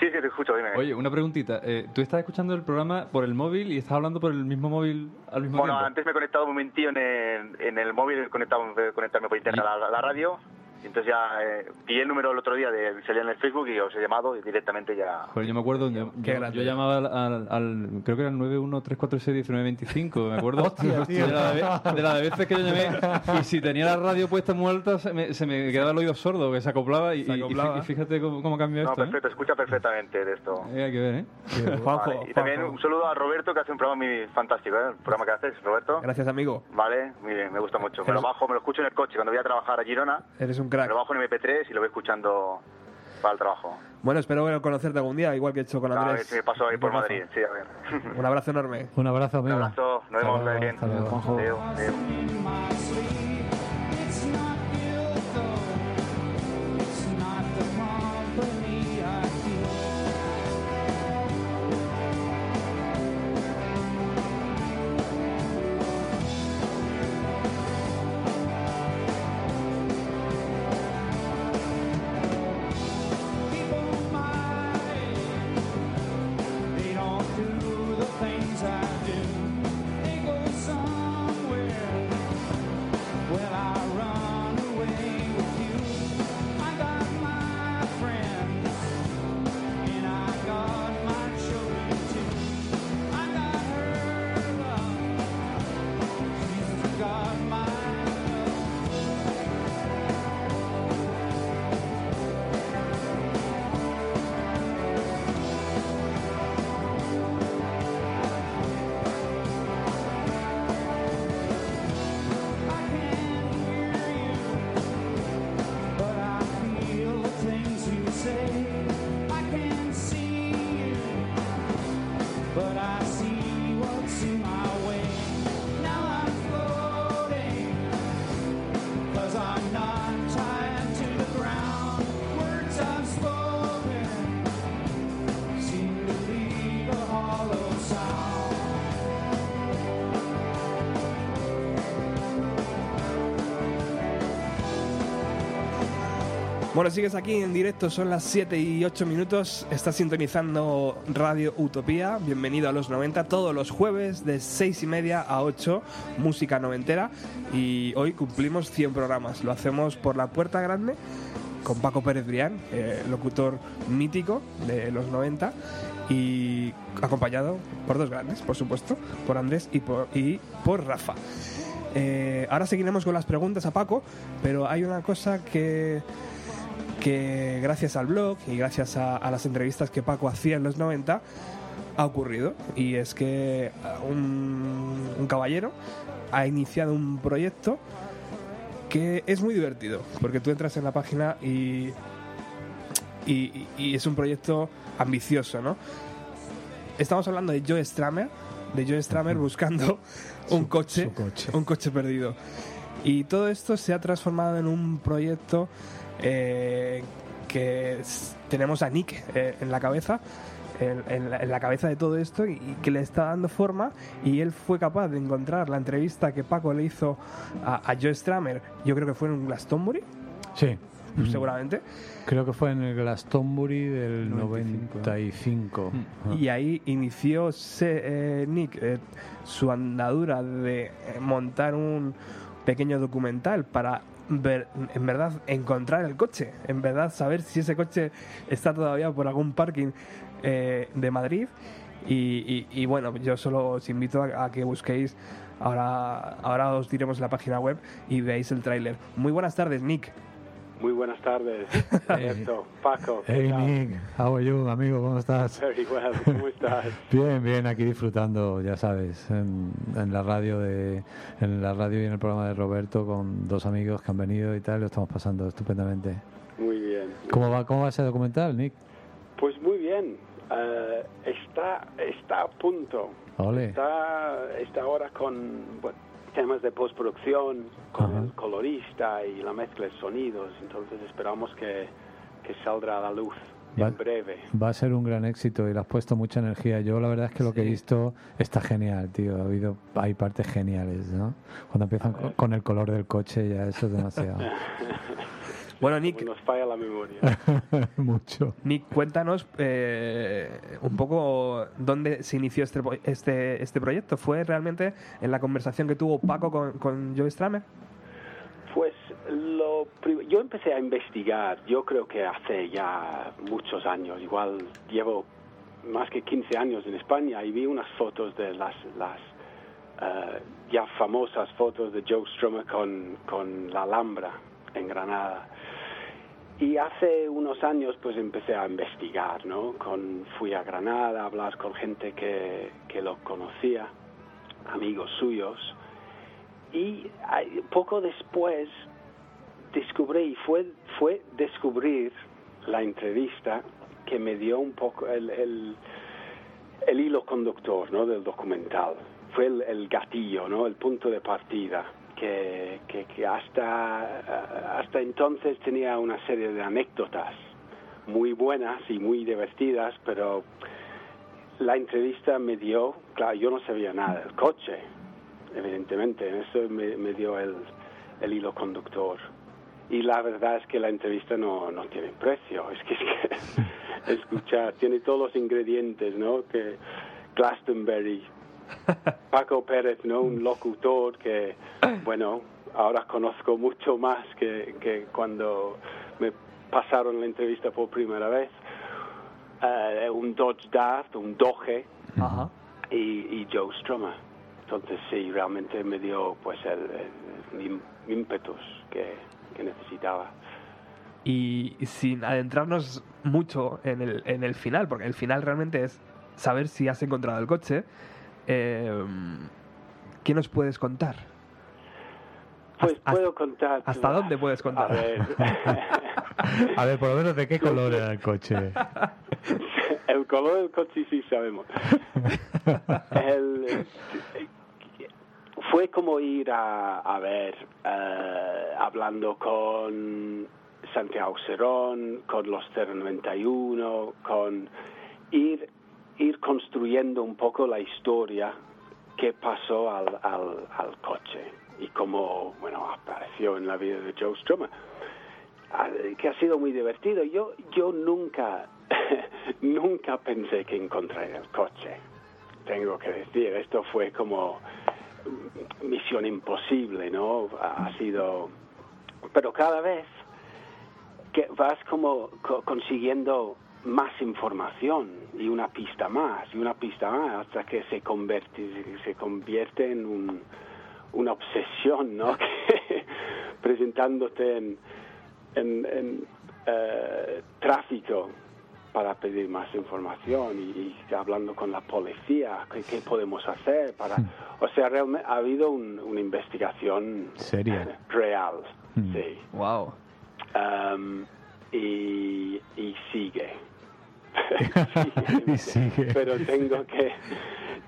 Sí, sí, te escucho, dime. Oye, una preguntita. Eh, ¿Tú estás escuchando el programa por el móvil y estás hablando por el mismo móvil al mismo bueno, tiempo? antes me he conectado un momentillo en el, en el móvil, he conectado, conectarme por internet a la, a la radio Y entonces ya eh, pillé el número el otro día, de, salía en el Facebook y os he llamado y directamente ya... Joder, yo me acuerdo, yo, Qué yo- yo llamaba al, al- al- creo que era el 913461925, me acuerdo (laughs) Hostia, tío. de, la de, de la de veces que yo llamé y si tenía la radio puesta muy alta se me, se me quedaba el oído sordo, que se acoplaba y, Se acoplaba. fíjate cómo, cómo cambió No, esto, ¿eh? perfecto, escucha perfectamente de esto. Eh, Hay que ver, ¿eh? Vale, Y también un saludo a Roberto, que hace un programa muy fantástico, ¿eh? El programa que haces, Roberto. Gracias, amigo. Vale, muy bien, me gusta mucho. Me lo bajo, me lo escucho en el coche cuando voy a trabajar a Girona. Eres un Crack. lo bajo en MP3 y lo voy escuchando para el trabajo. Bueno, espero conocerte algún día, igual que he hecho con A ver Andrés. si me paso ahí por. Madrid. Sí, a ver. (laughs) Un abrazo enorme. Un abrazo, Un amigo. abrazo, nos Hasta vemos luego, hasta luego. Juanjo. Adeu, Bueno, sigues aquí en directo, son las 7 y 8 minutos. Estás sintonizando Radio Utopía. Bienvenido a los 90, todos los jueves de 6 y media a 8, música noventera. Y hoy cumplimos 100 programas. Lo hacemos por la puerta grande con Paco Pérez Brián, eh, locutor mítico de los 90. Y acompañado por dos grandes, por supuesto, por Andrés y por, y por Rafa. Eh, ahora seguiremos con las preguntas a Paco, pero hay una cosa que que gracias al blog y gracias a, a las entrevistas que Paco hacía en los 90 ha ocurrido y es que uh, un, un caballero ha iniciado un proyecto que es muy divertido porque tú entras en la página y, y, y es un proyecto ambicioso, ¿no? Estamos hablando de Joe Stramer, de Joe Stramer buscando un coche, su coche. un coche perdido. Y todo esto se ha transformado en un proyecto eh, que tenemos a Nick eh, en la cabeza, en, en la, en la cabeza de todo esto y, y que le está dando forma y él fue capaz de encontrar la entrevista que Paco le hizo a, a Joe Stramer, yo creo que fue en un Glastonbury, Sí. Mm. seguramente, Creo que fue en el Glastonbury del 95. 95. Ah. y ahí inició se- eh, Nick eh, su andadura de eh, montar un pequeño documental para ver, en verdad encontrar el coche, en verdad saber si ese coche está todavía por algún parking eh, de Madrid. Y, bueno, yo solo os invito a, a que busquéis. Ahora, ahora os diremos la página web y veáis el tráiler. Muy buenas tardes, Nick. Muy buenas tardes, (laughs) Alberto, Paco. ¿qué Hey? Nick, how are you, amigo? ¿Cómo estás? Very well, ¿cómo estás? (laughs) Bien, bien, aquí disfrutando, ya sabes, en, en la radio de, en la radio y en el programa de Roberto con dos amigos que han venido y tal, lo estamos pasando estupendamente. Muy bien. ¿Cómo va, cómo va ese documental, Nick? Pues muy bien. Eh, está, está a punto. Ole. Está, está ahora con bueno, temas de postproducción, con Ajá. el colorista y la mezcla de sonidos. Entonces esperamos que, que saldrá a la luz Va- en breve. Va a ser un gran éxito y le has puesto mucha energía. Yo la verdad es que lo que he visto está genial, tío. Ha habido, hay partes geniales, ¿no? Cuando empiezan co- con el color del coche ya eso es demasiado. (laughs) Bueno, Nick, Nos falla la memoria. (laughs) Mucho. Nick, cuéntanos eh, un poco dónde se inició este, este, este proyecto. ¿Fue realmente en la conversación que tuvo Paco con, con Joe Stramer? Pues lo yo empecé a investigar, yo creo que hace ya muchos años, igual llevo más que 15 años en España y vi unas fotos de las, las eh, ya famosas fotos de Joe Strummer con, con la Alhambra en Granada. Y hace unos años pues empecé a investigar, ¿no? Con, fui a Granada a hablar con gente que, que lo conocía, amigos suyos. Y poco después descubrí, fue, fue descubrir la entrevista que me dio un poco el, el, el hilo conductor ¿no? del documental. Fue el, el gatillo, ¿no? el punto de partida, que, que, que hasta, hasta entonces tenía una serie de anécdotas muy buenas y muy divertidas, pero la entrevista me dio, claro, yo no sabía nada del coche, evidentemente, en eso me, me dio el, el hilo conductor. Y la verdad es que la entrevista no, no tiene precio, es que, es que (laughs) escuchar, tiene todos los ingredientes, ¿no? Que Glastonbury, Paco Pérez, ¿no? Un locutor que, (coughs) bueno, ahora conozco mucho más que, que cuando me pasaron la entrevista por primera vez. Eh, un Dodge Dart, un Doge y, y Joe Strummer. Entonces sí, realmente me dio pues el, ímpetus que, que necesitaba. Y sin adentrarnos mucho en el, en el final, porque el final realmente es saber si has encontrado el coche, eh, ¿qué nos puedes contar? Pues Hasta- puedo contar. ¿Hasta dónde puedes contar? A ver, (laughs) A ver, por lo menos, ¿de qué color era el coche? (laughs) el color del coche sí sabemos. (laughs) El- fue como ir a, a ver, eh, hablando con Santiago Cerón, con los 091, con ir, ir construyendo un poco la historia que pasó al, al, al coche y cómo, bueno, apareció en la vida de Joe Strummer ah, que ha sido muy divertido. Yo, yo nunca, (laughs) nunca pensé que encontraría el coche. Tengo que decir, esto fue como misión imposible, ¿no? Ha sido, pero cada vez que vas como co- consiguiendo más información y una pista más y una pista más hasta que se convierte se convierte en un, una obsesión, ¿no? (laughs) Que presentándote en en, en, eh, tráfico para pedir más información y, y hablando con la policía, ¿qué, qué podemos hacer para... O sea, realmente ha habido un- una investigación Seria. (laughs) real, Mm. sí. Wow. Um, y, y sigue. (laughs) Y sigue. (laughs) Pero tengo que,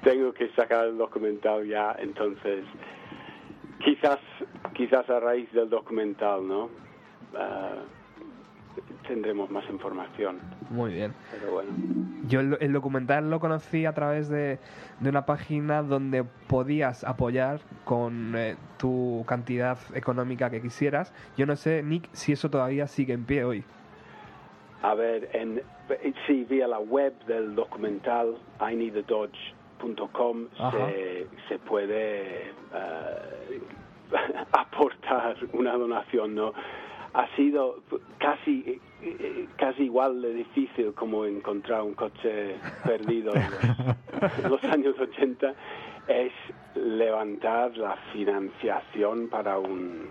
tengo que sacar el documental ya, entonces quizás, quizás a raíz del documental, ¿no? Ah, tendremos más información, Muy bien. pero bueno. Yo el, el documental lo conocí a través de, de una página donde podías apoyar con eh, tu cantidad económica que quisieras. Yo no sé, Nick, si eso todavía sigue en pie hoy. A ver, en, sí, vía la web del documental Ajá. se, se puede eh, (laughs) aportar una donación, ¿no? Ha sido casi casi igual de difícil como encontrar un coche perdido en los, en los años 80 es levantar la financiación para un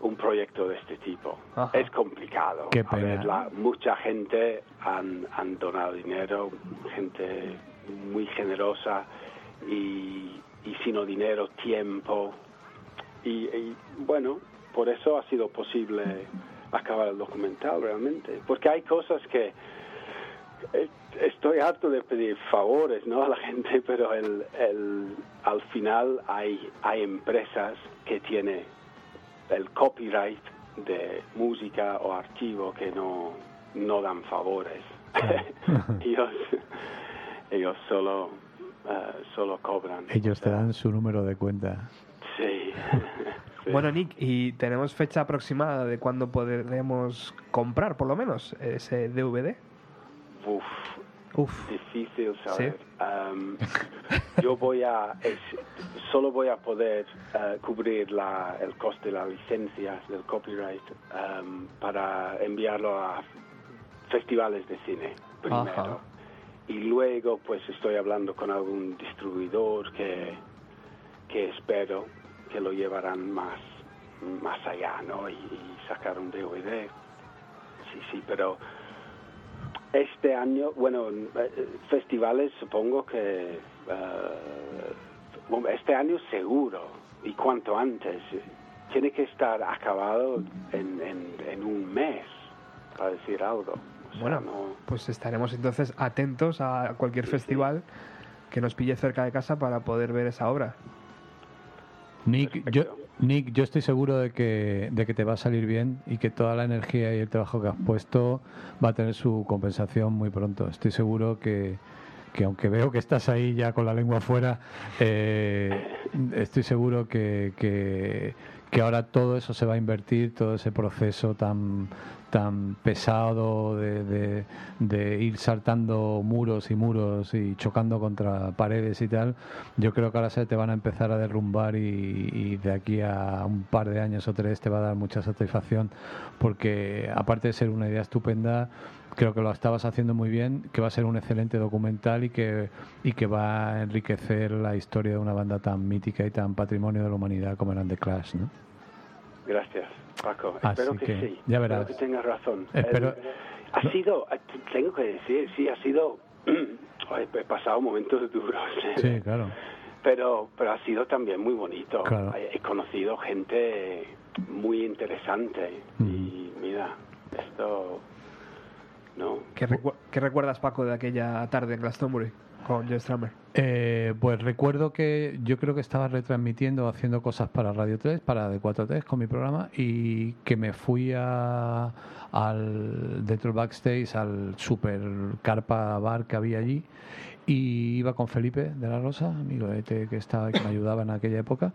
un proyecto de este tipo. Ajá. Es complicado. Qué A ver, pena. la- mucha gente han, han donado dinero, gente muy generosa y, y sino dinero, tiempo. Y, y, bueno, por eso ha sido posible acabar el documental realmente. Porque hay cosas que eh, estoy harto de pedir favores ¿no? a la gente, pero el, el, al final hay, hay empresas que tienen el copyright de música o archivo que no, no dan favores. (laughs) ellos, ellos solo, eh, solo cobran. Ellos te dan su número de cuenta. Sí. (laughs) Sí. Bueno, Nick, ¿y tenemos fecha aproximada de cuándo podremos comprar, por lo menos, ese DVD? Uf, Uf. difícil saber. Um, (laughs) yo voy a, es- solo voy a poder eh, cubrir la, el coste de las licencias del copyright um, para enviarlo a festivales de cine primero. Ajá. Y luego pues estoy hablando con algún distribuidor que, que espero que lo llevarán más, más allá, ¿no? Y, y sacar un DVD. Sí, sí, pero este año, bueno, eh, festivales supongo que bueno, este año seguro y cuanto antes. Tiene que estar acabado en, en, en un mes, para decir algo. O sea, Bueno, no- pues estaremos entonces atentos a cualquier festival que nos pille cerca de casa para poder ver esa obra. Nick, yo, Nick, yo estoy seguro de que, de que te va a salir bien y que toda la energía y el trabajo que has puesto va a tener su compensación muy pronto. Estoy seguro que, que aunque veo que estás ahí ya con la lengua afuera, eh, estoy seguro que, que, que ahora todo eso se va a invertir, todo ese proceso tan tan pesado de, de- ir saltando muros y muros y chocando contra paredes y tal, yo creo que ahora se te van a empezar a derrumbar y, de aquí a un par de años o tres te va a dar mucha satisfacción porque aparte de ser una idea estupenda, creo que lo estabas haciendo muy bien, que va a ser un excelente documental y que, y que va a enriquecer la historia de una banda tan mítica y tan patrimonio de la humanidad como eran The Clash. Gracias, Paco. Así Espero que, que, sí. ya Espero verás. que tengas razón. Espero- Eh, ha sido, eh, tengo que decir, sí, ha sido. (clears throat) He pasado momentos duros. eh, Sí, claro. Pero, pero ha sido también muy bonito. Claro. He, he conocido gente muy interesante. Mm. Y mira, esto. No. ¿Qué, recu- qué recuerdas, Paco, de aquella tarde en Glastonbury con Strummer? Eh, pues recuerdo que yo creo que estaba retransmitiendo, haciendo cosas para Radio 3, para D43 con mi programa y que me fui a, al dentro del backstage al super carpa bar que había allí y iba con Felipe de la Rosa, amigo este que estaba que me ayudaba en aquella época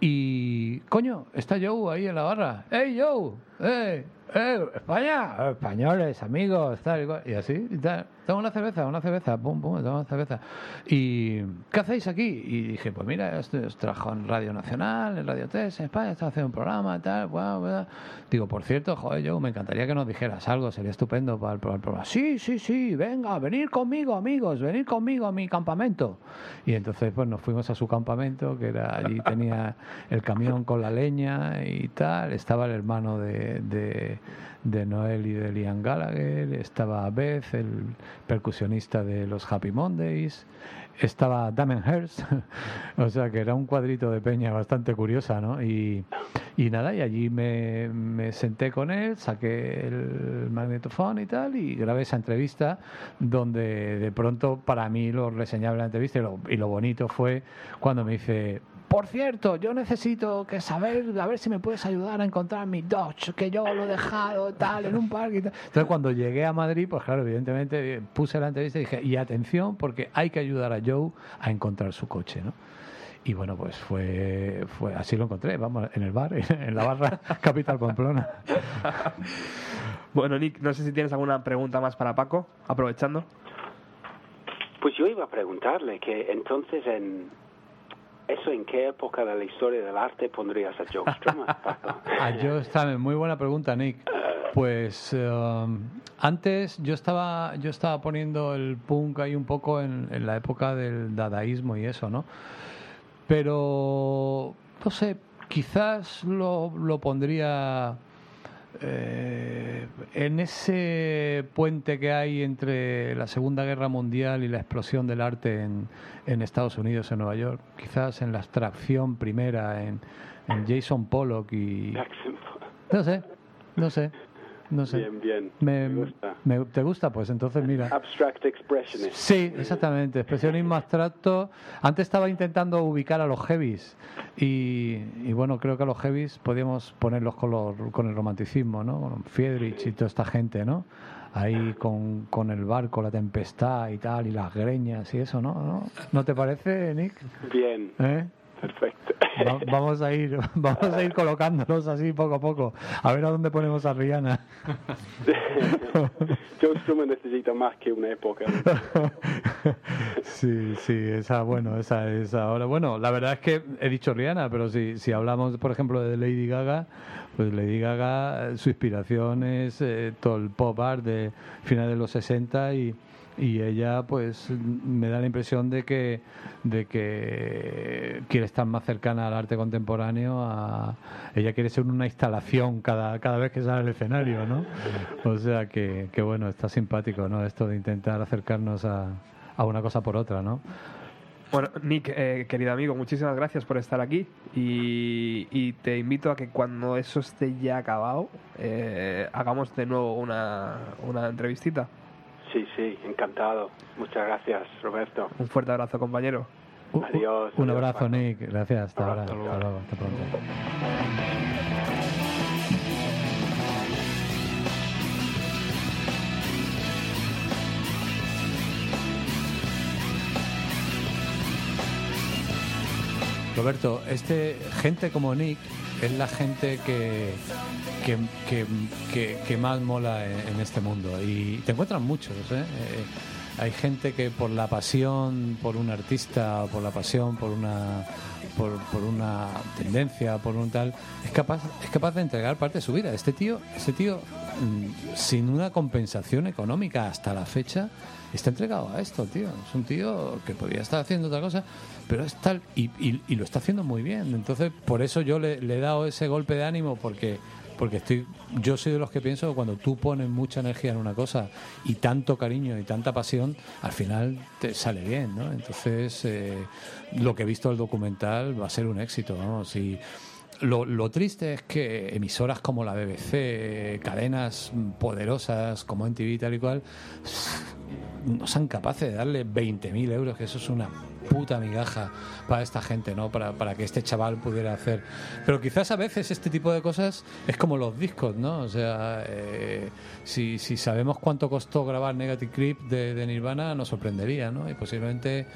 y coño, está Joe ahí en la barra. ¡Hey Joe! ¡Eh! ¡Eh! ¡España! "Eh, Españoles, amigos, tal y así, y tal. Toma una cerveza, una cerveza, pum, pum, toma una cerveza. ¿Y qué hacéis aquí? Y dije, pues mira, esto es trabajo en Radio Nacional, en Radio 3, en España, estaba haciendo un programa, tal, guau. Digo, por cierto, joder, Joe, me encantaría que nos dijeras algo, sería estupendo para el, para el programa. Sí, sí, sí, venga, venid conmigo, amigos, venid conmigo a mi campamento. Y entonces, pues nos fuimos a su campamento, que era allí tenía el camión con la leña y tal. Estaba el hermano de, de, de Noel y de Liam Gallagher, estaba Beth, el percusionista de los Happy Mondays, estaba Damon Hirst, (laughs) o sea que era un cuadrito de peña bastante curiosa, ¿no? Y, y nada, y allí me, me senté con él, saqué el magnetofón y tal, y grabé esa entrevista donde de pronto para mí lo reseñable la entrevista y lo, y lo bonito fue cuando me dice, por cierto, yo necesito que saber, a ver si me puedes ayudar a encontrar mi Dodge, que yo lo he dejado tal en un parque y tal. Entonces cuando llegué a Madrid, pues claro, evidentemente eh, puse la entrevista y dije, y atención, porque hay que ayudar a Joe a encontrar su coche, ¿no? Y bueno, pues fue, fue así lo encontré, vamos, en el bar, (laughs) en la barra (laughs) Capital Pamplona. (laughs) Bueno, Nick, no sé si tienes alguna pregunta más para Paco, aprovechando. Pues yo iba a preguntarle que entonces en. ¿Eso en qué época de la historia del arte pondrías a Joe Strummer? Ah, yo estaba, muy buena pregunta, Nick. Pues eh, antes yo estaba, yo estaba poniendo el punk ahí un poco en, en la época del dadaísmo y eso, ¿no? Pero, no sé, quizás lo, lo pondría eh, en ese puente que hay entre la Segunda Guerra Mundial y la explosión del arte en, en Estados Unidos, en Nueva York. Quizás en la abstracción primera, en, en Jason Pollock y... No sé, no sé, no sé. Bien, bien. Me, Me gusta. me- ¿Te gusta? Pues entonces mira. Abstract Expressionist. Sí, exactamente. Expresionismo abstracto. Antes estaba intentando ubicar a los heavies y, y bueno, creo que a los heavies podíamos ponerlos con, los- con el romanticismo, ¿no? Con Friedrich y toda esta gente, ¿no? Ahí con, con el barco, la tempestad y tal, y las greñas y eso, ¿no? ¿No, ¿No te parece, Nick? Bien. ¿Eh? Perfecto. Va- vamos a ir (laughs) vamos a ir colocándolos así poco a poco. A ver a dónde ponemos a Rihanna. Joe Strummer necesita más que una época. (laughs) Sí, sí, esa, bueno, esa es ahora. Bueno, la verdad es que he dicho Rihanna, pero si, si hablamos, por ejemplo, de Lady Gaga, pues Lady Gaga, eh, su inspiración es eh, todo el pop art de finales de los 60 y, y ella, pues, me da la impresión de que, de que quiere estar más cercana al arte contemporáneo. A, ella quiere ser una instalación cada, cada vez que sale al escenario, ¿no? O sea que, que bueno, está simpático, ¿no? Esto de intentar acercarnos a, a una cosa por otra, ¿no? Bueno, Nick, eh, querido amigo, muchísimas gracias por estar aquí y, te invito a que cuando eso esté ya acabado, eh, hagamos de nuevo una, una entrevistita. Sí, sí, encantado. Muchas gracias, Roberto. Un fuerte abrazo, compañero. Adiós. Un adiós, abrazo, Paco. Nick. Gracias. Hasta ahora. Hasta luego. Hasta pronto. Roberto, este gente como Nick es la gente que que, que, que- que más mola en, en este mundo y te encuentran muchos. ¿eh? Eh, hay gente que por la pasión por un artista, por la pasión por una por, por una tendencia, por un tal, es capaz es capaz de entregar parte de su vida. Este tío, este tío mm, sin una compensación económica hasta la fecha está entregado a esto, tío. Es un tío que podría estar haciendo otra cosa, pero es tal y, y- y lo está haciendo muy bien. Entonces, por eso yo le, le he dado ese golpe de ánimo porque porque estoy yo soy de los que pienso que cuando tú pones mucha energía en una cosa y tanto cariño y tanta pasión, al final te sale bien, ¿no? Entonces, eh, lo que he visto del documental va a ser un éxito, vamos. Y lo, lo triste es que emisoras como la BBC, cadenas poderosas como NTV y tal y cual, no sean capaces de darle 20.000 euros, que eso es una puta migaja para esta gente, ¿no? Para, para que este chaval pudiera hacer. Pero quizás a veces este tipo de cosas es como los discos, ¿no? O sea, eh, si, si sabemos cuánto costó grabar Negative Creep de, de Nirvana, nos sorprendería, ¿no? Y posiblemente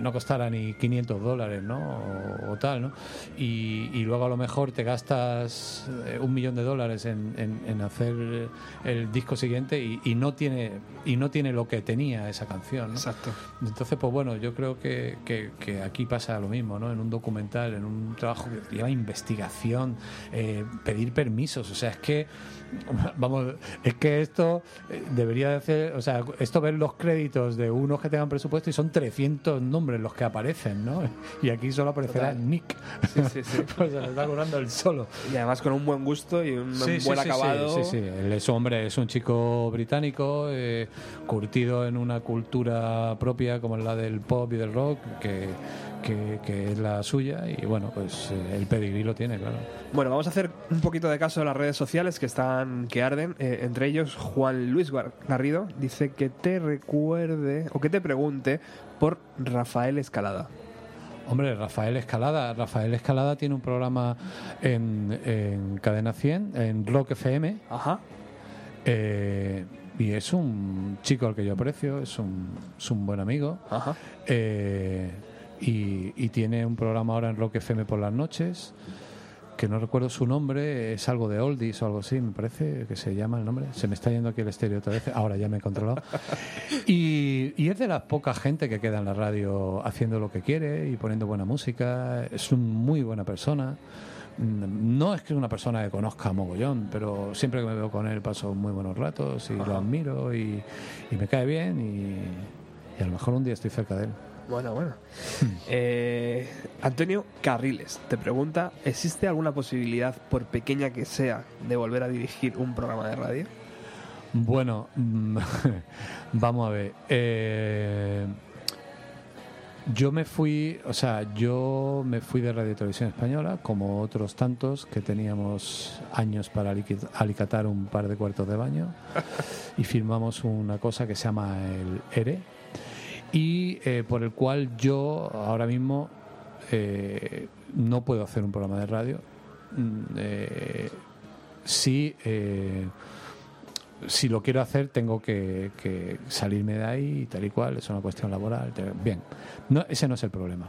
no costara ni 500 dólares, ¿no? O, o tal, ¿no? Y, y luego a lo mejor te gastas eh, un millón de dólares en, en- en hacer el disco siguiente y, y no tiene y no tiene lo que tenía esa canción, ¿no? Exacto. Entonces, pues bueno, yo creo que, que- que aquí pasa lo mismo, ¿no? En un documental, en un trabajo que lleva investigación, eh, pedir permisos, o sea, es que, (laughs) vamos, es que esto eh, debería de hacer, o sea, esto ver los créditos de unos que tengan presupuesto y son 300 nombres los que aparecen, ¿no? (laughs) Y aquí solo aparecerá Total. Nick. Sí, sí, sí. (laughs) pues se le está curando el solo. Y además con un buen gusto y un sí, buen sí, acabado. Sí, sí, sí. Él es hombre, es un chico británico, eh, curtido en una cultura propia como la del pop y del rock, que, que, que es la suya. Y bueno, pues eh, el pedigrí lo tiene, claro. Bueno, vamos a hacer un poquito de caso de las redes sociales que están que arden. Eh, entre ellos, Juan Luis Gar- Garrido dice que te recuerde o que te pregunte por Rafael Escalada. Hombre, Rafael Escalada. Rafael Escalada tiene un programa en, en Cadena 100, en Rock FM. Ajá. Eh, y es un chico al que yo aprecio, es un, es un buen amigo. Ajá. Eh, y, y tiene un programa ahora en Rock FM por las noches, que no recuerdo su nombre, es algo de Oldies o algo así, me parece que se llama el nombre. Se me está yendo aquí el estéreo otra vez, ahora ya me he controlado. Y, y es de la poca gente que queda en la radio haciendo lo que quiere y poniendo buena música. Es una muy buena persona. No es que es una persona que conozca a mogollón, pero siempre que me veo con él paso muy buenos ratos y lo admiro y, y me cae bien y, y a lo mejor un día estoy cerca de él. Bueno, bueno. Eh, Antonio Carriles te pregunta, ¿existe alguna posibilidad, por pequeña que sea, de volver a dirigir un programa de radio? Bueno, mm, (laughs) vamos a ver. Eh, yo me fui, o sea, yo me fui de Radio Televisión Española, como otros tantos que teníamos años para alicatar un par de cuartos de baño, (laughs) y firmamos una cosa que se llama el ERE, y eh, por el cual yo ahora mismo eh, no puedo hacer un programa de radio. Mm, eh, sí. eh, si lo quiero hacer tengo que, que salirme de ahí y tal y cual, es una cuestión laboral. Bien, no, ese no es el problema.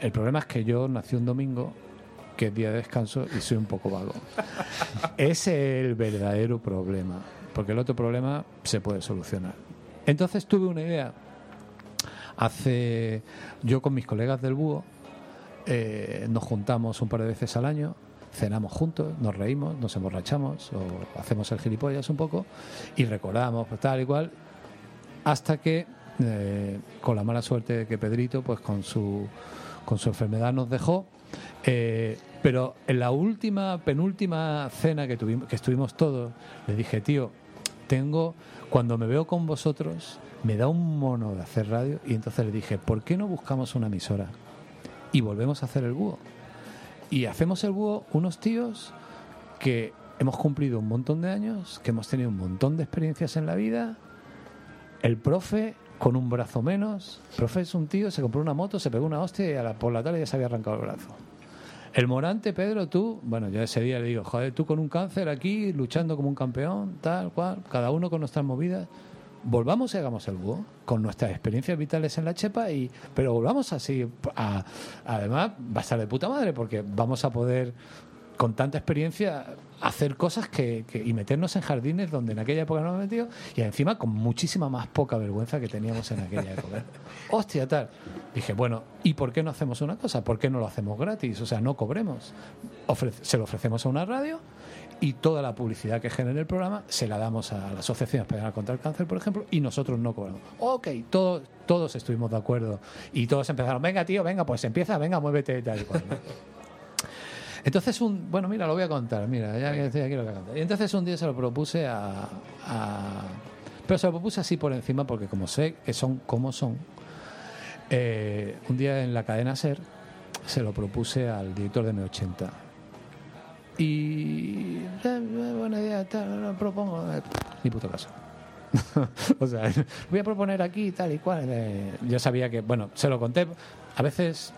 El problema es que yo nací un domingo, que es día de descanso, y soy un poco vago. Ese (laughs) es el verdadero problema, porque el otro problema se puede solucionar. Entonces tuve una idea. Hace. Yo con mis colegas del búho eh, nos juntamos un par de veces al año, cenamos juntos, nos reímos, nos emborrachamos o hacemos el gilipollas un poco y recordamos pues, tal y cual, hasta que eh, con la mala suerte de que Pedrito, pues con su, con su enfermedad nos dejó. eh, pero en la última, penúltima cena que, tuvimos, que estuvimos todos, le dije, tío, tengo, cuando me veo con vosotros, me da un mono de hacer radio y entonces le dije, ¿por qué no buscamos una emisora? Y volvemos a hacer el búho. Y hacemos el búho unos tíos que hemos cumplido un montón de años, que hemos tenido un montón de experiencias en la vida. El profe con un brazo menos. El profe es un tío, se compró una moto, se pegó una hostia y a la, por la tarde ya se había arrancado el brazo. El Morante, Pedro, tú, bueno, yo ese día le digo, joder, tú con un cáncer aquí, luchando como un campeón, tal cual, cada uno con nuestras movidas. Volvamos y hagamos el búho, con nuestras experiencias vitales en la chepa, y pero volvamos así. a- además, va a estar de puta madre, porque vamos a poder, con tanta experiencia, hacer cosas que, que- y meternos en jardines donde en aquella época no hemos metido, y encima con muchísima más poca vergüenza que teníamos en aquella época. (laughs) Hostia, tal. Dije, bueno, ¿y por qué no hacemos una cosa? ¿Por qué no lo hacemos gratis? O sea, no cobremos. Ofrece- se lo ofrecemos a una radio y toda la publicidad que genere el programa se la damos a la Asociación Española contra el Cáncer, por ejemplo, y nosotros no cobramos. Ok, todos, todos estuvimos de acuerdo y todos empezaron, venga tío, venga, pues empieza, venga, muévete tal y cual. ¿no? (laughs) Entonces, un, bueno, mira, lo voy a contar, mira, ya estoy aquí lo contar. Y entonces un día se lo propuse a, a- Pero se lo propuse así por encima porque como sé que son como son, eh, un día en la cadena SER se lo propuse al director de M80. Y... eh, buena idea, tal, lo propongo. eh, Ni puto caso. (laughs) o sea, voy a proponer aquí tal y cual. eh, yo sabía que, bueno, se lo conté. A veces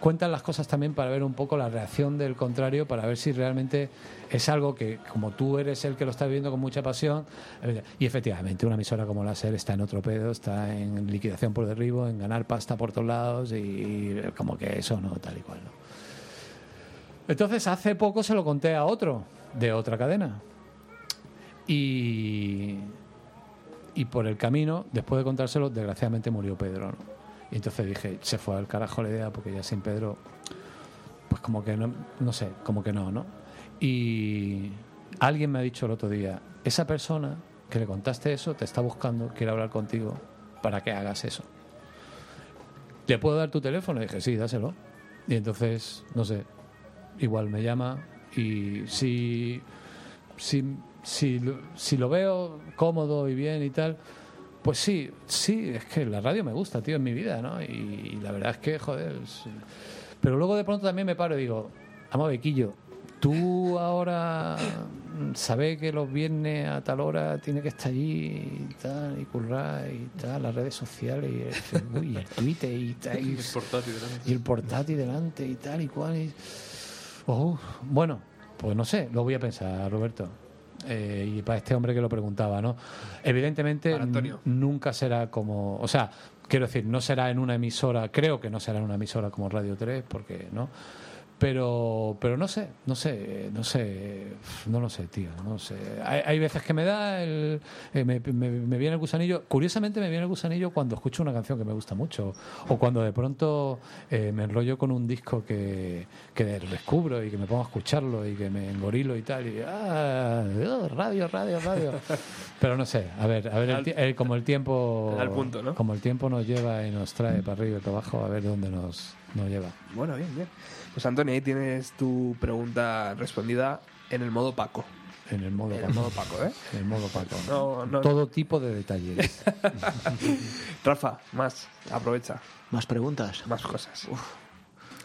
cuentan las cosas también para ver un poco la reacción del contrario, para ver si realmente es algo que, como tú eres el que lo está viviendo con mucha pasión, y efectivamente una emisora como la SER está en otro pedo, está en liquidación por derribo, en ganar pasta por todos lados, y, y como que eso no, tal y cual, ¿no? Entonces hace poco se lo conté a otro, de otra cadena. Y, y por el camino, después de contárselo, desgraciadamente murió Pedro. ¿no? Y entonces dije, se fue al carajo la idea porque ya sin Pedro, pues como que no, no sé, como que no, ¿no? Y alguien me ha dicho el otro día, esa persona que le contaste eso te está buscando, quiere hablar contigo para que hagas eso. ¿Le puedo dar tu teléfono? Dije, sí, dáselo. Y entonces, no sé, igual me llama y si, si, si, si lo veo cómodo y bien y tal, pues sí, sí, es que la radio me gusta, tío, en mi vida, ¿no? Y, la verdad es que, joder, es- pero luego de pronto también me paro y digo, vamos, Bequillo, tú ahora sabes que los viernes a tal hora tiene que estar allí y tal, y currar y tal, las redes sociales y el Facebook y el Twitter y tal. (laughs) y- El portátil delante. y el portátil delante y tal y cual. y- Oh, bueno, pues no sé, lo voy a pensar, Roberto. Eh, y para este hombre que lo preguntaba, ¿no? Evidentemente nunca será como, o sea, quiero decir, no será en una emisora, creo que no será en una emisora como Radio 3, porque no. Pero, pero no sé, no sé, no sé, no lo sé, tío, no sé. Hay, hay veces que me da el, eh, me, me- me viene el gusanillo. Curiosamente me viene el gusanillo cuando escucho una canción que me gusta mucho o cuando de pronto eh, me enrollo con un disco que, que descubro y que me pongo a escucharlo y que me engorilo y tal y ah, oh, radio, radio, radio. Pero no sé, a ver, a ver, el eh, como el tiempo, Al punto, ¿no? como el tiempo nos lleva y nos trae para arriba y para abajo, a ver dónde nos, nos lleva. Bueno, bien, bien. Pues Antonio, ahí tienes tu pregunta respondida en el modo Paco. En el modo En el Paco. modo Paco, ¿eh? En el modo Paco. No, no. Todo tipo de detalles. (laughs) Rafa, más, aprovecha, Más preguntas. más cosas.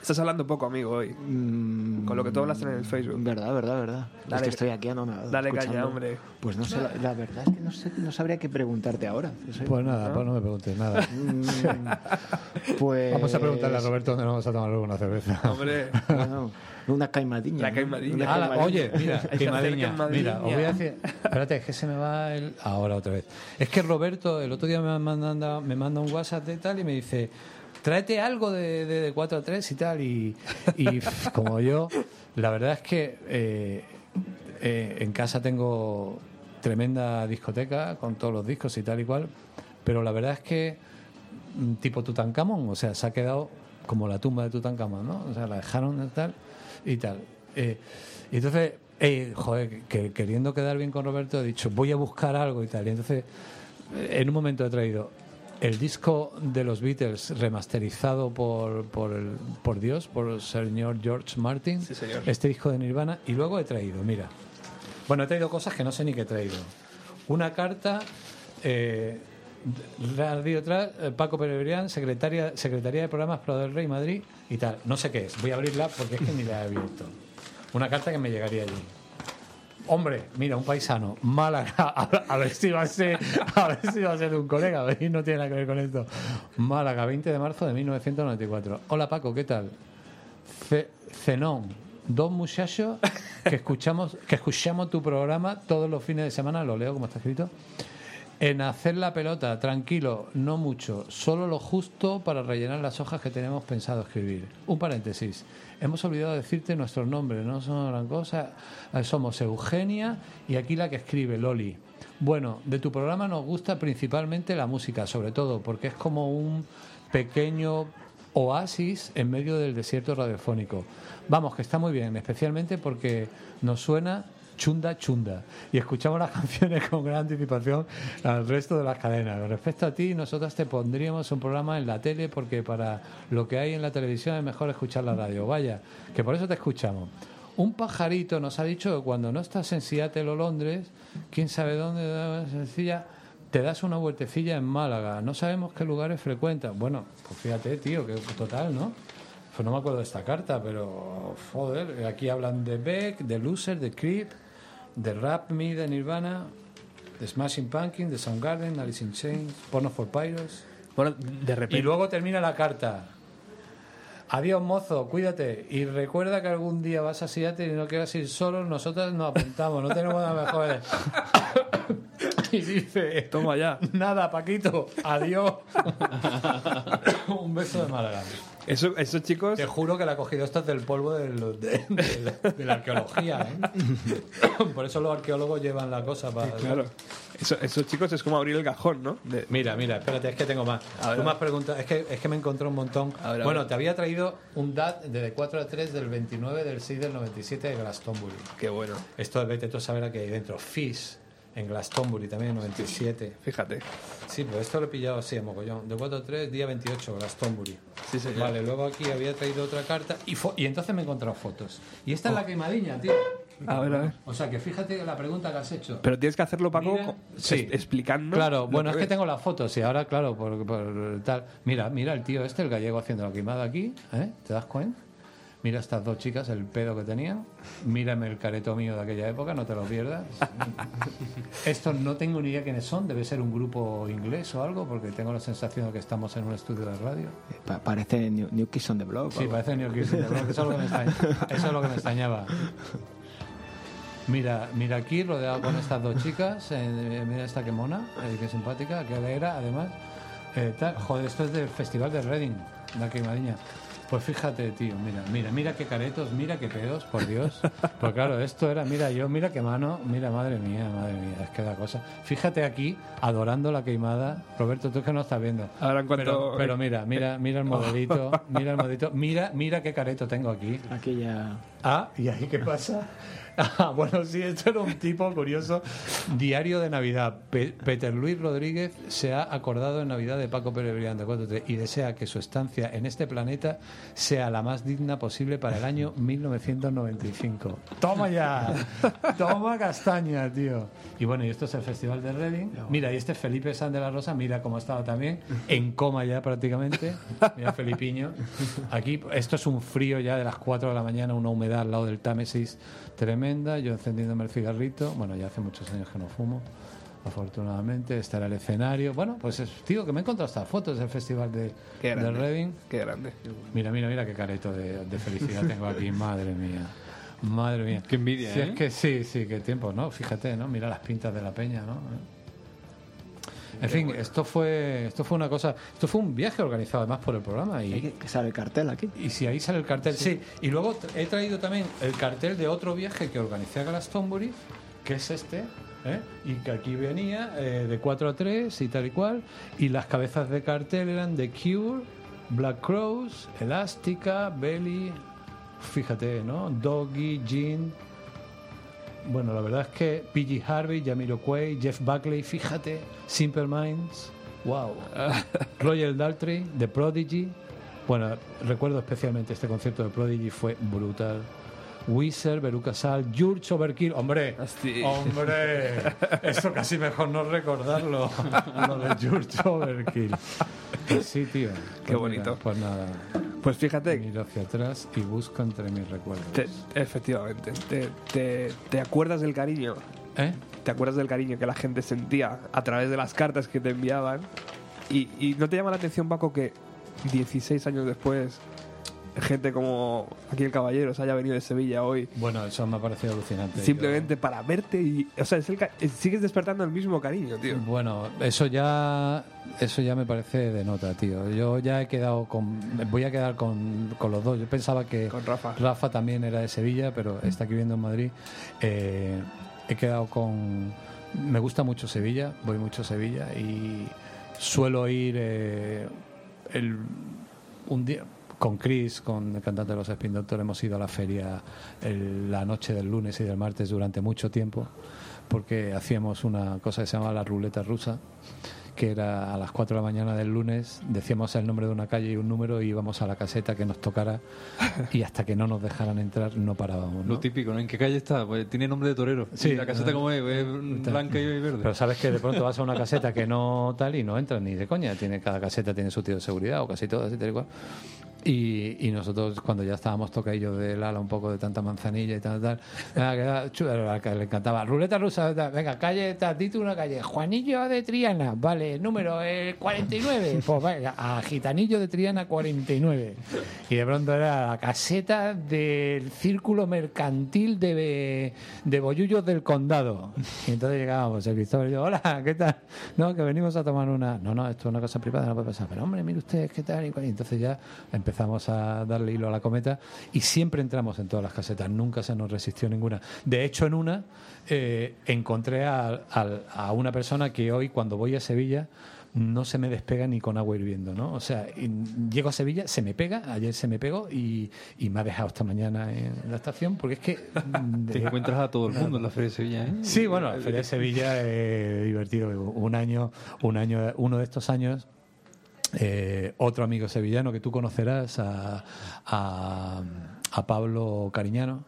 Estás hablando poco, amigo, hoy. Mm, Con lo que tú hablaste en el Facebook. Verdad, verdad, verdad. Dale- es que estoy aquí anonadado. Dale caña, escuchando. hombre. Pues no sé, la, la verdad es que no, sé, no sabría qué preguntarte ahora. Soy- Pues nada, pues no me preguntes nada. Mm, (laughs) pues... Vamos a preguntarle a Roberto dónde nos vamos a tomar luego una cerveza. (laughs) Hombre, Bueno, una caimadiña. La ¿no? caimadiña. Una Ah, oye, mira, (laughs) queimadilla. Mira, os voy a decir. Espérate, es que se me va el. Ahora otra vez. Es que Roberto, el otro día me manda, me manda un WhatsApp de tal y me dice: tráete algo de, de, de 4 a 3 y tal. Y, y (laughs) como yo, la verdad es que eh, eh, en casa tengo tremenda discoteca con todos los discos y tal y cual, pero la verdad es que mm, tipo Tutankamón, o sea, se ha quedado como la tumba de Tutankamón, ¿no? O sea, la dejaron tal y tal. Eh, entonces, eh, joder, que, queriendo quedar bien con Roberto, he dicho, voy a buscar algo y tal. Y entonces, eh, en un momento he traído el disco de los Beatles remasterizado por, por, el- por Dios, por el señor George Martin, Sí, señor. este disco de Nirvana, y luego he traído, mira, bueno, he traído cosas que no sé ni qué he traído. Una carta, eh, Radio Tra- eh, Paco Perebrián, secretaria, Secretaría de Programas Pro del Rey Madrid y tal. No sé qué es, voy a abrirla porque es que ni la he abierto. Una carta que me llegaría allí. Hombre, mira, un paisano, Málaga, (laughs) a, ver si va a ser, a ver si va a ser un colega, a ver no tiene nada que ver con esto. Málaga, 20 de marzo de 1994. Hola Paco, ¿qué tal? Ce- Zenón, dos muchachos que escuchamos, que escuchamos tu programa todos los fines de semana, lo leo como está escrito. En hacer la pelota, tranquilo, no mucho, solo lo justo para rellenar las hojas que tenemos pensado escribir. Un paréntesis. Hemos olvidado decirte nuestros nombres, no son gran cosa. Eh, Somos Eugenia y aquí la que escribe, Loli. Bueno, de tu programa nos gusta principalmente la música, sobre todo, porque es como un pequeño oasis en medio del desierto radiofónico. Vamos, que está muy bien, especialmente porque nos suena chunda chunda y escuchamos las (laughs) canciones con gran anticipación al resto de las cadenas. Respecto a ti, nosotras te pondríamos un programa en la tele porque para lo que hay en la televisión es mejor escuchar la radio. Vaya, que por eso te escuchamos. Un pajarito nos ha dicho que cuando no estás en Seattle o Londres, quién sabe dónde, sencilla, te das una vueltecilla en Málaga. No sabemos qué lugares frecuentas. Bueno, pues fíjate, tío, que total, ¿no? Pues no me acuerdo de esta carta, pero joder, aquí hablan de Beck, de Loser, de Creep, de Rap Me, de Nirvana, de Smashing Pumpkin, de Soundgarden, Alice in Chains, Porno for Pyros. Bueno, de repente. Y luego termina la carta. Adiós, mozo, cuídate. Y recuerda que algún día vas a Seattle y no quieras ir solo, nosotros nos apuntamos, no tenemos nada mejor. (laughs) y dice, Toma ya. nada, Paquito, adiós. (laughs) Un beso de Málaga. Eso, esos chicos. Te juro que la ha cogido esto del polvo de, los- de- de la, de la arqueología. ¿eh? (laughs) Por eso los arqueólogos llevan la cosa para... Claro. Eso- esos chicos es como abrir el cajón, ¿no? De- Mira, mira, espérate, es que tengo más. A ver, Tú ver. preguntado, es que, es que me encontré un montón. A ver, a bueno, ver. te había traído un DAT de 4 a 3 del 29 del 6 del 97 de Glastonbury. Qué bueno. Esto de vete tú a saber a qué hay dentro. Fish en Glastonbury también, 97. Fíjate. Sí, pues esto lo he pillado así a mogollón. De 4 a 3, día 28, Glastonbury. Sí, señor. Vale, luego aquí había traído otra carta y, fo- y entonces me he encontrado fotos. Y esta es la queimadiña, tío. A ver, a ver. O sea, que fíjate la pregunta que has hecho. Pero tienes que hacerlo, Paco, Mira, sí. explicando. Claro, bueno, es que tengo las fotos y ahora, claro, por, por tal. Mira, mira el tío este, el gallego haciendo la quemada aquí, ¿eh? ¿Te das cuenta? Mira estas dos chicas, el pedo que tenían. Mírame el careto mío de aquella época, no te lo pierdas. (laughs) Estos no tengo ni idea quiénes son, debe ser un grupo inglés o algo, porque tengo la sensación de que estamos en un estudio de radio. Pa- parece New, New Kids on the Block. Sí, parece New Kids on the Block, eso es lo que me extraña- eso es lo que me extrañaba. (laughs) Mira, mira aquí rodeado con estas dos chicas, eh, mira esta que mona, eh, que simpática, que alegra, además. Eh, tal. Joder, esto es del Festival de Reading, la queimadiña. Pues fíjate, tío, mira, mira, mira qué caretos, mira qué pedos, por Dios. Pues claro, esto era, mira yo, mira qué mano, mira, madre mía, madre mía, es que da cosa. Fíjate aquí, adorando la queimada. Roberto, tú que no estás viendo. Ahora en cuanto- Pero, pero mira, mira, mira el modelito, (laughs) mira el modelito, mira, mira qué careto tengo aquí. Aquí ya. Ah, ¿y ahí qué pasa? Ah, bueno, sí, esto era un tipo curioso. Diario de Navidad. Pe- Peter Luis Rodríguez se ha acordado en Navidad de Paco Pérez Brillante y desea que su estancia en este planeta sea la más digna posible para el año 1995. ¡Toma ya! ¡Toma castaña, tío! Y bueno, y esto es el Festival de Reading. Mira, y este es Felipe San de la Rosa, mira cómo estaba también, en coma ya prácticamente. Mira, Felipiño. Aquí, esto es un frío ya de las 4 de la mañana, una humedad al lado del Támesis tremenda. Yo encendiéndome el cigarrito. Bueno, ya hace muchos años que no fumo. Afortunadamente, está el escenario. Bueno, pues es, tío, que me he encontrado estas fotos del festival de, Qué de grande. Reading. Qué grande. Mira, mira, mira qué careto de, de felicidad (laughs) tengo aquí, madre mía. Madre mía. Qué envidia, Si ¿eh? es que sí, sí, qué tiempo, ¿no? Fíjate, ¿no? Mira las pintas de la peña, ¿no? En fin, esto fue, esto fue una cosa, esto fue un viaje organizado además por el programa Hay y, que, que sale el cartel aquí. y si ahí sale el cartel, sí. Y luego he traído también el cartel de otro viaje que organicé a Glastonbury, que es este, ¿eh? y que aquí venía eh, de 4 a 3 y tal y cual. Y las cabezas de cartel eran The Cure, Black Crows, Elástica, Belly, fíjate, ¿no? Doggy, Jean. Bueno, la verdad es que PG Harvey, Jamiroquai, Jeff Buckley, fíjate, Simple Minds, wow. (laughs) Royal Daltrey, The Prodigy. Bueno, recuerdo especialmente este concierto de Prodigy, fue brutal. Wizard, Veruca Sal, George Overkill. Hombre, Hostia. hombre, (laughs) eso casi mejor no recordarlo. (laughs) Lo de George Overkill. Sí, tío. Qué Pues bonito. mira, pues nada, Pues fíjate, miro hacia atrás y busco entre mis recuerdos. te- efectivamente, te, te- te acuerdas del cariño, ¿Eh? te acuerdas del cariño que la gente sentía a través de las cartas que te enviaban. Y, y no te llama la atención, Paco, que 16 años después, gente como aquí el caballero se haya venido de Sevilla hoy Bueno, eso me ha parecido alucinante. simplemente para verte y. O sea, es el es- sigues despertando el mismo cariño, tío. Bueno, eso ya eso ya me parece de nota, tío. Yo ya he quedado con voy a quedar con, con los dos. Yo pensaba que Con Rafa. Rafa también era de Sevilla, pero está aquí viviendo en Madrid. Eh, he quedado con me gusta mucho Sevilla, voy mucho a Sevilla y suelo ir eh, el, un día con Chris, con el cantante de los Spin Doctor, hemos ido a la feria el- la noche del lunes y del martes durante mucho tiempo, porque hacíamos una cosa que se llamaba la ruleta rusa, que era a las 4 de la mañana del lunes, decíamos el nombre de una calle y un número y íbamos a la caseta que nos tocara y hasta que no nos dejaran entrar no parábamos. ¿no? Lo típico, ¿no? ¿En qué calle está? Pues tiene nombre de torero. Sí. ¿Y la caseta como es? Es blanca y verde. Pero sabes que de pronto vas a una caseta que no tal y no entras ni de coña. Tiene, cada caseta tiene su tío de seguridad o casi todas y tal y cual. Y, nosotros cuando ya estábamos tocadillos del ala un poco de tanta manzanilla y tal, tal, le encantaba. Ruleta rusa, venga, calle, tal, una calle, Juanillo de Triana, vale, número eh, 49, pues venga, a Gitanillo de Triana 49. Y de pronto era la caseta del círculo mercantil de, de Bollullos del Condado. Y entonces llegábamos, el Cristóbal y yo, hola, ¿qué tal? No, que venimos a tomar una... No, no, esto es una cosa privada, no puede pasar. Pero hombre, mire usted, ¿qué tal? Y entonces ya empezamos a darle hilo a la cometa y siempre entramos en todas las casetas, nunca se nos resistió ninguna. De hecho, en una eh, encontré a, a- a una persona que hoy, cuando voy a Sevilla, no se me despega ni con agua hirviendo, ¿no? O sea, llego a Sevilla, se me pega, ayer se me pegó y, y me ha dejado esta mañana en la estación porque es que... (laughs) Te encuentras a todo el mundo en la Feria de Sevilla, ¿eh? Sí, bueno, la Feria de Sevilla es divertido. Un año, un año, uno de estos años, eh, otro amigo sevillano que tú conocerás, a, a, a Pablo Cariñano,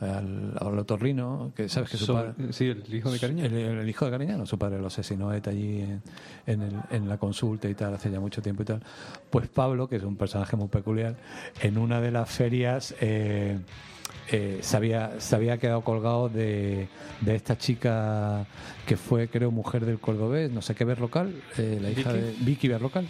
al, al otorrino, que sabes que su padre... sí, el hijo de Cariñano. El, el hijo de Cariñano, su padre lo asesinó ETA allí en, en, el- en la consulta y tal, hace ya mucho tiempo y tal. Pues Pablo, que es un personaje muy peculiar, en una de las ferias eh, eh, se, había, se había quedado colgado de, de esta chica que fue, creo, mujer del cordobés, no sé qué Berlocal, eh, la hija Vicky. de Vicky Berlocal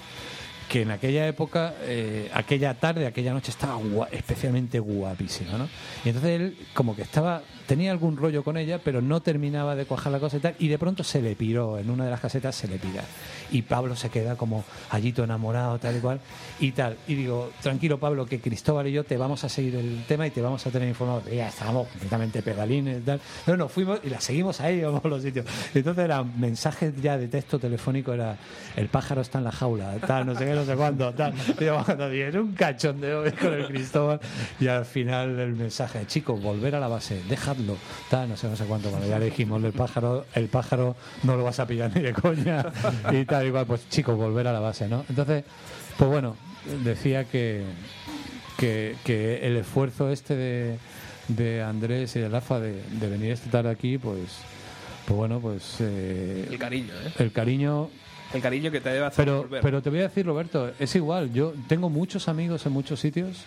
que en aquella época, eh, aquella tarde, aquella noche estaba gua- especialmente guapísima, ¿no? Y entonces él como que estaba, tenía algún rollo con ella, pero no terminaba de cuajar la cosa y tal, y de pronto se le piró, en una de las casetas se le pira. Y Pablo se queda como allí todo enamorado, tal y cual, y tal. Y digo, tranquilo Pablo, que Cristóbal y yo te vamos a seguir el tema y te vamos a tener informado. Ya estábamos completamente pedalines y tal. Pero nos fuimos y la seguimos ahí, vamos a los sitios. Entonces eran mensajes ya de texto telefónico, era el pájaro está en la jaula, tal, no sé qué, no sé cuándo, tal. Y yo, dije, era un cachondeo con el Cristóbal. Y al final el mensaje, chicos, volver a la base, tal, no sé, no sé cuánto. Bueno, ya le dijimos, el pájaro, el pájaro no lo vas a pillar ni de coña. Y tal, igual, pues chicos, volver a la base, ¿no? Entonces, pues bueno, decía que, que, que el esfuerzo este de, de Andrés y de Rafa de, de venir esta tarde aquí, pues, pues bueno, pues eh, El cariño, ¿eh? el cariño El cariño que te debe hacer pero, volver. pero te voy a decir, Roberto, es igual. Yo tengo muchos amigos en muchos sitios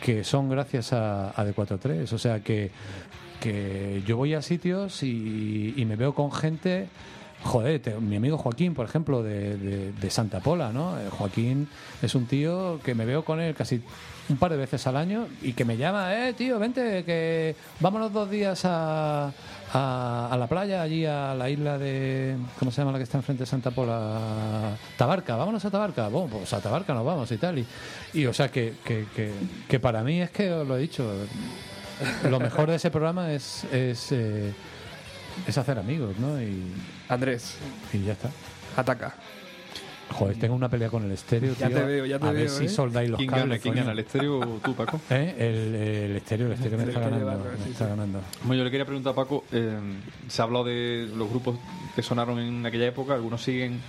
que son gracias a, a D43. O sea que, que yo voy a sitios y, y me veo con gente joder, mi amigo Joaquín, por ejemplo, de, Santa Pola, ¿no? Eh, Joaquín es un tío que me veo con él casi un par de veces al año y que me llama, eh, tío, vente, que vámonos dos días a, a, a la playa, allí a la isla de, ¿cómo se llama la que está enfrente de Santa Pola? Tabarca, vámonos a Tabarca, bueno, pues a Tabarca nos vamos y tal. Y, y o sea, que, que, que, que para mí es que, os lo he dicho, lo mejor de ese programa es... es eh, es hacer amigos, ¿no? Y, Andrés, y ya está. ataca. Joder, tengo una pelea con el estéreo, Ya tío. te veo, ya te a ver veo, si ¿eh? soldáis los ¿Quién cables. gana? ¿Quién coño. gana? ¿El estéreo o tú, Paco? (laughs) ¿Eh? El, el estéreo, el estéreo me El está estéreo ganando. barro, me sí, está sí. ganando. Bueno, yo le quería preguntar a Paco, eh, se ha hablado de los grupos que sonaron en aquella época, algunos siguen,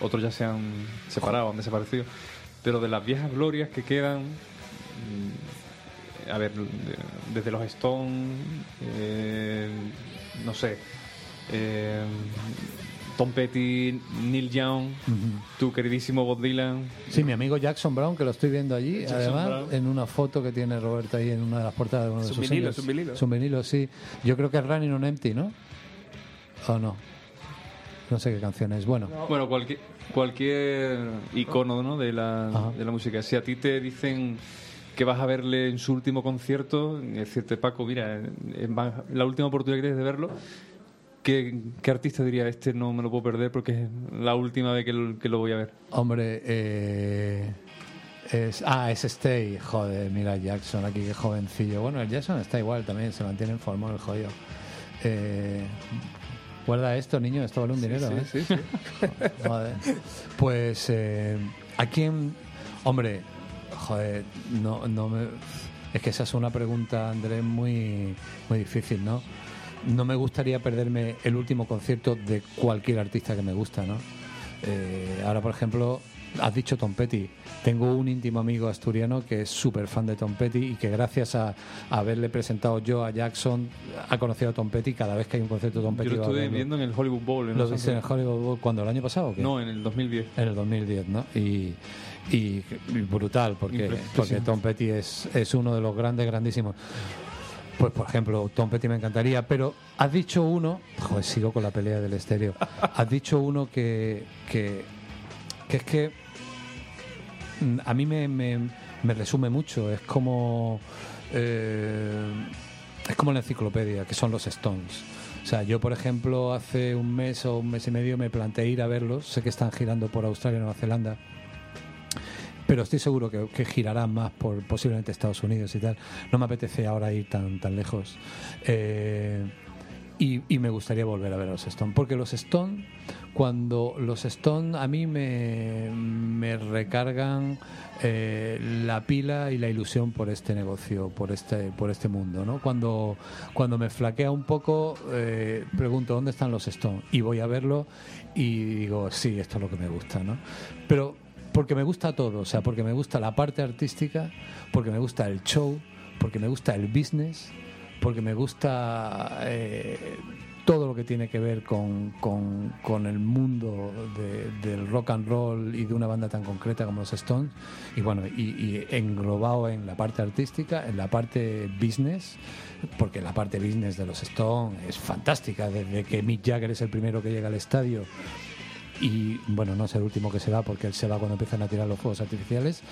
otros ya se han separado, han desaparecido, pero de las viejas glorias que quedan, mm, a ver, de- desde los Stones, eh, no sé, eh, Tom Petty, Neil Young, tu queridísimo Bob Dylan, Sí, mi amigo Jackson Brown, que lo estoy viendo allí, Jackson además, Brown. en una foto que tiene Roberto ahí en una de las portadas de uno de Es un sus vinilo, singles. es un vinilo. Es un vinilo, sí. Yo creo que es Running on Empty, ¿no? ¿O no? No sé qué canción es. Bueno, Bueno, cualquier, cualquier icono ¿no? de, la, Ajá. de la música. Si a ti te dicen que vas a verle en su último concierto, decirte, Paco, mira, es más- la última oportunidad que tienes de verlo, ¿qué, qué artista diría, este no me lo puedo perder porque es la última vez que lo, que lo voy a ver? hombre, eh, es, ah, es Stay. Joder, mira Jackson aquí, qué jovencillo. Bueno, el Jackson está igual también, se mantiene en forma el jodido. Eh, guarda esto, niño, esto vale un dinero, ¿eh? Sí, sí. (laughs) Joder. Pues, eh, ¿a quién? Hombre, joder, no, no me. Es que esa es una pregunta, Andrés, muy, muy difícil, ¿no? No me gustaría perderme el último concierto de cualquier artista que me gusta, ¿no? Eh, ahora, por ejemplo, has dicho Tom Petty. Tengo un íntimo amigo asturiano que es súper fan de Tom Petty y que gracias a, a haberle presentado yo a Jackson ha conocido a Tom Petty cada vez que hay un concierto de Tom Petty. Yo lo estuve viendo en el Hollywood Bowl. En ¿Lo viste en el. Hollywood Bowl cuando el año pasado o qué? No, en el 2010. En el 2010, ¿no? Y, y- y brutal, porque, porque Tom Petty es, es uno de los grandes, grandísimos. Pues, por ejemplo, Tom Petty me encantaría, pero has dicho uno, joder, sigo con la pelea del estéreo, (laughs) has dicho uno que, que, que es que mm, a mí me, me, me resume mucho, es como... eh, es como la enciclopedia, que son los Stones. O sea, yo, por ejemplo, hace un mes o un mes y medio me planteé ir a verlos. Sé que están girando por Australia y Nueva Zelanda. Pero estoy seguro que, que girarán más por posiblemente Estados Unidos y tal. No me apetece ahora ir tan, tan lejos. Eh, y, y me gustaría volver a ver a los Stone. Porque los Stone, cuando los Stone a mí me, me recargan eh, la pila y la ilusión por este negocio, por este, por este mundo. ¿no? Cuando, cuando me flaquea un poco, eh, pregunto dónde están los Stone. Y voy a verlo y digo, sí, esto es lo que me gusta. ¿no? Pero porque me gusta todo, o sea, porque me gusta la parte artística, porque me gusta el show, porque me gusta el business, porque me gusta eh, todo lo que tiene que ver con, con- con el mundo de- del rock and roll y de una banda tan concreta como los Stones, y bueno, y, y englobado en la parte artística, en la parte business, porque la parte business de los Stones es fantástica, desde que Mick Jagger es el primero que llega al estadio y bueno, no es el último que se va porque él se va cuando empiezan a tirar los fuegos artificiales,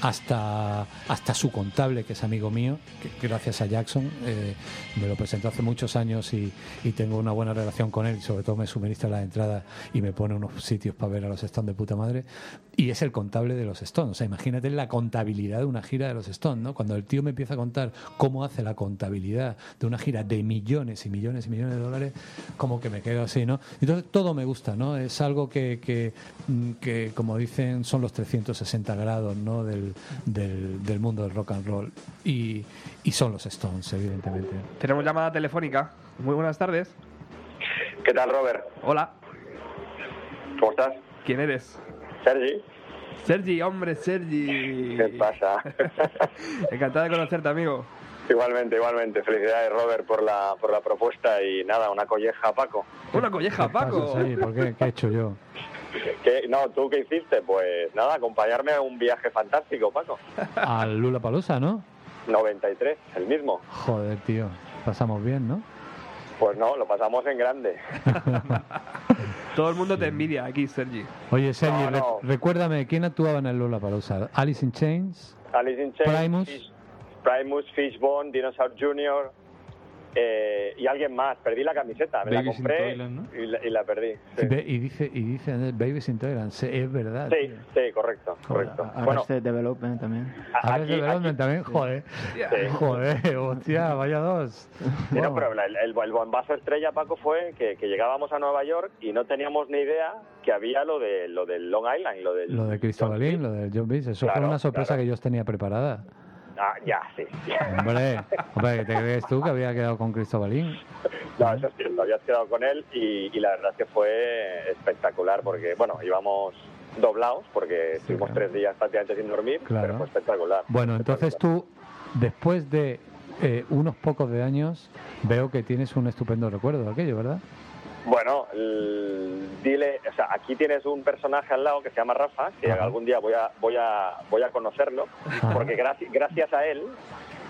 hasta, hasta su contable, que es amigo mío, que gracias a Jackson eh, me lo presentó hace muchos años y, y tengo una buena relación con él, sobre todo me suministra la entrada y me pone unos sitios para ver a los Stones de puta madre, y es el contable de los Stones. O sea, imagínate la contabilidad de una gira de los Stones, ¿no? Cuando el tío me empieza a contar cómo hace la contabilidad de una gira de millones y millones y millones de dólares, como que me quedo así, ¿no? Entonces todo me gusta, ¿no? Es algo que, que, mm, que, como dicen, son los 360 grados, ¿no? Del, del, del mundo del rock and roll. Y, y son los Stones, evidentemente. Tenemos llamada telefónica. Muy buenas tardes. ¿Qué tal, Robert? Hola, ¿Cómo estás? ¿quién eres? Sergi. Sergi, hombre, Sergi. ¿Qué pasa? (laughs) Encantado de conocerte, amigo. igualmente, igualmente. Felicidades, Robert, por la, por la propuesta y nada, una colleja a Paco. Una colleja, Paco. Sí, ¿por qué? ¿Qué he hecho yo? (laughs) ¿Qué? No, ¿tú qué hiciste? Pues nada, acompañarme a un viaje fantástico, Paco. (laughs) Al Lula Palusa, ¿no? 93, el mismo. Joder, tío. Pasamos bien, ¿no? Pues no, lo pasamos en grande. Todo el mundo te envidia aquí, Sergi. Oye, Sergi, No, re- no. recuérdame, ¿quién actuaba en el Lola para usar? Alice in Chains, Alice in Chains, Primus. Fish- Primus, Fishbone, Dinosaur Jr. eh, y alguien más. Perdí la camiseta, me la Babies in compré Toyland, ¿no? y, la, y la perdí. Sí, y dice, y dice Babies in Toyland, sí, es verdad. sí, tío. sí, correcto, correcto. Arrested Bueno, Development también. a- Arrested aquí, Development aquí- también, joder. sí. (laughs) Joder, hostia, vaya dos. Sí, no, Vamos. pero el, el- el bombazo estrella, Paco, fue que, que llegábamos a Nueva York y no teníamos ni idea que había lo de lo del Long Island, lo del Lo de Cristobalín, lo de John Beach, eso fue Claro, una sorpresa claro. que yo os tenía preparada. Ah, ya, sí. Hombre, (laughs) hombre, ¿qué te crees tú que había quedado con Cristobalín? No, eso es cierto, habías quedado con él y, y la verdad es que fue espectacular porque, bueno, íbamos doblados porque estuvimos claro. tres días prácticamente sin dormir, Claro. pero fue espectacular. Bueno, entonces tú, después de eh, unos pocos de años, veo que tienes un estupendo recuerdo de aquello, ¿verdad? Bueno, dile, o sea, aquí tienes un personaje al lado que se llama Rafa, que Ajá. algún día voy a, voy a, voy a conocerlo, porque gracias, gracias a él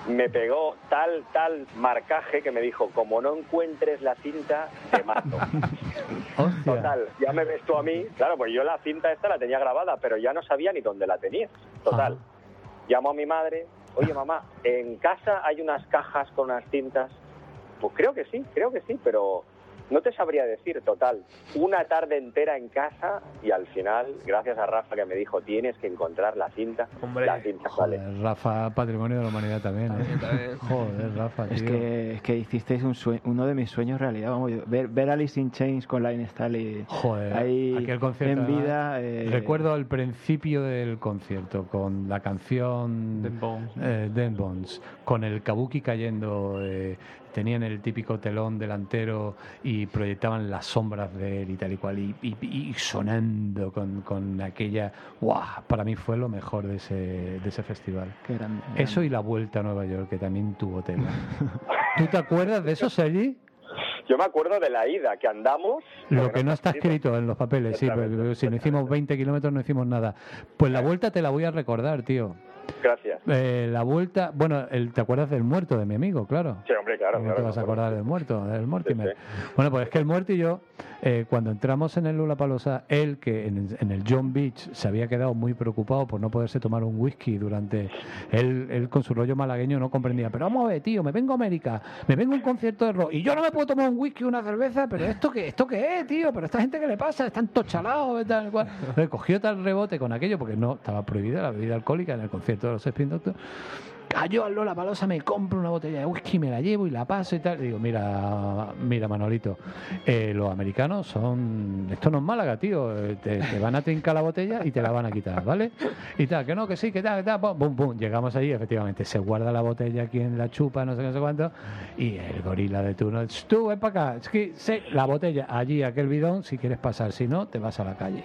me pegó tal, tal marcaje que me dijo, como no encuentres la cinta, te mato. (laughs) Hostia. Total, ya me ves tú a mí, claro, pues yo la cinta esta la tenía grabada, pero ya no sabía ni dónde la tenía. Total, Ajá. llamo a mi madre, oye mamá, ¿en casa hay unas cajas con unas cintas? Pues creo que sí, creo que sí, pero no te sabría decir, total. Una tarde entera en casa y al final, gracias a Rafa que me dijo, tienes que encontrar la cinta, Hombre, la cinta. Joder, Rafa, patrimonio de la humanidad también, ¿eh? También. Joder, Rafa, tío. Es que, es que hicisteis un sue- uno de mis sueños realidad. Vamos, yo- ver, ver Alice in Chains con Line Staley Joder, ahí aquel concierto. en vida. eh, Recuerdo al principio del concierto con la canción Den Bones. eh, Den Bones, con el kabuki cayendo, eh, tenían el típico telón delantero y proyectaban las sombras de él y tal y cual, y, y- y sonando con, con aquella. ¡Guau! Para mí fue lo mejor de ese, de ese festival. qué grande, Eso y la vuelta a Nueva York, que también tuvo tela. (laughs) ¿Tú te acuerdas de eso, Sergi? Yo me acuerdo de la ida, que andamos... Lo que no está escrito. en los papeles, sí, porque si no hicimos 20 kilómetros no hicimos nada. Pues la vuelta te la voy a recordar, tío. Gracias. Eh, la vuelta, bueno, el, ¿te acuerdas del muerto de mi amigo? Claro. Sí, hombre, claro. no claro, te vas a acordar del muerto, del Mortimer. Sí, Bueno, pues es que el muerto y yo, eh, cuando entramos en el Lula Palosa, él, que en, en el John Beach se había quedado muy preocupado por no poderse tomar un whisky durante. Él, él con su rollo malagueño no comprendía. Pero vamos a ver, tío, me vengo a América, me vengo a un concierto de rock y yo no me puedo tomar un whisky una cerveza, pero ¿esto qué, ¿esto qué es, tío? ¿Pero esta gente qué le pasa? Están todos chalados, tal cual. Entonces, cogió tal rebote con aquello, porque no estaba prohibida la bebida alcohólica en el concierto de los Spin Doctors. Cayó al Lola Palosa, me compro una botella de whisky, me la llevo y la paso y tal. Digo, mira, mira Manolito, eh, los americanos son... Esto no es Málaga, tío. eh, Te, van a trincar la botella y te la van a quitar, ¿vale? Y tal, que no, que sí, que tal, que tal. Pum, pum. Llegamos allí, efectivamente, se guarda la botella aquí en la chupa, no sé qué, no sé cuánto. Y el gorila de turno, "Ch, tú, ven para acá. Es que, sí, la botella allí, aquel bidón, si quieres pasar. Si no, te vas a la calle.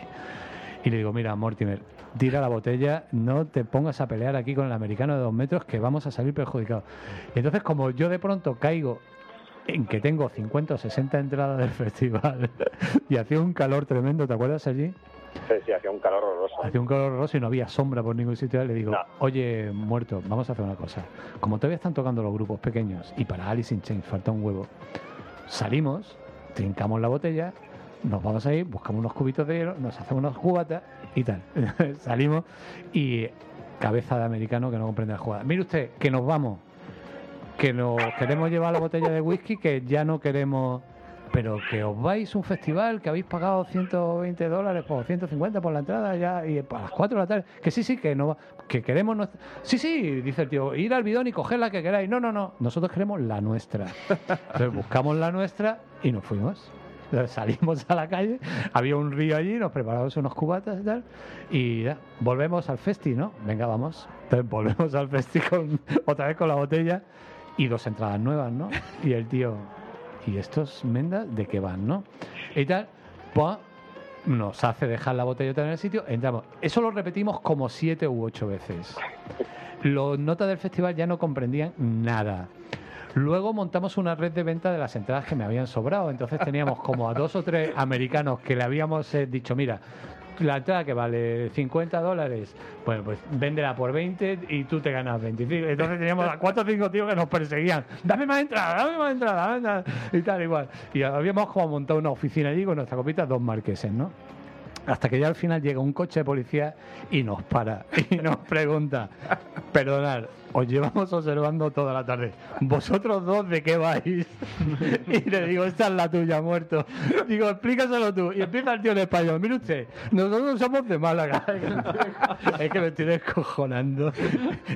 Y le digo, mira, Mortimer, tira la botella, no te pongas a pelear aquí con el americano de dos metros que vamos a salir perjudicados. Entonces, como yo de pronto caigo en que tengo 50 o 60 entradas del (laughs) festival y hacía un calor tremendo, ¿te acuerdas allí? Sí, sí, hacía un calor horroroso. Hacía un calor horroroso y no había sombra por ningún sitio. Le digo, No. oye, muerto, vamos a hacer una cosa. Como todavía están tocando los grupos pequeños y para Alice in Chains falta un huevo, salimos, trincamos la botella, nos vamos a ir, buscamos unos cubitos de hielo, nos hacemos unos cubatas y tal. (laughs) Salimos y cabeza de americano que no comprende la jugada. Mire usted, que nos vamos, que nos queremos llevar la botella de whisky, que ya no queremos... Pero que os vais a un festival que habéis pagado 120 dólares por 150 por la entrada ya y a las 4 de la tarde. Que sí, sí, que no que queremos nuestra... Sí, sí, dice el tío, ir al bidón y coger la que queráis. No, no, no, nosotros queremos la nuestra. (laughs) Entonces buscamos la nuestra y nos fuimos. (laughs) Salimos a la calle, había un río allí, nos preparamos unos cubatas y tal, y ya, volvemos al festi, ¿no? Venga, vamos. Entonces volvemos al festi (laughs) otra vez con la botella y dos entradas nuevas, ¿no? Y el tío, ¿y estos mendas de qué van, no? Y tal, pues nos hace dejar la botellota en el sitio, entramos. Eso lo repetimos como siete u ocho veces. Los notas del festival ya no comprendían nada. Luego montamos una red de venta de las entradas que me habían sobrado. Entonces teníamos como a dos o tres americanos que le habíamos eh, dicho, mira, la entrada que vale 50 dólares, bueno, pues véndela por 20 y tú te ganas 25. Entonces teníamos a cuatro o cinco tíos que nos perseguían. Dame más entrada, dame más entrada, dame más", y tal, igual. Y habíamos como montado una oficina allí con nuestra copita, dos marqueses, ¿no? Hasta que ya al final llega un coche de policía y nos para y nos pregunta, perdonad, os llevamos observando toda la tarde. ¿Vosotros dos de qué vais? (laughs) Y le digo, esta es la tuya, muerto. Digo, explícaselo tú. Y empieza el tío en español. Mire usted, nosotros somos de Málaga. (laughs) Es que me estoy descojonando.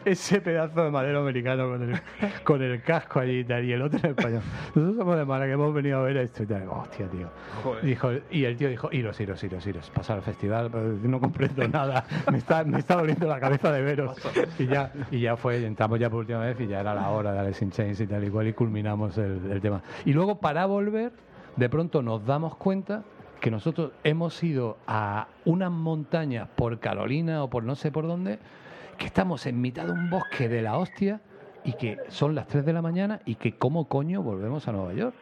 Ese pedazo de madero americano con el, con el casco allí y tal. Y el otro en español. Nosotros somos de Málaga, hemos venido a ver esto y tal. Hostia, tío. Dijo, y el tío dijo, iros, iros, iros, iros. Pasar al festival, no comprendo nada. Me está, me está doliendo la cabeza de veros. Y ya, y ya fue, entramos ya por última vez y ya era la hora de Alice in Chains y tal y cual y culminamos el, el tema. Y luego para volver, de pronto nos damos cuenta que nosotros hemos ido a unas montañas por Carolina o por no sé por dónde, que estamos en mitad de un bosque de la hostia y que son las 3 de la mañana y que cómo coño volvemos a Nueva York.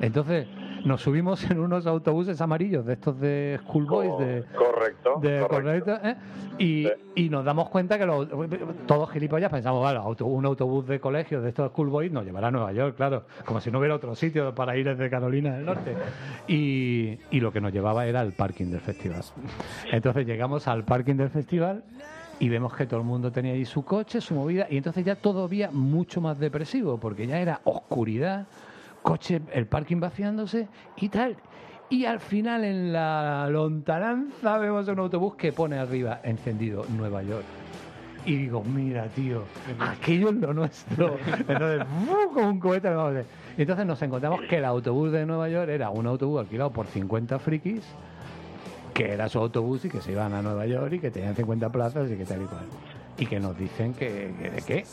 Entonces nos subimos en unos autobuses amarillos de estos de Schoolboys de, Correcto. de correcto. correcto, ¿eh? y, y nos damos cuenta que los- todos gilipollas pensamos, vale, un autobús de colegio de estos schoolboys nos llevará a Nueva York, claro, como si no hubiera otro sitio para ir desde Carolina del Norte. Y, y lo que nos llevaba era el parking del festival. Entonces llegamos al parking del festival y vemos que todo el mundo tenía ahí su coche, su movida, y entonces ya todavía mucho más depresivo, porque ya era oscuridad, coche, el parking vaciándose y tal. Y al final en la lontananza vemos un autobús que pone arriba encendido Nueva York. Y digo, mira, tío, aquello es lo nuestro. Entonces, como un cohete. vamos a entonces nos encontramos que el autobús de Nueva York era un autobús alquilado por 50 frikis, que era su autobús y que se iban a Nueva York y que tenían 50 plazas y que tal y cual. Y que nos dicen que, que de qué.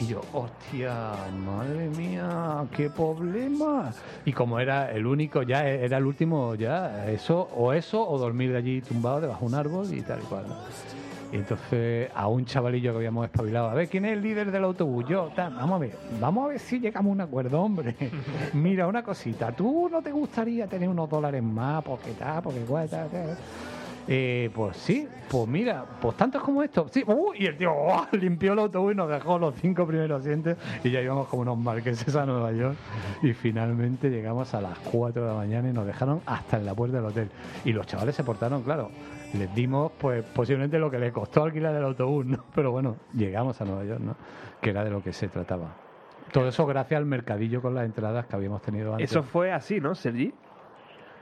Y yo, hostia, madre mía, qué problema. Y como era el único, ya era el último, ya, eso, o eso, o dormir allí tumbado debajo de un árbol y tal y cual. Y entonces a un chavalillo que habíamos espabilado, a ver, ¿quién es el líder del autobús? Yo, tal, vamos a ver, vamos a ver si llegamos a un acuerdo, hombre. (laughs) Mira, una cosita, ¿tú no te gustaría tener unos dólares más? Porque tal, porque igual, tal, tal. Eh, pues sí, pues mira, pues tantos como estos. Sí, uh, y el tío ¡guau! (laughs) limpió el autobús y nos dejó los cinco primeros asientos y ya íbamos como unos marqueses a Nueva York. Y finalmente llegamos a las 4 de la mañana y nos dejaron hasta en la puerta del hotel. Y los chavales se portaron, claro. Les dimos, pues, posiblemente lo que les costó alquilar el autobús, ¿no? Pero bueno, llegamos a Nueva York, ¿no? Que era de lo que se trataba. Todo eso gracias al mercadillo con las entradas que habíamos tenido antes. Eso fue así, ¿no, Sergi?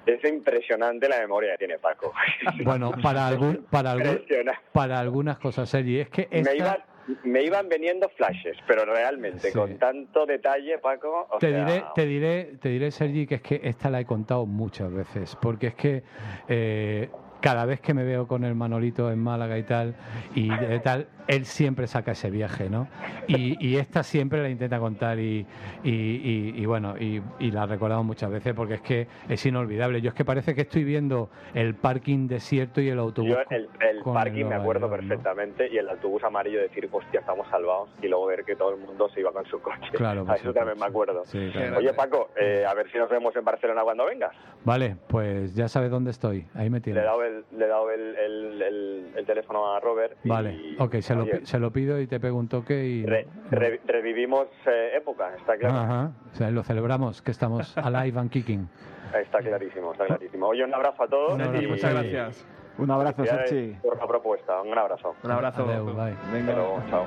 Es impresionante la memoria que tiene Paco. (laughs) Bueno, para, algún, para, algún- Impresionante. para algunas cosas, Sergi. Es que Me, iban, me iban veniendo flashes, pero realmente Sí. con tanto detalle, Paco. o te sea, diré, te diré, te diré, Sergi, que es que esta la he contado muchas veces, porque es que eh, cada vez que me veo con el Manolito en Málaga y tal, y de tal, él siempre saca ese viaje, ¿no? Y, y esta siempre la intenta contar y, y, y- y bueno, y, y la recordamos muchas veces porque es que es inolvidable. Yo es que parece que estoy viendo el parking desierto y el autobús. Yo el, el parking me acuerdo York, ¿no? perfectamente y el autobús amarillo decir, hostia, estamos salvados y luego ver que todo el mundo se iba con su coche. Claro, A (laughs) eso también me acuerdo. Sí, claro. Oye, Paco, eh, a ver si nos vemos en Barcelona cuando vengas. Vale, pues ya sabes dónde estoy. Ahí me Le he tienes. dado le he dado el, el- el- el teléfono a Robert. y- Vale, ok, se lo, se lo pido y te pego un toque y... re- re- revivimos eh, época, está claro. Ajá, o sea, lo celebramos, que estamos (laughs) alive and kicking. Está clarísimo, está clarísimo. Oye, un abrazo a todos. Un abrazo, y Muchas gracias. Un abrazo, Sergi. por la propuesta. Un abrazo. Un abrazo. Adeu, bye. Hasta luego, chao.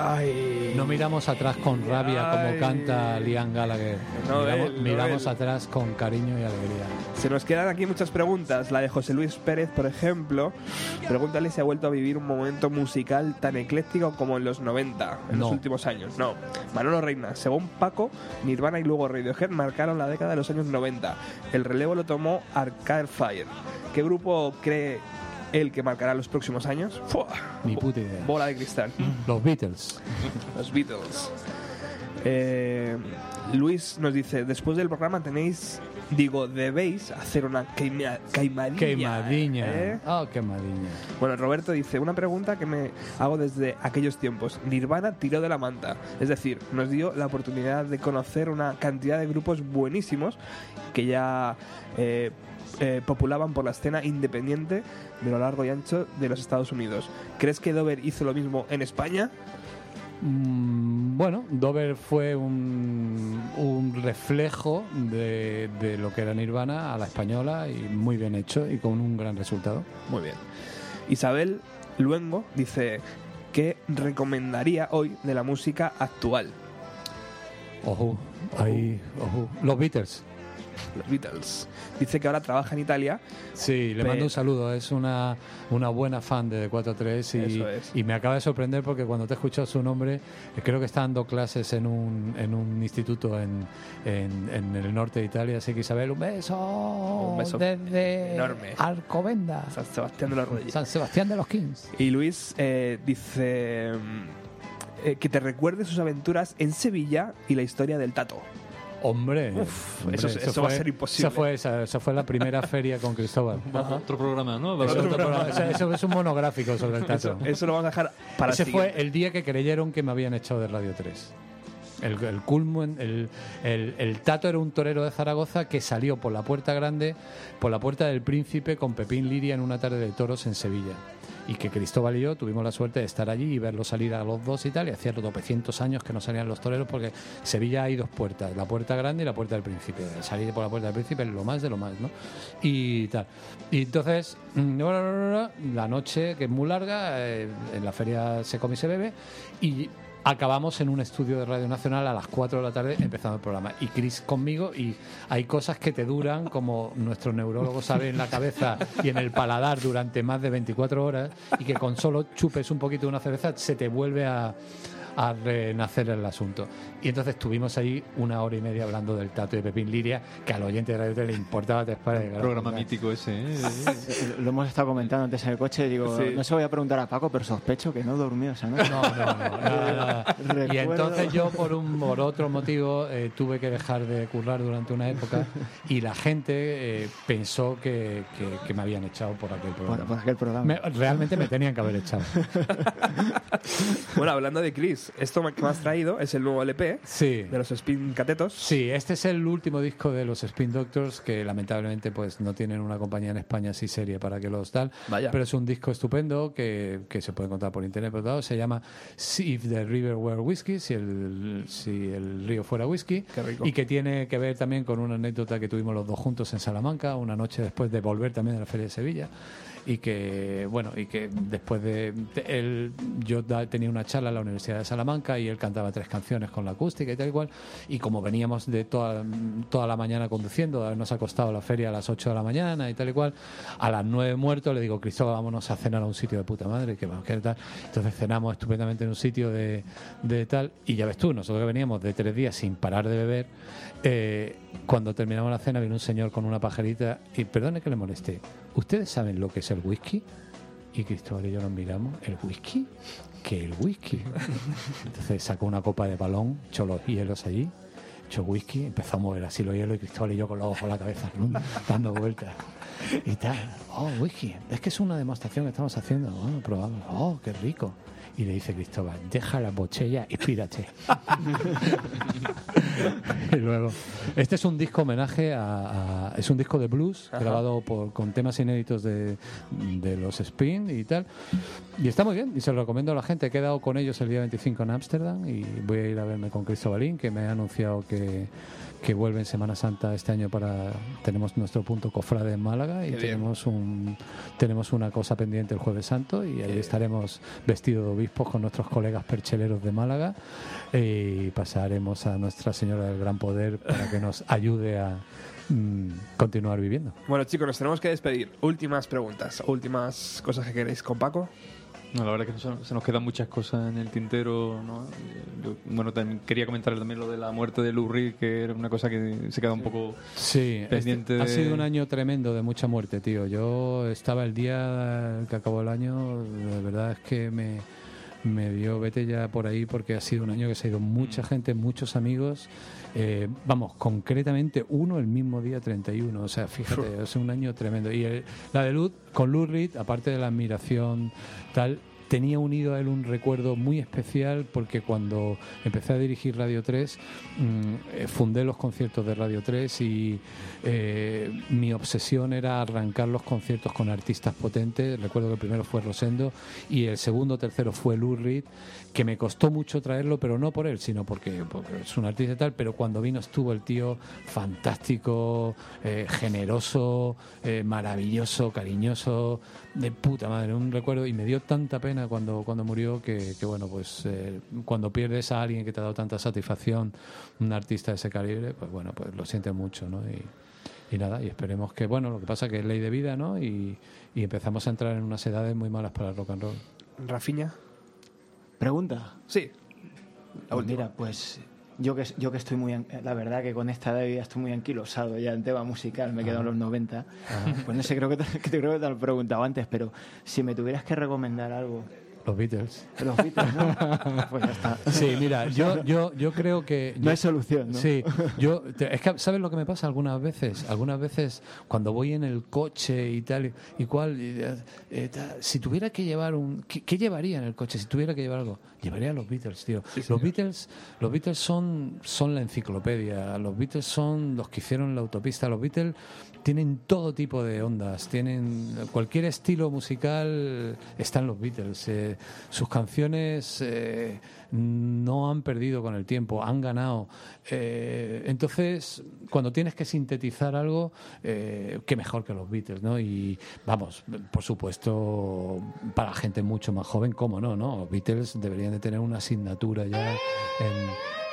Ay. No miramos atrás con rabia como canta Liam Gallagher. No, miramos él, no, miramos él. atrás con cariño y alegría. Se nos quedan aquí muchas preguntas. La de José Luis Pérez, por ejemplo. Pregúntale si ha vuelto a vivir un momento musical tan ecléctico como en los 90, en los últimos años. No. Manolo Reina, según Paco, Nirvana y luego Radiohead marcaron la década de los años 90. El relevo lo tomó Arcade Fire. ¿Qué grupo cree él que marcará los próximos años? ¡Fua! Ni puta idea. Bola de cristal. Los Beatles. Los Beatles. Eh, Luis nos dice, después del programa tenéis Digo, debéis hacer una queima- queimadilla. Queimadilla. ¿eh? Oh, queimadilla. Bueno, Roberto dice, una pregunta que me hago desde aquellos tiempos. Nirvana tiró de la manta. Es decir, nos dio la oportunidad de conocer una cantidad de grupos buenísimos que ya eh, eh, populaban por la escena independiente de lo largo y ancho de los Estados Unidos. ¿Crees que Dover hizo lo mismo en España? Mm, bueno, Dover fue un, un reflejo de, de lo que era Nirvana a la española y muy bien hecho y con un gran resultado. Muy bien. Isabel Luengo dice, ¿qué recomendaría hoy de la música actual? Ojo, ahí, ojo. Los Beatles. Los Beatles. Dice que ahora trabaja en Italia. Sí, le mando un saludo. Es una, una buena fan de 4-3 y, es. y me acaba de sorprender porque cuando te he escuchado su nombre, eh, creo que está dando clases en un, en un instituto en, en, en el norte de Italia. Así que Isabel, un beso, Un beso desde enorme. Alcobenda, San Sebastián de los Reyes. San Sebastián de los Kings. Y Luis eh, dice mm, eh, que te recuerde sus aventuras en Sevilla y la historia del Tato. Hombre, Uf, hombre, eso- eso va a fue- ser imposible. Esa fue, esa, esa fue la primera feria con Cristóbal. Otro programa, ¿no? Eso, Otro otro programa. Eso- eso es un monográfico sobre el tato. Eso, eso lo vamos a dejar para Ese el fue el día que creyeron que me habían echado de Radio 3. El, el culmen, el, el- el Tato era un torero de Zaragoza que salió por la puerta grande, por la puerta del Príncipe con Pepín Liria en una tarde de toros en Sevilla. Y que Cristóbal y yo tuvimos la suerte de estar allí y verlo salir a los dos y tal. Y hacía tropecientos años que no salían los toreros porque Sevilla hay dos puertas, la puerta grande y la puerta del Príncipe. Salir por la puerta del Príncipe es lo más de lo más, ¿no? Y tal. Y entonces, mm, la noche, que es muy larga, eh, en la feria se come y se bebe, y acabamos en un estudio de Radio Nacional a las 4 de la tarde empezando el programa. Y Chris conmigo, y hay cosas que te duran, como nuestro neurólogo sabe, en la cabeza y en el paladar durante más de 24 horas, y que con solo chupes un poquito de una cerveza se te vuelve a a renacer el asunto. Y entonces estuvimos ahí una hora y media hablando del Tato de Pepín Liria, que al oyente de Radio 3 le importaba tres pares de Programa mítico ese, ¿eh? Lo hemos estado comentando antes en el coche. Digo, Sí. no se voy a preguntar a Paco, pero sospecho que no durmió esa noche. No, no, no, nada, nada. Y entonces yo por un por otro motivo eh, tuve que dejar de currar durante una época y la gente eh, pensó que, que- que me habían echado por aquel Por, programa. por aquel programa. Me- realmente me tenían que haber echado. (laughs) Bueno, hablando de Chris, esto que me has traído es el nuevo LP Sí. de los Spin Catetos. Sí, este es el último disco de los Spin Doctors que lamentablemente pues no tienen una compañía en España así seria para que los tal. Vaya. Pero es un disco estupendo que, que se puede encontrar por internet por todo. Se llama See If the River Were Whiskey, si el, si el río fuera whisky. Qué rico. Y que tiene que ver también con una anécdota que tuvimos los dos juntos en Salamanca, una noche después de volver también de la Feria de Sevilla. Y que, bueno, y que después de. él, yo tenía una charla en la Universidad de Salamanca y él cantaba tres canciones con la acústica y tal y cual. Y como veníamos de toda, toda la mañana conduciendo, de habernos acostado la feria a las 8 de la mañana y tal y cual, a las 9 muertos le digo, Cristóbal, vámonos a cenar a un sitio de puta madre, que vamos, que tal. Entonces cenamos estupendamente en un sitio de, de tal. Y ya ves tú, nosotros que veníamos de tres días sin parar de beber, eh, cuando terminamos la cena vino un señor con una pajarita y perdone que le moleste, ¿ustedes saben lo que es el whisky? Y Cristóbal y yo nos miramos, ¿el whisky? ¿Qué el whisky? (laughs) Entonces sacó una copa de balón, echó los hielos allí, echó whisky, empezó a mover así los hielos y Cristóbal y yo con los ojos en la cabeza, (laughs) dando vueltas. Y tal, oh, whisky, es que es una demostración que estamos haciendo, bueno, probamos, oh, qué rico. Y le dice Cristóbal, deja la botella y pírate. (laughs) y luego, este es un disco homenaje a, a- es un disco de blues Ajá. grabado por, con temas inéditos de, de los Spin y tal. Y está muy bien y se lo recomiendo a la gente. He quedado con ellos el día 25 en Ámsterdam y voy a ir a verme con Cristóbalín, que me ha anunciado que, que vuelve en Semana Santa este año para... Tenemos nuestro punto cofrade en Málaga y Qué bien. tenemos, un, tenemos una cosa pendiente el Jueves Santo y ahí estaremos vestidos de obispos con nuestros colegas percheleros de Málaga y pasaremos a Nuestra Señora del Gran Poder para que nos ayude a mm, continuar viviendo. Bueno, chicos, nos tenemos que despedir. Últimas preguntas, últimas cosas que queréis con Paco. No, la verdad es que se, se nos quedan muchas cosas en el tintero. ¿no? Yo, bueno, también quería comentar también lo de la muerte de Lou Reed, que era una cosa que se queda un poco Sí, pendiente. este- ha sido un año tremendo de mucha muerte, tío. Yo estaba el día que acabó el año, de verdad es que me, me dio vete ya por ahí porque ha sido un año que se ha ido mucha gente, muchos amigos. Eh, vamos, concretamente uno el mismo día 31. O sea, fíjate, es un año tremendo. Y el- la de Luz, con Reed, aparte de la admiración tal, tenía unido a él un recuerdo muy especial porque cuando empecé a dirigir Radio 3 mm, eh, fundé los conciertos de Radio 3 y eh, mi obsesión era arrancar los conciertos con artistas potentes. Recuerdo que el primero fue Rosendo y el segundo tercero fue Lou Reed que me costó mucho traerlo pero no por él sino porque, porque es un artista y tal. Pero cuando vino estuvo el tío fantástico eh, generoso eh, maravilloso cariñoso de puta madre un recuerdo. Y me dio tanta pena cuando, cuando murió que, que, bueno pues eh, cuando pierdes a alguien que te ha dado tanta satisfacción un artista de ese calibre pues bueno pues lo sientes mucho ¿no? y, y nada, y esperemos que, bueno, lo que pasa que es ley de vida, ¿no? Y, y empezamos a entrar en unas edades muy malas para el rock and roll. Rafiña. ¿Pregunta? Sí. Pues mira, pues yo que, yo que estoy muy... La verdad que con esta edad estoy muy anquilosado ya en tema musical, me quedo en los 90. Pues no sé, creo que te, (laughs) que te- creo que te lo he preguntado antes, pero si me tuvieras que recomendar algo... Los Beatles. Los Beatles, ¿no? (laughs) Pues ya está. Sí, mira, yo, yo, yo creo que... No yo- hay solución, ¿no? Sí, yo... te- Es que, ¿sabes lo que me pasa algunas veces? Algunas veces cuando voy en el coche y tal, y cual... y, eh, eh, si tuviera que llevar un... ¿qué, qué llevaría en el coche? Si tuviera que llevar algo, llevaría a los Beatles, tío. los Beatles, los Beatles son, son la enciclopedia, los Beatles son los que hicieron la autopista, los Beatles tienen todo tipo de ondas, tienen cualquier estilo musical está en los Beatles. eh, sus canciones eh, no han perdido con el tiempo, han ganado. Eh, entonces, cuando tienes que sintetizar algo, qué mejor que los Beatles, ¿no? Y vamos, por supuesto, para gente mucho más joven, ¿cómo no? no? Los Beatles deberían de tener una asignatura ya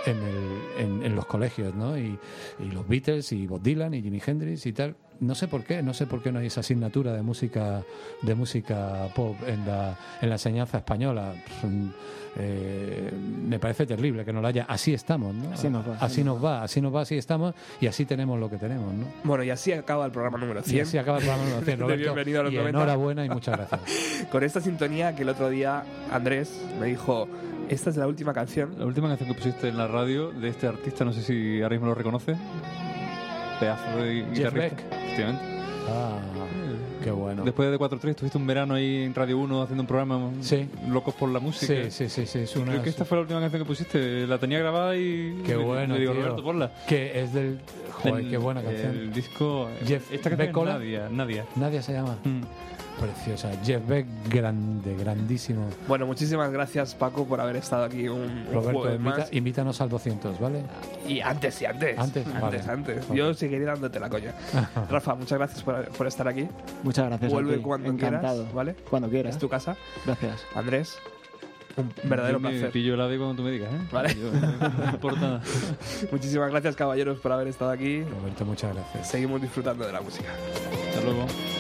en los colegios, ¿no? Y, y los Beatles y Bob Dylan y Jimi Hendrix y tal. No sé por qué, no sé por qué no hay esa asignatura de música de música pop en la, en la enseñanza española. Mm, eh, me parece terrible que no la haya. Así estamos, ¿no? Así nos va, Así nos va, así nos va, así estamos y así tenemos lo que tenemos, ¿no? Bueno, y así acaba el programa número 100. Y así acaba el programa número 100, (laughs) De Roberto. Bienvenido a los y 90. enhorabuena y muchas gracias. (laughs) Con esta sintonía que el otro día Andrés me dijo, esta es la última canción. La última canción que pusiste en la radio de este artista, no sé si ahora mismo lo reconoce. Pedazo de Jeff guitarrista. Beck. Efectivamente. Ah, qué bueno. Después de 4-3 estuviste un verano ahí en Radio 1 haciendo un programa Sí. Locos por la música. Sí, sí, sí, sí, es una- Creo que esta fue la última canción que pusiste. La tenía grabada y. Qué bueno, Le digo, tío. Roberto, ponla. Que es del... Joder, El- qué buena canción. El disco. Jeff esta canción Beck, es Nadia. Nadia. Nadia se llama. Mm. Preciosa. Jeff Beck, grande, grandísimo. Bueno, muchísimas gracias Paco por haber estado aquí un, Roberto, jueves invita- más. invítanos al 200, ¿vale? Y antes y antes. Antes, antes. vale. antes. Yo seguiré dándote la coña. (laughs) Rafa, muchas gracias por, por estar aquí. Muchas gracias. a Vuelve ti. cuando Encantado. quieras, ¿vale? Cuando quieras. Es tu casa. Gracias. Andrés, un verdadero me placer. pillo el audio cuando tú me digas, ¿eh? Vale. Yo- no me importa nada. (laughs) Muchísimas gracias, caballeros, por haber estado aquí. Roberto, muchas gracias. Seguimos disfrutando de la música. Hasta luego. Hasta luego.